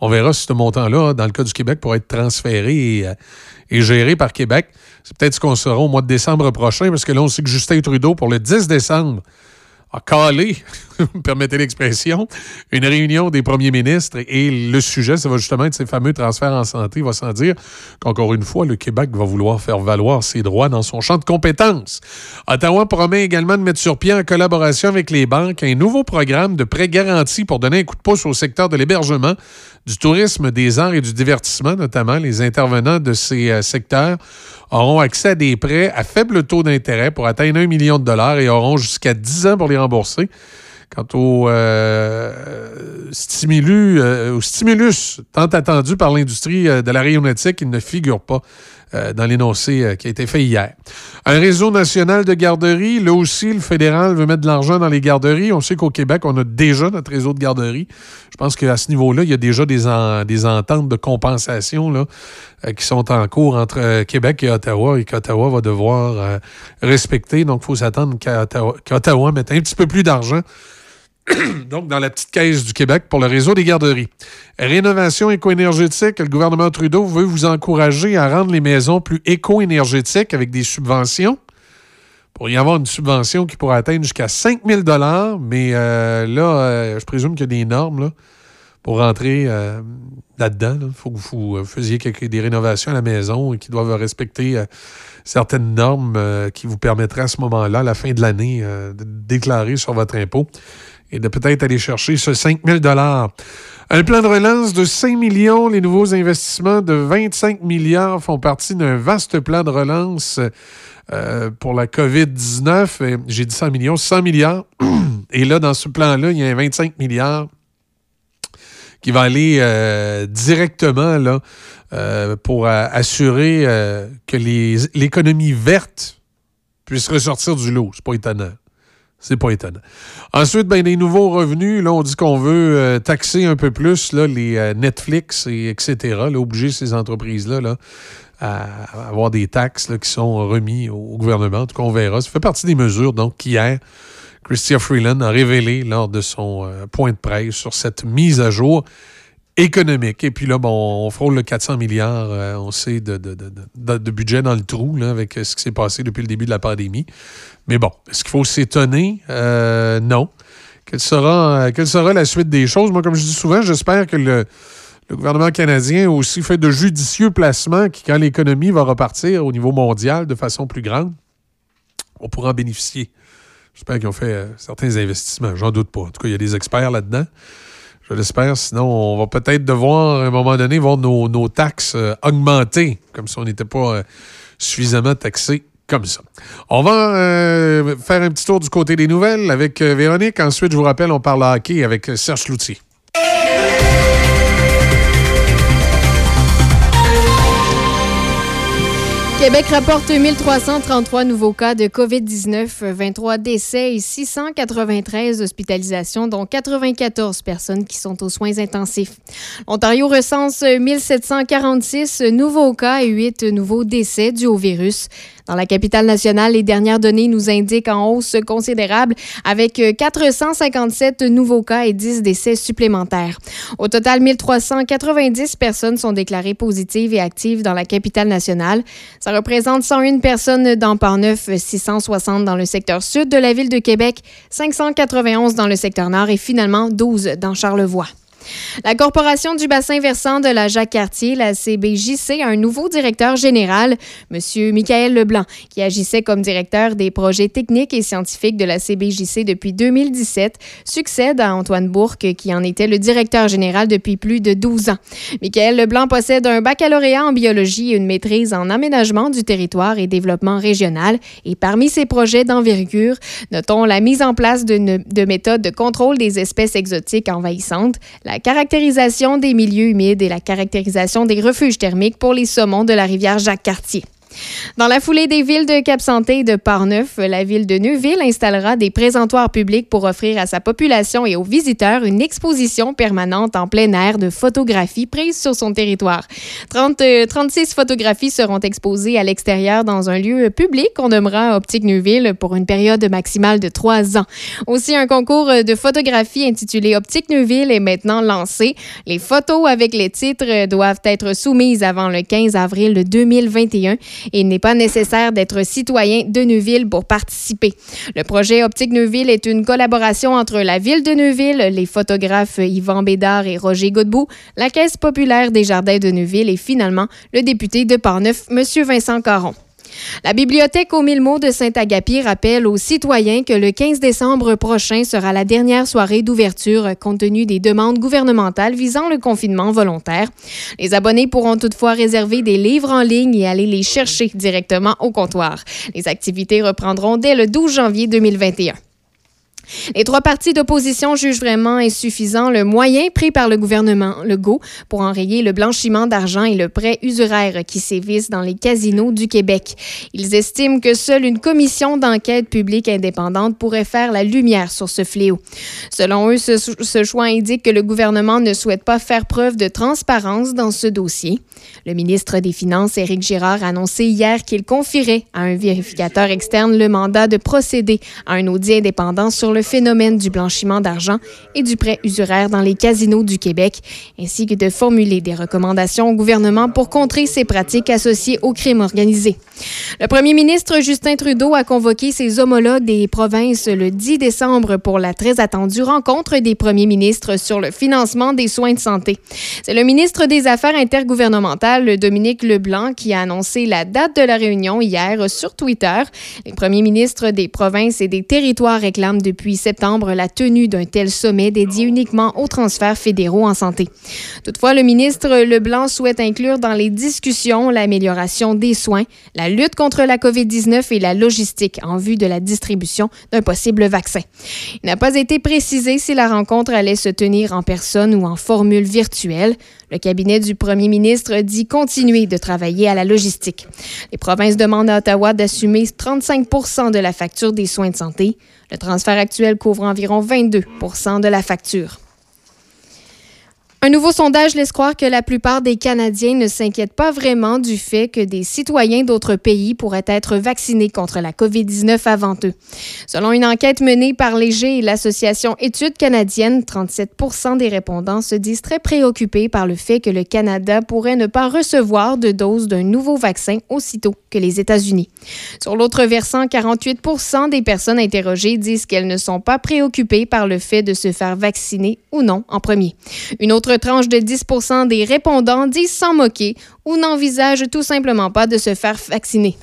On verra si ce montant-là, dans le cas du Québec, pourra être transféré et, et géré par Québec. C'est peut-être ce qu'on saura au mois de décembre prochain, parce que là, on sait que Justin Trudeau, pour le 10 décembre, a calé, permettez l'expression, une réunion des premiers ministres et le sujet, ça va justement être ces fameux transferts en santé. Il va sans dire qu'encore une fois, le Québec va vouloir faire valoir ses droits dans son champ de compétences. Ottawa promet également de mettre sur pied en collaboration avec les banques un nouveau programme de prêts garantis pour donner un coup de pouce au secteur de l'hébergement, du tourisme, des arts et du divertissement, notamment les intervenants de ces euh, secteurs auront accès à des prêts à faible taux d'intérêt pour atteindre un million de dollars et auront jusqu'à 10 ans pour les rembourser. Quant au, euh, stimulus, euh, stimulus tant attendu par l'industrie de l'aéronautique, il ne figure pas euh, dans l'énoncé euh, qui a été fait hier. Un réseau national de garderies. Là aussi, le fédéral veut mettre de l'argent dans les garderies. On sait qu'au Québec, on a déjà notre réseau de garderies. Je pense qu'à ce niveau-là, il y a déjà des, des ententes de compensation là, euh, qui sont en cours entre Québec et Ottawa et qu'Ottawa va devoir respecter. Donc, il faut s'attendre qu'Ottawa mette un petit peu plus d'argent donc dans la petite caisse du Québec pour le réseau des garderies. Rénovation éco-énergétique, le gouvernement Trudeau veut vous encourager à rendre les maisons plus éco-énergétiques avec des subventions. Pour y avoir une subvention qui pourrait atteindre jusqu'à 5 000 mais euh, là, euh, je présume qu'il y a des normes pour rentrer euh, là-dedans. Il faut que vous faisiez des rénovations à la maison et qui doivent respecter certaines normes qui vous permettraient à ce moment-là, à la fin de l'année, de déclarer sur votre impôt et de peut-être aller chercher ce 5 000 Un plan de relance de 5 millions, les nouveaux investissements de 25 milliards font partie d'un vaste plan de relance euh, pour la COVID-19. J'ai dit 100 millions, 100 milliards. Et là, dans ce plan-là, il y a 25 milliards qui va aller euh, directement euh, pour assurer que l'économie verte puisse ressortir du lot. C'est pas étonnant. C'est pas étonnant. Ensuite, ben, les nouveaux revenus, là, on dit qu'on veut euh, taxer un peu plus là, les euh, Netflix, et etc., là, obliger ces entreprises-là là, à avoir des taxes qui sont remis au gouvernement. En tout cas, on verra. Ça fait partie des mesures donc qu'hier, Christia Freeland a révélé lors de son euh, point de presse sur cette mise à jour économique. Et puis là, bon, on frôle le 400 milliards, on sait, de, de, budget dans le trou là, avec ce qui s'est passé depuis le début de la pandémie. Mais bon, est-ce qu'il faut s'étonner? Euh, non. Quelle sera, quelle sera la suite des choses? Moi, comme je dis souvent, j'espère que le, gouvernement canadien a aussi fait de judicieux placements qui, quand l'économie va repartir au niveau mondial de façon plus grande, on pourra en bénéficier. J'espère qu'ils ont fait euh, certains investissements. J'en doute pas. En tout cas, il y a des experts là-dedans. Je l'espère. Sinon, on va peut-être devoir, à un moment donné, voir nos, taxes euh, augmenter, comme si on n'était pas suffisamment taxés comme ça. On va euh, faire un petit tour du côté des nouvelles avec euh, Véronique. Ensuite, je vous rappelle, on parle hockey avec euh, Serge Loutier. Québec rapporte 1333 nouveaux cas de COVID-19, 23 décès et 693 hospitalisations, dont 94 personnes qui sont aux soins intensifs. L'Ontario recense 1746 nouveaux cas et 8 nouveaux décès dus au virus. Dans la capitale nationale, les dernières données nous indiquent en hausse considérable avec 457 nouveaux cas et 10 décès supplémentaires. Au total, 1390 personnes sont déclarées positives et actives dans la capitale nationale. Ça représente 101 personnes dans Port-Neuf, 660 dans le secteur sud de la ville de Québec, 591 dans le secteur nord et finalement 12 dans Charlevoix. La Corporation du bassin versant de la Jacques-Cartier, la CBJC, a un nouveau directeur général, M. Michael Leblanc, qui agissait comme directeur des projets techniques et scientifiques de la CBJC depuis 2017, succède à Antoine Bourque, qui en était le directeur général depuis plus de 12 ans. Michael Leblanc possède un baccalauréat en biologie et une maîtrise en aménagement du territoire et développement régional. Et parmi ses projets d'envergure, notons la mise en place de, de méthodes de contrôle des espèces exotiques envahissantes, la la caractérisation des milieux humides et la caractérisation des refuges thermiques pour les saumons de la rivière Jacques-Cartier. Dans la foulée des villes de Cap-Santé et de Port-Neuf, la ville de Neuville installera des présentoirs publics pour offrir à sa population et aux visiteurs une exposition permanente en plein air de photographies prises sur son territoire. 30, 36 euh, photographies seront exposées à l'extérieur dans un lieu public qu'on nommera Optique Neuville pour une période maximale de trois ans. Aussi, un concours de photographie intitulé Optique Neuville est maintenant lancé. Les photos avec les titres doivent être soumises avant le 15 avril 2021 il n'est pas nécessaire d'être citoyen de Neuville pour participer. Le projet Optique Neuville est une collaboration entre la ville de Neuville, les photographes Yvan Bédard et Roger Godbout, la Caisse populaire des Jardins de Neuville et finalement le député de Parneuf, M. Vincent Caron. La bibliothèque aux mille mots de Saint-Agapi rappelle aux citoyens que le 15 décembre prochain sera la dernière soirée d'ouverture compte tenu des demandes gouvernementales visant le confinement volontaire. Les abonnés pourront toutefois réserver des livres en ligne et aller les chercher directement au comptoir. Les activités reprendront dès le 12 janvier 2021. Les trois partis d'opposition jugent vraiment insuffisant le moyen pris par le gouvernement Legault pour enrayer le blanchiment d'argent et le prêt usuraire qui sévissent dans les casinos du Québec. Ils estiment que seule une commission d'enquête publique indépendante pourrait faire la lumière sur ce fléau. Selon eux, ce, choix indique que le gouvernement ne souhaite pas faire preuve de transparence dans ce dossier. Le ministre des Finances, Éric Girard, a annoncé hier qu'il confierait à un vérificateur externe le mandat de procéder à un audit indépendant sur le phénomène du blanchiment d'argent et du prêt usuraire dans les casinos du Québec, ainsi que de formuler des recommandations au gouvernement pour contrer ces pratiques associées au crime organisé. Le premier ministre Justin Trudeau a convoqué ses homologues des provinces le 10 décembre pour la très attendue rencontre des premiers ministres sur le financement des soins de santé. C'est le ministre des Affaires intergouvernementales, Dominique Leblanc, qui a annoncé la date de la réunion hier sur Twitter. Les premiers ministres des provinces et des territoires réclament depuis septembre la tenue d'un tel sommet dédié uniquement aux transferts fédéraux en santé. Toutefois, le ministre Leblanc souhaite inclure dans les discussions l'amélioration des soins, la lutte contre la COVID-19 et la logistique en vue de la distribution d'un possible vaccin. Il n'a pas été précisé si la rencontre allait se tenir en personne ou en formule virtuelle. Le cabinet du premier ministre dit continuer de travailler à la logistique. Les provinces demandent à Ottawa d'assumer 35% de la facture des soins de santé. Le transfert actuel couvre environ 22% de la facture. Un nouveau sondage laisse croire que la plupart des Canadiens ne s'inquiètent pas vraiment du fait que des citoyens d'autres pays pourraient être vaccinés contre la COVID-19 avant eux. Selon une enquête menée par Léger et l'Association Études canadiennes, 37 des répondants se disent très préoccupés par le fait que le Canada pourrait ne pas recevoir de dose d'un nouveau vaccin aussitôt que les États-Unis. Sur l'autre versant, 48% des personnes interrogées disent qu'elles ne sont pas préoccupées par le fait de se faire vacciner ou non en premier. Une autre tranche de 10 des répondants disent s'en moquer ou n'envisagent tout simplement pas de se faire vacciner.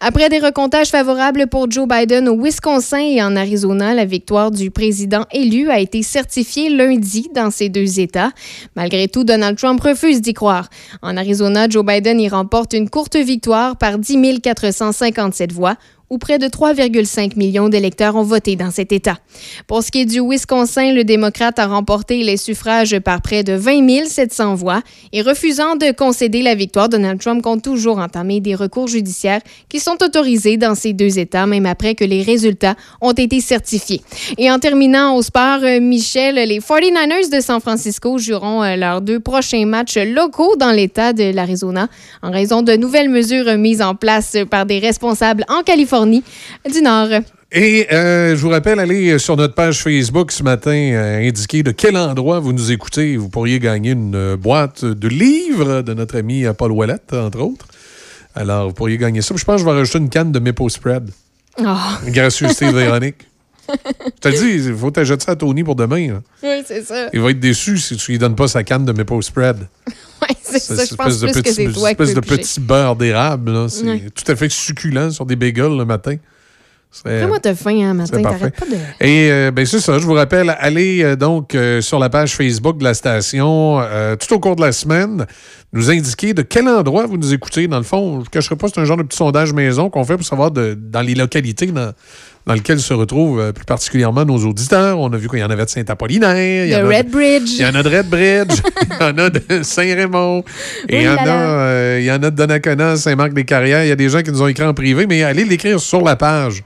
Après des recomptages favorables pour Joe Biden au Wisconsin et en Arizona, la victoire du président élu a été certifiée lundi dans ces deux États. Malgré tout, Donald Trump refuse d'y croire. En Arizona, Joe Biden y remporte une courte victoire par 10 457 voix où près de 3,5 millions d'électeurs ont voté dans cet État. Pour ce qui est du Wisconsin, le démocrate a remporté les suffrages par près de 20 700 voix et refusant de concéder la victoire, Donald Trump compte toujours entamer des recours judiciaires qui sont autorisés dans ces deux États, même après que les résultats ont été certifiés. Et en terminant au sport, euh, Michel, les 49ers de San Francisco joueront euh, leurs deux prochains matchs locaux dans l'État de l'Arizona en raison de nouvelles mesures mises en place par des responsables en Californie du Nord. Et euh, je vous rappelle, allez sur notre page Facebook ce matin, euh, indiquer de quel endroit vous nous écoutez. Vous pourriez gagner une euh, boîte de livres de notre ami Paul Ouellette, entre autres. Alors, vous pourriez gagner ça. Je pense que je vais rajouter une canne de Maple Spread. Oh. Gracieuseté Véronique. Je te le dis, il faut t'ajouter ça à Tony pour demain. Oui, c'est ça. Il va être déçu si tu lui donnes pas sa canne de Maple Spread. Oui, c'est ça. Je pense plus que c'est toi qui espèce de petit beurre d'érable. C'est Ouais. tout à fait succulent sur des bagels le matin. Après, moi, t'as faim, hein, matin. T'arrêtes pas de. Et euh, ben c'est ça, je vous rappelle, allez euh, donc euh, sur la page Facebook de la station euh, tout au cours de la semaine, nous indiquer de quel endroit vous nous écoutez. Dans le fond, je ne cacherai pas, c'est un genre de petit sondage maison qu'on fait pour savoir de- dans les localités dans, dans lesquelles se retrouvent euh, plus particulièrement nos auditeurs. On a vu qu'il y en avait de Saint-Apollinaire. il y De en a Redbridge. Il y en a de Redbridge, il y en a de Saint-Raymond, et il y, Oui en là a, là. euh, il y en a de Donnacona, Saint-Marc-des-Carrières. Il y a des gens qui nous ont écrit en privé, mais allez l'écrire sur la page.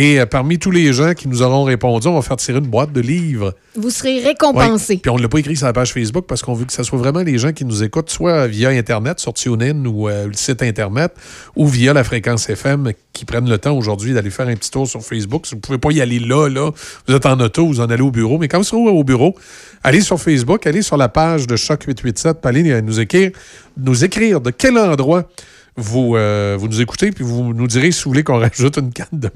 Et euh, parmi tous les gens qui nous auront répondu, on va faire tirer une boîte de livres. Vous serez récompensé. Ouais. Puis on ne l'a pas écrit sur la page Facebook parce qu'on veut que ce soit vraiment les gens qui nous écoutent, soit via Internet, sur TuneIn ou euh, le site Internet, ou via la fréquence FM, qui prennent le temps aujourd'hui d'aller faire un petit tour sur Facebook. Si vous ne pouvez pas y aller là, là, vous êtes en auto, vous en allez au bureau. Mais quand vous serez au bureau, allez sur Facebook, allez sur la page de Choc 887, puis allez euh, nous écrire, nous écrire de quel endroit vous, euh, vous nous écoutez, puis vous nous direz si vous voulez qu'on rajoute une canne de,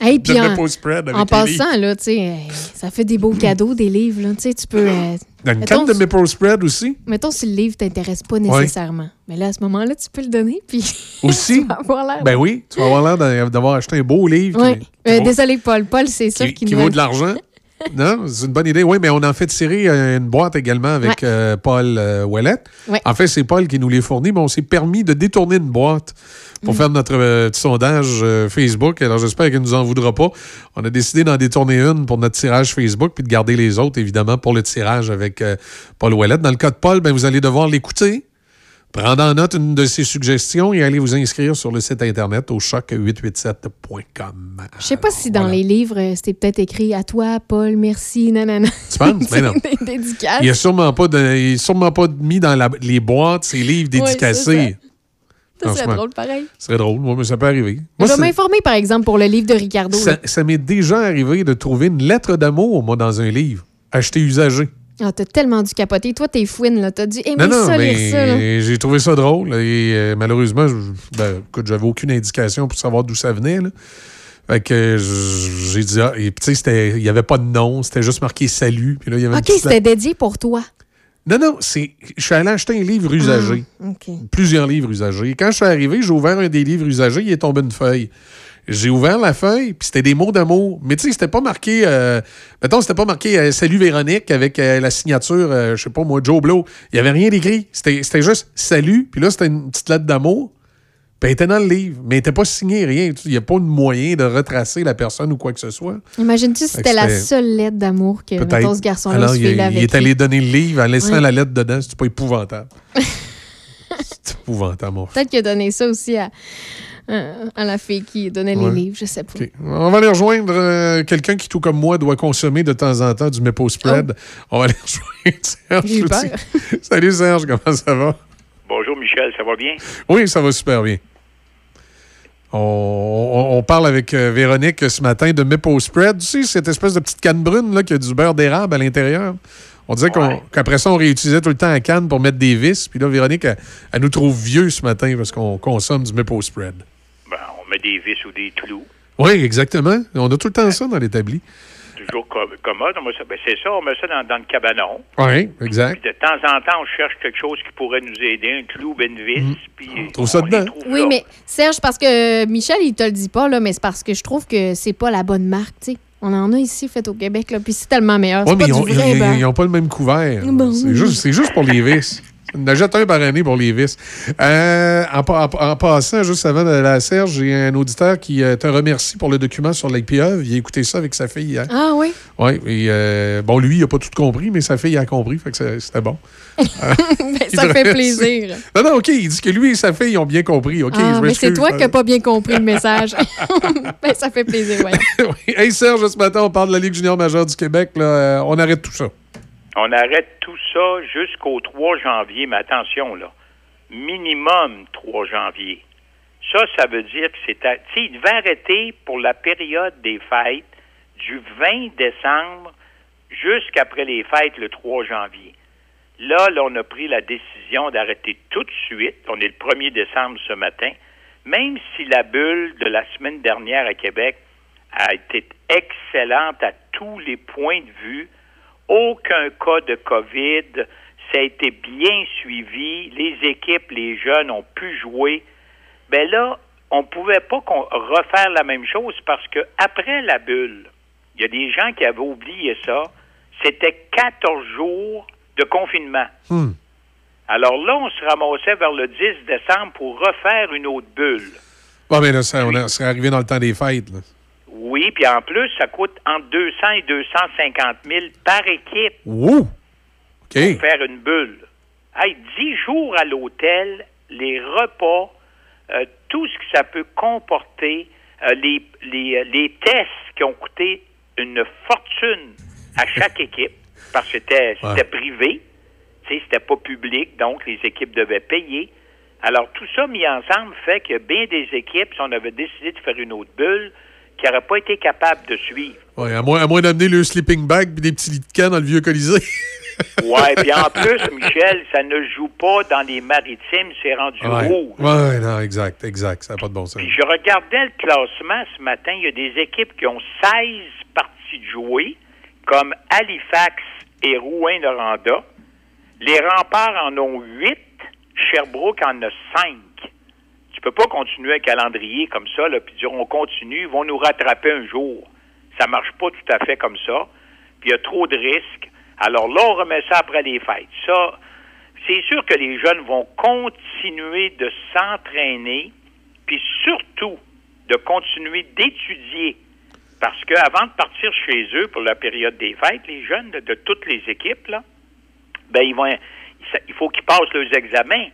Hey, de puis en, Spread avec passant, là, euh, ça fait des beaux cadeaux, des livres. Là. Tu peux. euh, Une canne de Maple Spread aussi? mettons si le livre t'intéresse pas nécessairement. Mais là, à ce moment-là, tu peux le donner, puis. Aussi? tu vas avoir l'air. Ben oui, tu vas avoir l'air d'a- d'avoir acheté un beau livre Ouais. qui, Euh, désolé, Paul. Paul, c'est sûr qui- qui nous vaut de l'argent. Non, c'est une bonne idée. Oui, mais on en fait tirer euh, une boîte également avec euh, Paul euh, Ouellette. Ouais. En fait, c'est Paul qui nous les fournit, mais on s'est permis de détourner une boîte pour Mm. faire notre euh, petit sondage Facebook. Alors, j'espère qu'elle ne nous en voudra pas. On a décidé d'en détourner une pour notre tirage Facebook, puis de garder les autres, évidemment, pour le tirage avec Paul Ouellette. Dans le cas de Paul, ben, vous allez devoir l'écouter. Prendre en note une de ses suggestions et aller vous inscrire sur le site internet au choc887.com. Je sais pas si dans les livres, euh, c'était peut-être écrit à toi, Paul, merci, nanana. Tu penses? Ben non. Des dédicaces. Il n'y a sûrement pas, de, il est sûrement pas mis dans la- les boîtes ces livres dédicacés. Ça serait drôle pareil. Ce serait drôle, moi, mais ça peut arriver. Je Moi, vais c'est- m'informer, par exemple, pour le livre de Ricardo. ça, ça m'est déjà arrivé de trouver une lettre d'amour, moi, dans un livre, acheté usagé. Ah, t'as tellement dû capoter. Toi, t'es fouine, là. T'as dû aimer Non, non, ça, mais lire ça, j'ai trouvé ça drôle. Et euh, malheureusement, je, ben, écoute, j'avais aucune indication pour savoir d'où ça venait. Là. Fait que j'ai dit, ah, et puis tu sais, il n'y avait pas de nom, c'était juste marqué salut. Puis là, il y avait OK, c'était dédié pour toi. Non, non, c'est. Je suis allé acheter un livre usagé. Ah. Plusieurs livres usagés. Quand je suis arrivé, j'ai ouvert un des livres usagés, il est tombé une feuille. J'ai ouvert la feuille, puis c'était des mots d'amour. Mais tu sais, c'était pas marqué. Euh, mettons, c'était pas marqué euh, Salut Véronique avec euh, la signature, je sais pas moi, Joe Blow. Il y avait rien d'écrit. C'était juste Salut, puis là, c'était une petite lettre d'amour. Puis elle était dans le livre, mais elle n'était pas signée, rien. Il n'y a pas de moyen de retracer la personne ou quoi que ce soit. Imagine-tu si c'était la seule lettre d'amour que mettons, ce garçon-là il, il avec est allé lui. donner le livre en laissant Ouais. la lettre dedans. C'est pas épouvantable. c'est épouvantable, mon. Peut-être qu'il a donné ça aussi à, à la fille qui donnait Ouais. les livres, je sais pas. On va aller rejoindre euh, quelqu'un qui, tout comme moi, doit consommer de temps en temps du Maple Spread. On va aller rejoindre Serge. Oh. Peur. Salut Serge, comment ça va? Bonjour Michel, ça va bien? Oui, ça va super bien. On, on- on parle avec euh, Véronique ce matin de Maple Spread. Tu sais, cette espèce de petite canne brune là, qui a du beurre d'érable à l'intérieur. On disait qu'après ça, on réutilisait tout le temps la canne pour mettre des vis. Puis là, Véronique, elle, elle nous trouve vieux ce matin parce qu'on consomme du Maple Spread. Ben, on met des vis ou des clous. Oui, exactement. On a tout le temps ça dans l'établi. Toujours co- commode. Ben, c'est ça, on met ça dans, dans le cabanon. Oui, exact. Puis de temps en temps, on cherche quelque chose qui pourrait nous aider, un clou, ben, une vis. Puis On trouve ça on dedans. trouve Oui, là. mais Serge, parce que Michel, il te le dit pas, là, mais c'est parce que je trouve que c'est pas la bonne marque, tu sais. On en a ici fait au Québec, là, puis c'est tellement meilleur. Oui, mais pas ils n'ont pas le même couvert. Bon, c'est, oui. juste, c'est juste pour les vis. On en achète un par année pour les vis. Euh, en, pa- en- en passant, juste avant de la Serge, j'ai un auditeur qui euh, te remercie pour le document sur Pieuvre. Il a écouté ça avec sa fille hier. Ah oui? Oui, euh, bon, lui, il n'a pas tout compris, mais sa fille a compris, fait que c'était bon. Ben, ça fait plaisir. Non, non, OK, il dit que lui et sa fille ont bien compris. OK, ah, je mais c'est toi qui n'as pas bien compris le message. ben, ça fait plaisir, ouais. Oui. Hey Serge, ce matin, on parle de la Ligue junior majeure du Québec. Là, on arrête tout ça. On arrête tout ça jusqu'au 3 janvier, mais attention, là. Minimum 3 janvier. Ça, ça veut dire que c'est... Tu il devait arrêter pour la période des fêtes du 20 décembre jusqu'après les fêtes le 3 janvier. Là, on a pris la décision d'arrêter tout de suite. On est le 1er décembre ce matin. Même si la bulle de la semaine dernière à Québec a été excellente à tous les points de vue, aucun cas de COVID, ça a été bien suivi, les équipes, les jeunes ont pu jouer. Ben là, on pouvait pas refaire la même chose parce que après la bulle, il y a des gens qui avaient oublié ça, c'était 14 jours de confinement. Hmm. Alors là, on se ramassait vers le 10 décembre pour refaire une autre bulle. Bon, mais là, ça, on est- serait arrivé dans le temps des fêtes. là. Oui, puis en plus, ça coûte entre 200 et 250 000 par équipe Ouh! OK. pour faire une bulle. Hey, 10 jours à l'hôtel, les repas, euh, tout ce que ça peut comporter, euh, les, les, les tests qui ont coûté une fortune à chaque équipe, parce que c'était privé, c'était pas public, donc les équipes devaient payer. Alors, tout ça mis ensemble fait que bien des équipes, si on avait décidé de faire une autre bulle, qui n'auraient pas été capables de suivre. Ouais, à moins, à moins d'amener le sleeping bag et des petits lits de camp dans le vieux Colisée. Ouais, puis en plus, Michel, ça ne joue pas dans les maritimes, c'est rendu ouais. rouge. ouais, non, exact, exact. Ça n'a pas de bon sens. Puis je regardais le classement ce matin. Il y a des équipes qui ont 16 parties de jouer, comme Halifax et Rouen-Noranda. Les remparts en ont 8. Sherbrooke en a 5. Tu peux pas continuer un calendrier comme ça, puis dire on continue, ils vont nous rattraper un jour. Ça marche pas tout à fait comme ça. puis il y a trop de risques. Alors là, on remet ça après les fêtes. Ça, c'est sûr que les jeunes vont continuer de s'entraîner, puis surtout de continuer d'étudier. Parce qu'avant de partir chez eux pour la période des fêtes, les jeunes de, de toutes les équipes, là, ben ils vont, il faut qu'ils passent leurs examens.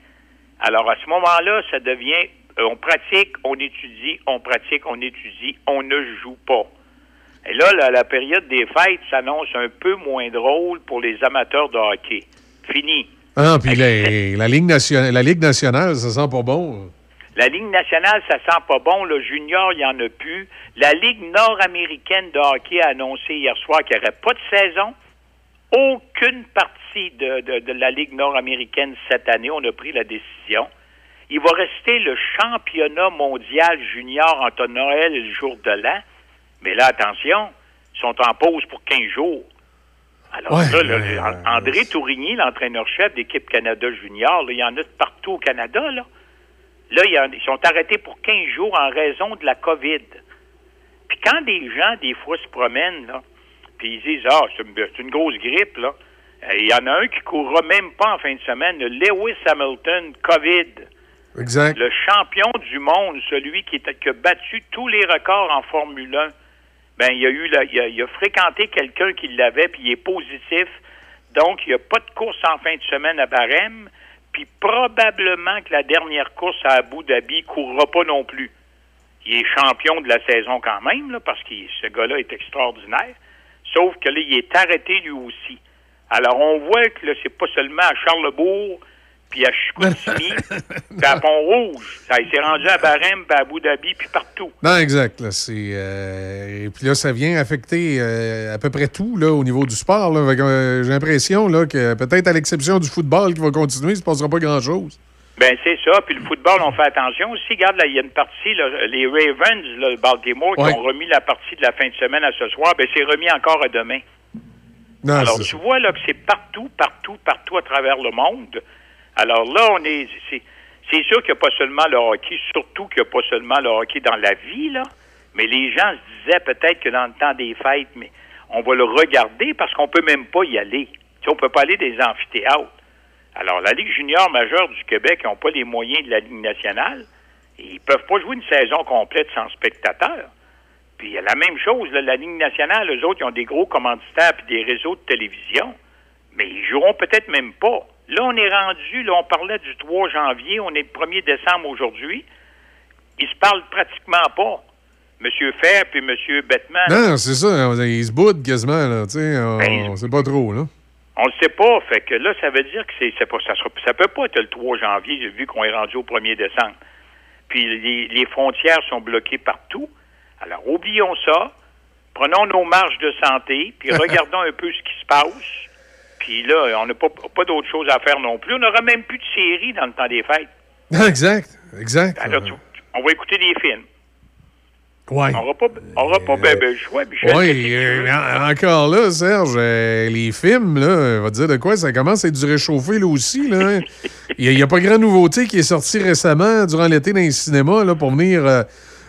Alors à ce moment-là, ça devient, on pratique, on étudie, on pratique, on étudie, on ne joue pas. Et là, la, la période des fêtes s'annonce un peu moins drôle pour les amateurs de hockey. Fini. Ah, puis la, la Ligue nationale, la Ligue nationale, ça sent pas bon. La Ligue nationale, ça sent pas bon. Le junior, il n'y en a plus. La Ligue nord-américaine de hockey a annoncé hier soir qu'il n'y aurait pas de saison. Aucune partie de, de- de la Ligue nord-américaine cette année. On a pris la décision. Il va rester le championnat mondial junior entre Noël et le jour de l'an. Mais là, attention, ils sont en pause pour 15 jours. Alors Ouais, là, André Tourigny, l'entraîneur-chef d'équipe Canada junior, là, il y en a de partout au Canada, là. Là, ils sont arrêtés pour 15 jours en raison de la COVID. Puis quand des gens, des fois, se promènent, là, puis ils disent, ah, c'est une, grosse grippe, là, euh, il y en a un qui courra même pas en fin de semaine, le Lewis Hamilton, COVID. Le champion du monde, celui qui, a battu tous les records en Formule 1, ben, il a eu la- il, a, il a fréquenté quelqu'un qui l'avait, puis il est positif. Donc, il n'y a pas de course en fin de semaine à Barème. Puis probablement que la dernière course à Abu Dhabi ne courra pas non plus. Il est champion de la saison quand même, là, parce que ce gars-là est extraordinaire. Sauf que là, il est arrêté lui aussi. Alors, on voit que là, c'est pas seulement à Charlebourg, puis à Chicoutimi, puis à Pont-Rouge. Ça il s'est rendu à Barème, puis à Abu Dhabi, puis partout. Non, exact. Là, c'est, euh, et puis là, ça vient affecter euh, à peu près tout là, au niveau du sport. là. Fait que, euh, J'ai l'impression là, que peut-être à l'exception du football qui va continuer, il ne se passera pas grand-chose. Ben c'est ça. Puis le football, on fait attention aussi. Regarde, là, il y a une partie, là, les Ravens, le Baltimore, Ouais. qui ont remis la partie de la fin de semaine à ce soir. Ben c'est remis encore à demain. Non, Alors, tu vois là que c'est partout, partout, partout à travers le monde. Alors là, on est. C'est, sûr qu'il n'y a pas seulement le hockey, surtout qu'il n'y a pas seulement le hockey dans la vie, là. Mais les gens se disaient peut-être que dans le temps des fêtes, mais on va le regarder parce qu'on peut même pas y aller. Tu sais, on peut pas aller des amphithéâtres. Alors, la Ligue junior majeure du Québec n'ont pas les moyens de la Ligue nationale. Ils peuvent pas jouer une saison complète sans spectateurs. Puis il y a la même chose, là, la Ligue nationale, eux autres, ils ont des gros commanditaires puis des réseaux de télévision. Mais ils joueront peut-être même pas. Là, on est rendu, là, on parlait du 3 janvier, on est le 1er décembre aujourd'hui. Ils se parlent pratiquement pas. Monsieur Fair puis Monsieur Bettman. Non, c'est ça. Ils se boudent quasiment. Là, tu sais, on Ben, ne sait pas trop. Là. On le sait pas. Fait que là, ça veut dire que c'est, c'est pas, ça, sera, ça peut pas être le 3 janvier, vu qu'on est rendu au 1er décembre. Puis les, les frontières sont bloquées partout. Alors, oublions ça. Prenons nos marges de santé, puis regardons un peu ce qui se passe. Puis là, on n'a pas, pas d'autre chose à faire non plus. On n'aura même plus de séries dans le temps des fêtes. exact. Exact. Alors, tu- on va écouter des films. Ouais. On n'aura pas, on aura pas ben, ben, le choix, Michel. Oui, euh, en- encore là, Serge, euh, les films, là, on va te dire de quoi, ça commence à être du réchauffé là aussi. là, hein. Il n'y a, pas grand nouveauté qui est sortie récemment durant l'été dans les cinémas là, pour venir. euh,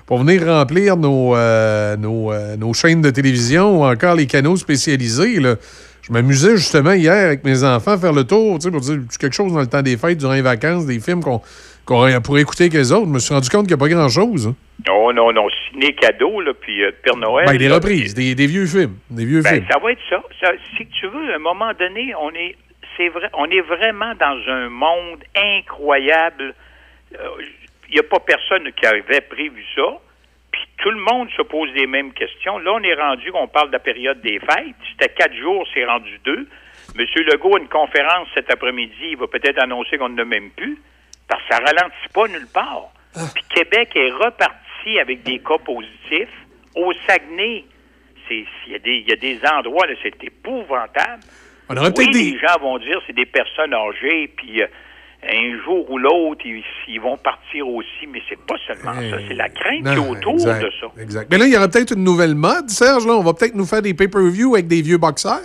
pour venir remplir nos, euh, nos, euh, nos chaînes de télévision ou encore les canaux spécialisés. là. Je m'amusais justement hier avec mes enfants à faire le tour tu sais, pour dire quelque chose dans le temps des fêtes, durant les vacances, des films qu'on qu'on pourrait écouter avec les autres. Je me suis rendu compte qu'il n'y a pas grand-chose. hein. Non, non, non. Ciné cadeau, là, puis euh, Père Noël. Ben, des là, reprises, des, des vieux films. Des vieux Ben, films. ça va être ça. ça. Si tu veux, à un moment donné, on est, vrai, on est vraiment dans un monde incroyable. Il n'y a pas personne qui avait prévu ça. Puis tout le monde se pose les mêmes questions. Là, on est rendu, on parle de la période des fêtes. C'était quatre jours, c'est rendu deux. Monsieur Legault a une conférence cet après-midi. Il va peut-être annoncer qu'on ne l'a même plus. Parce que ça ralentit pas nulle part. Puis Québec est reparti avec des cas positifs. Au Saguenay, il y, a des- il y a des endroits, là, c'est épouvantable. On aurait oui, des- les gens vont dire c'est des personnes âgées, puis euh, un jour ou l'autre, ils, ils vont partir aussi, mais c'est pas seulement ça, c'est la crainte qui est autour exact, de ça. Exact. Mais là, il y aura peut-être une nouvelle mode, Serge. Là. On va peut-être nous faire des pay-per-view avec des vieux boxeurs.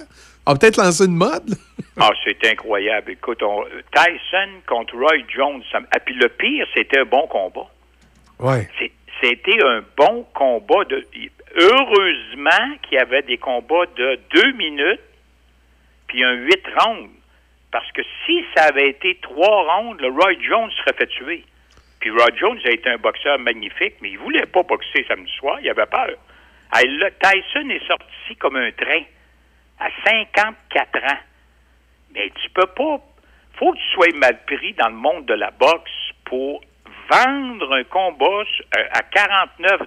On va peut-être lancer une mode. Ah, c'est incroyable. Écoute, on- Tyson contre Roy Jones. ça- ah, puis le pire, c'était un bon combat. Ouais. C'était un bon combat. De, heureusement qu'il y avait des combats de deux minutes, puis un huit rounds. Parce que si ça avait été trois rounds, le Roy Jones serait fait tuer. Puis Roy Jones a été un boxeur magnifique, mais il voulait pas boxer samedi soir, il avait peur. Tyson est sorti comme un train à 54 ans. Mais tu peux pas. faut que tu sois mal pris dans le monde de la boxe pour vendre un combat euh, à 49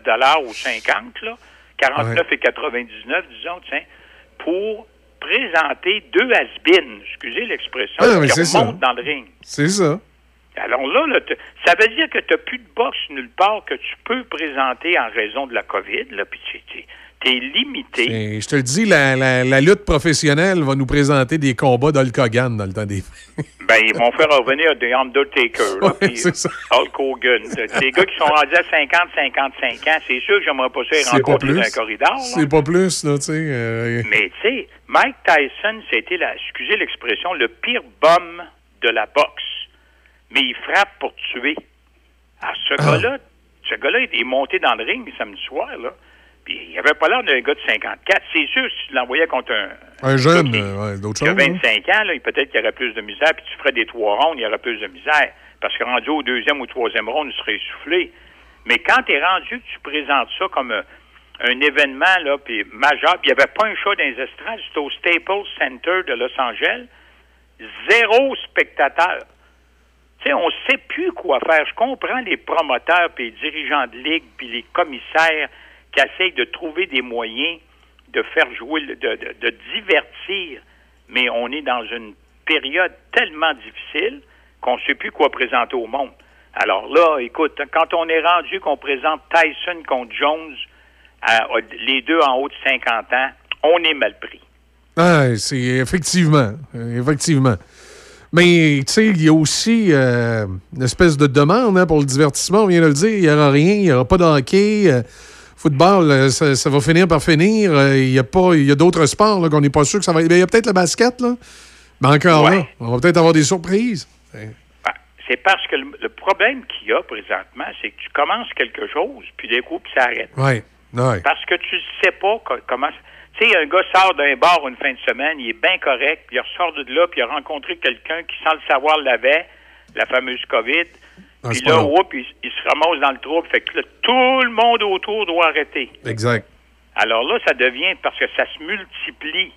ou 50, là, 49 et 99, disons, tiens, pour présenter deux has excusez l'expression, Ah, qui ça. remontent dans le ring. C'est ça. Alors là, là, ça veut dire que tu n'as plus de boxe nulle part que tu peux présenter en raison de la COVID, là, puis tu es limité. Et je te le dis, la, la- la lutte professionnelle va nous présenter des combats d'Hulk Hogan dans le temps des Ben, ils vont faire revenir The Undertaker, là, Ouais. Hulk Hogan. Des gars qui sont rendus à 50, 55 ans, c'est sûr que j'aimerais pas ça les rencontrer dans un corridor. C'est pas plus, là, tu sais. euh, Mais tu sais, Mike Tyson, c'était, la, excusez l'expression, le pire bum de la boxe. Mais il frappe pour tuer. Ah, ce gars-là, ce gars-là, il est monté dans le ring samedi soir, là. Puis il avait pas l'air d'un gars de 54. C'est sûr, si tu l'envoyais contre un, un jeune, euh, ouais, d'autres choses. hein. 25 ans, là, peut-être qu'il y aurait plus de misère, puis tu ferais des trois rondes, il y aurait plus de misère. Parce que rendu au deuxième ou troisième ronde, il serait essoufflé. Mais quand tu es rendu tu présentes ça comme un, un événement là, puis majeur, puis il n'y avait pas un show dans les estrades, c'était au Staples Center de Los Angeles, zéro spectateur. Tu sais, on ne sait plus quoi faire. Je comprends les promoteurs, puis les dirigeants de ligue, puis les commissaires qui essayent de trouver des moyens de faire jouer, de, de- divertir. Mais on est dans une période tellement difficile qu'on ne sait plus quoi présenter au monde. Alors là, écoute, quand on est rendu qu'on présente Tyson contre Jones, à- les deux en haut de 50 ans, on est mal pris. Ah, c'est effectivement. euh, Effectivement. Mais, tu sais, il y a aussi euh, une espèce de demande hein, pour le divertissement. On vient de le dire, il n'y aura rien, il n'y aura pas de hockey. euh, football, euh, ça, ça va finir par finir. Euh, Il y a, pas- il y a d'autres sports là, qu'on n'est pas sûr que ça va. Ben, Il y a peut-être le basket, là. Mais encore là, on va peut-être avoir des surprises. C'est parce que le, le problème qu'il y a présentement, c'est que tu commences quelque chose, puis d'un coup, puis ça arrête. Oui, oui. Parce que tu ne sais pas co- comment. Tu sais, un gars sort d'un bar une fin de semaine, il est bien correct, puis il ressort de là, puis il a rencontré quelqu'un qui, sans le savoir, l'avait, la fameuse COVID. Ah, puis là, oups, il, il se ramasse dans le trouble. Fait que là, tout le monde autour doit arrêter. Exact. Alors là, ça devient parce que ça se multiplie.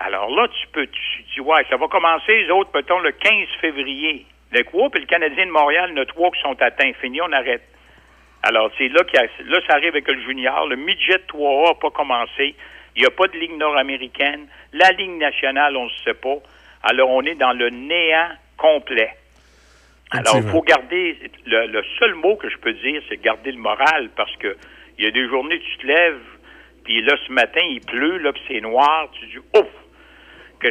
Alors là, tu peux, tu dis, ouais, ça va commencer, les autres, peut-on, le 15 février. Le coup, puis le Canadien de Montréal, a trois qui sont atteints. Fini, on arrête. Alors, c'est là, qu'il y a- là, ça arrive avec le junior. Le midget 3A n'a pas commencé. Il n'y a pas de ligue nord-américaine. La ligue nationale, on ne sait pas. Alors, on est dans le néant complet. Alors, il faut garder, le, le seul mot que je peux dire, c'est garder le moral parce que il y a des journées, tu te lèves, puis là, ce matin, il pleut, là, puis c'est noir, tu dis, ouf,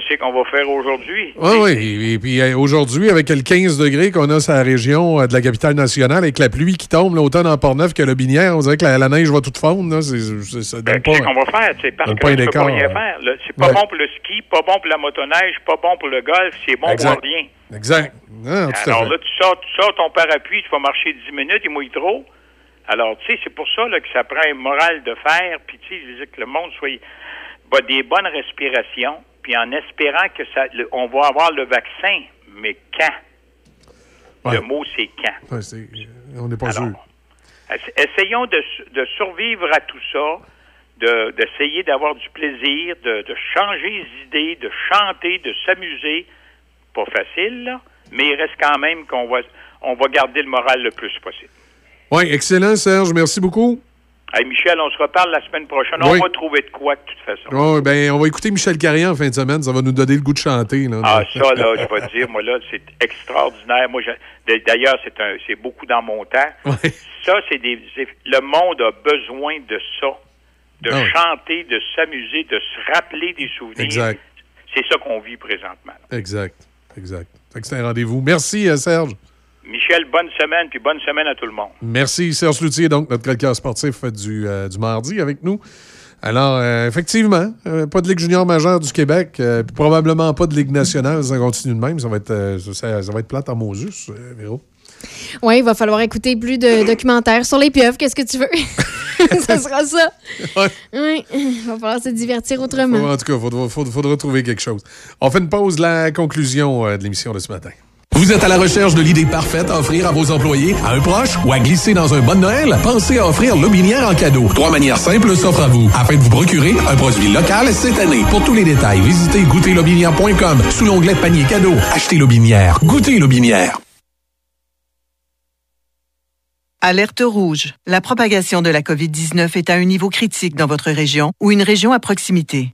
qu'est-ce qu'on va faire aujourd'hui? Oui, oui. Et, puis euh, aujourd'hui, avec le 15 degrés qu'on a sur la région euh, de la capitale nationale, avec la pluie qui tombe, là, autant dans Port-Neuf que le Binière, on dirait que la, la neige va toute fondre. C'est, c'est- pas, Qu'est-ce qu'on va faire? C'est parce que pas rien hein. faire. là. C'est pas Ouais. bon pour le ski, pas bon pour la motoneige, pas bon pour le golf, c'est bon Exact. pour rien. Exact. Non, Alors là, tu sors, tu sors ton parapluie, tu vas marcher 10 minutes, il mouille trop. Alors, tu sais, c'est pour ça là, que ça prend un moral de fer, puis tu sais, je veux dire que le monde soit bah, des bonnes respirations, puis en espérant que ça, le- on va avoir le vaccin, mais quand? Le mot, c'est quand? Ouais, c'est- on n'est pas Alors, sûr. Ess- Essayons de, su- de survivre à tout ça, de- d'essayer d'avoir du plaisir, de, de changer les idées, de chanter, de s'amuser. Pas facile, là, mais il reste quand même qu'on va, on va garder le moral le plus possible. Oui, excellent, Serge. Merci beaucoup. Hey, Michel, on se reparle la semaine prochaine. Oui. On va trouver de quoi, de toute façon. Ouais, ben, on va écouter Michel Carrier en fin de semaine. Ça va nous donner le goût de chanter. Là. Ah, ça, là, je vais te dire, moi, là, c'est extraordinaire. Moi, d'ailleurs, c'est un, c'est beaucoup dans mon temps. Ça, c'est des, le monde a besoin de ça. De Ah chanter, de s'amuser, de se rappeler des souvenirs. Exact. C'est ça qu'on vit présentement. Exact. Exact. Que c'est un rendez-vous. Merci, euh, Serge. Michel, bonne semaine, puis bonne semaine à tout le monde. Merci, Serge Loutier, donc notre chroniqueur sportif du, euh, du mardi avec nous. Alors, euh, effectivement, euh, pas de Ligue junior majeure du Québec, euh, puis probablement pas de Ligue nationale, ça continue de même. Ça va être, euh, ça, ça va être plate en Mosus, euh, Véro. Oui, il va falloir écouter plus de documentaires sur les pieuvres. Qu'est-ce que tu veux? ça sera ça. Oui, il va falloir se divertir autrement. En tout cas, il faudra, faudra- faudra trouver quelque chose. On fait une pause, la conclusion euh, de l'émission de ce matin. Vous êtes à la recherche de l'idée parfaite à offrir à vos employés, à un proche ou à glisser dans un bon Noël? Pensez à offrir Lobinière en cadeau. Trois manières simples s'offrent à vous afin de vous procurer un produit local cette année. Pour tous les détails, visitez goûterlobinière.com sous l'onglet panier cadeau. Achetez Lobinière. Goûtez Lobinière. Alerte rouge. La propagation de la COVID-19 est à un niveau critique dans votre région ou une région à proximité.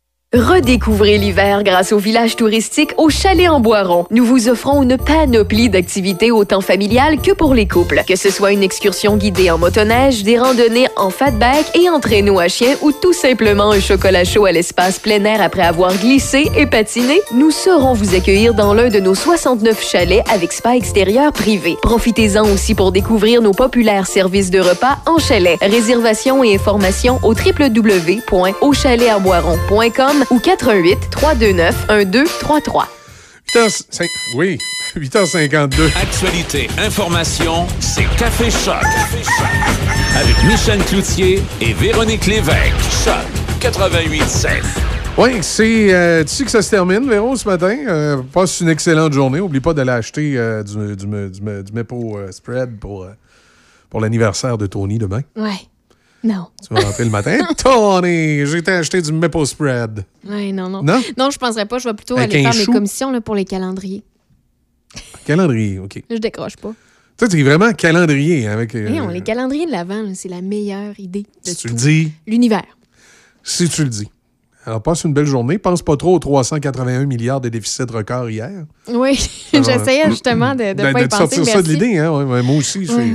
Redécouvrez l'hiver grâce au village touristique au Chalet en Boiron. Nous vous offrons une panoplie d'activités autant familiales que pour les couples. Que ce soit une excursion guidée en motoneige, des randonnées en fatback et en traîneau à chien ou tout simplement un chocolat chaud à l'espace plein air après avoir glissé et patiné, nous saurons vous accueillir dans l'un de nos 69 chalets avec spa extérieur privé. Profitez-en aussi pour découvrir nos populaires services de repas en chalet. Réservation et informations au ou 88 329 1233. 8h, oui, 8h52. Actualité, information, c'est Café Choc. Avec Michel Cloutier et Véronique Lévesque. Choc 88.7. Oui, c'est. euh, tu sais que ça se termine, Véro, ce matin? Euh, passe une excellente journée. Oublie pas d'aller acheter euh, du, du, du, du, du Maple euh, Spread pour, euh, pour l'anniversaire de Tony demain. Ouais. Non. Tu vas rentrer le matin? Tony, j'ai été acheter du Maple Spread. Ouais, non, non. Non? Non, je penserais pas. Je vais plutôt Avec aller faire chou? mes commissions là, pour les calendriers. Calendrier, OK. Je décroche pas. Tu es vraiment calendrier avec. euh, les calendriers de l'avant, c'est la meilleure idée de si tu le tout. dis, L'univers. si tu le dis. Alors, passe une belle journée. Pense pas trop aux 381 milliards de déficit record hier. Oui, j'essayais justement de ne Ben, pas y de penser. sortir ça de l'idée, hein? ouais, moi aussi. ouais.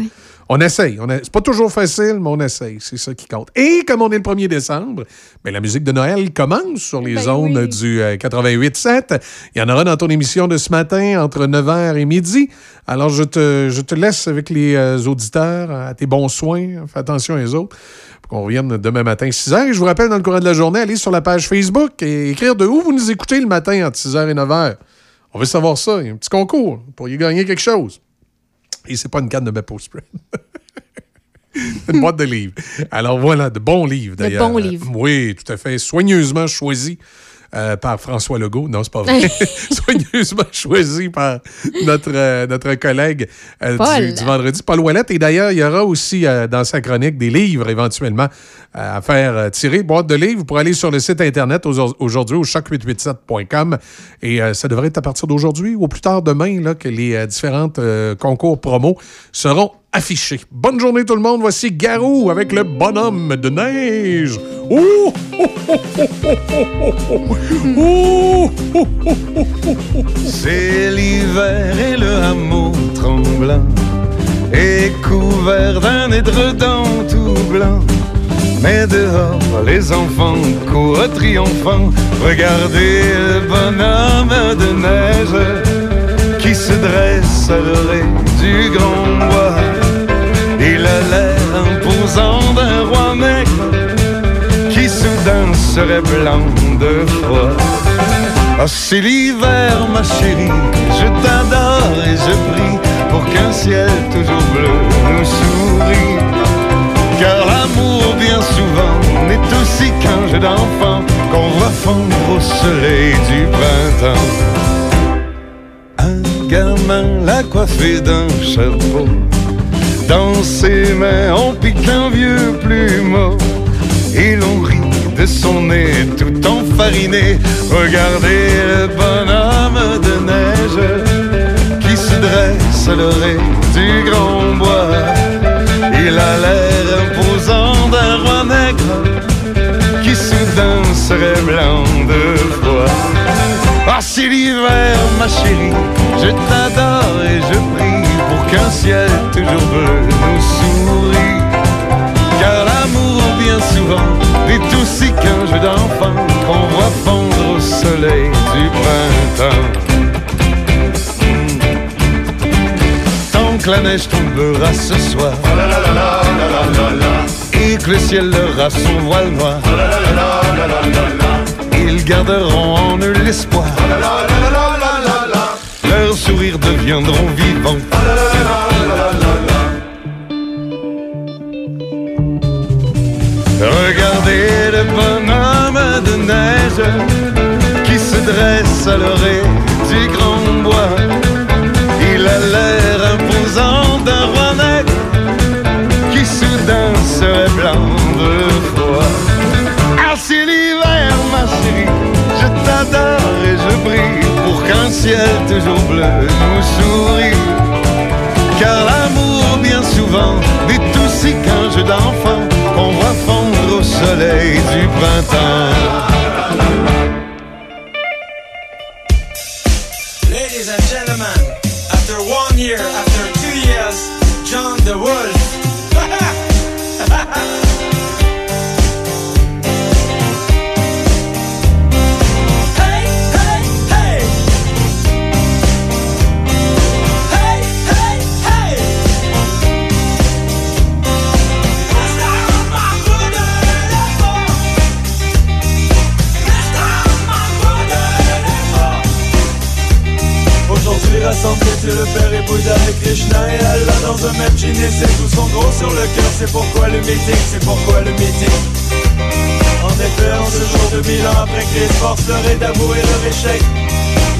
On essaye. On a- C'est pas toujours facile, mais on essaye. C'est ça qui compte. Et comme on est le 1er décembre, ben, la musique de Noël commence sur les Ben ondes oui. du euh, 88.7. Il y en aura dans ton émission de ce matin entre 9h et midi. Alors, je te, je te laisse avec les euh, auditeurs à tes bons soins. Fais attention aux autres. Pour qu'on revienne demain matin 6h. Et je vous rappelle, dans le courant de la journée, allez sur la page Facebook et écrire de où vous nous écoutez le matin entre 6h et 9h. On veut savoir ça. Il y a un petit concours. Vous pourriez gagner quelque chose. Et c'est pas une canne de Maple Spread. une boîte de livres. Alors voilà, de bons livres De d'ailleurs. bons livres. Oui, tout à fait. Soigneusement choisi euh, par François Legault. Non, c'est pas vrai. Soigneusement choisi par notre, euh, notre collègue euh, du, du vendredi, Paul Ouellette. Et d'ailleurs, il y aura aussi dans sa chronique des livres éventuellement à faire tirer. Boîte de livres pour aller sur le site Internet au- aujourd'hui au choc887.com. Et ça devrait être à partir d'aujourd'hui ou plus tard demain là, que les différentes euh, concours promos seront Bonne journée tout le monde. Voici Garou avec le bonhomme de neige. C'est l'hiver et le hameau tremblant est couvert d'un édredon tout blanc. Mais dehors, les enfants courent triomphants. Regardez le bonhomme de neige qui se dresse à l'oreille du grand bois. L'air imposant d'un roi maigre qui soudain serait blanc de froid. Ah, c'est l'hiver, ma chérie, je t'adore et je prie pour qu'un ciel toujours bleu nous sourie. Car l'amour, bien souvent, n'est aussi qu'un jeu d'enfant qu'on voit fondre au soleil du printemps. Un gamin l'a coiffé d'un chapeau. Dans ses mains, on pique un vieux plumeau. Et l'on rit de son nez tout enfariné. Regardez le bonhomme de neige qui se dresse à l'oreille du grand bois. Il a l'air imposant d'un roi nègre qui soudain serait blanc de froid. Ah, c'est l'hiver, ma chérie, je t'adore et je prie qu'un ciel toujours bleu nous sourit. Car l'amour, bien souvent n'est aussi qu'un jeu d'enfant qu'on voit fondre au soleil du printemps. Tant que la neige tombera ce soir et que le ciel leur a son voile noir, ils garderont en eux l'espoir. Leurs sourires deviendront vivants. Regardez le bonhomme de neige qui se dresse à l'orée du grand bois. Il a l'air imposant d'un roi net qui soudain serait blanc de froid. Ah, c'est l'hiver, ma chérie, je t'adore et je prie pour qu'un ciel toujours bleu nous sourie. Car l'amour, bien souvent, n'est aussi qu'un jeu d'enfant qu'on voit soleil du printemps. Ladies and gentlemen, after one year, after two years, John the Wolf. Rassemblés, c'est le père et Bouddha et Krishna et Allah dans un même jean et c'est tous sont gros sur le cœur, c'est pourquoi le meeting, c'est pourquoi le meeting. En effet, en ce jour de mille ans après Christ, force leur est d'avouer leur échec.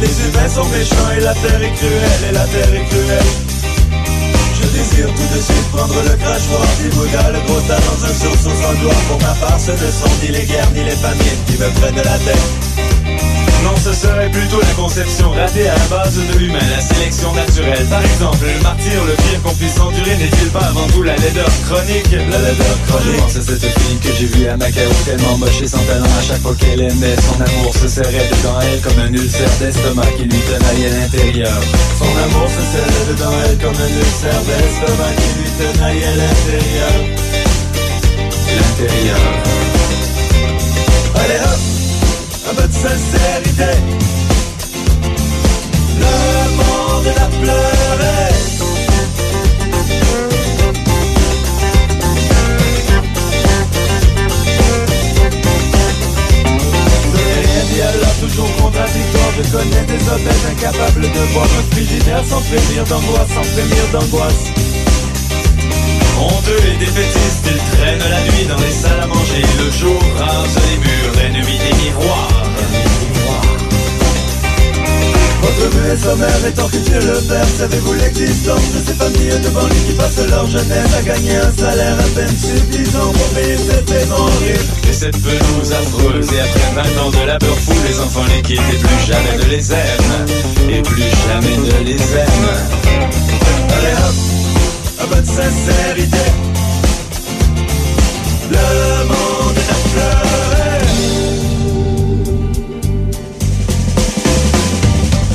Les humains sont méchants et la terre est cruelle, et la terre est cruelle. Je désire tout de suite prendre le crachoir du Bouddha, le gros tas dans un sursaut sans gloire. Pour ma part, ce ne sont ni les guerres ni les famines qui me prennent la tête. Non, ce serait plutôt la conception ratée à la base de l'humain, la sélection naturelle. Par exemple, le martyr, le pire qu'on puisse endurer, n'est-il pas avant tout la laideur chronique? La laideur chronique. C'est cette fille que j'ai vue à Macao, tellement moche et sans talent à chaque fois qu'elle aimait. Son amour se serrait dedans elle comme un ulcère d'estomac qui lui tenaille à l'intérieur. Son amour se serrait dedans elle comme un ulcère d'estomac qui lui tenaille à l'intérieur. L'intérieur. Sincérité. Le monde l'a pleuré. Alors toujours contradictoire. Je connais des hôtels incapables de voir un frigidaire sans frémir d'angoisse, sans frémir d'angoisse. Honteux et défaitistes, ils traînent la nuit dans les salles à manger. Le jour rase les murs, ennemis des miroirs. Votre vue est sommaire et tant que Dieu le père Savez-vous l'existence de ces familles devant lui qui passent leur jeunesse à gagner un salaire à peine suffisant pour payer cette peine horrible Et cette pelouse affreuse et après 20 ans de labeur fou Les enfants les quittent et plus jamais ne les aiment Et plus jamais ne les aiment Allez hop, un peu de sincérité. Le monde est à fleur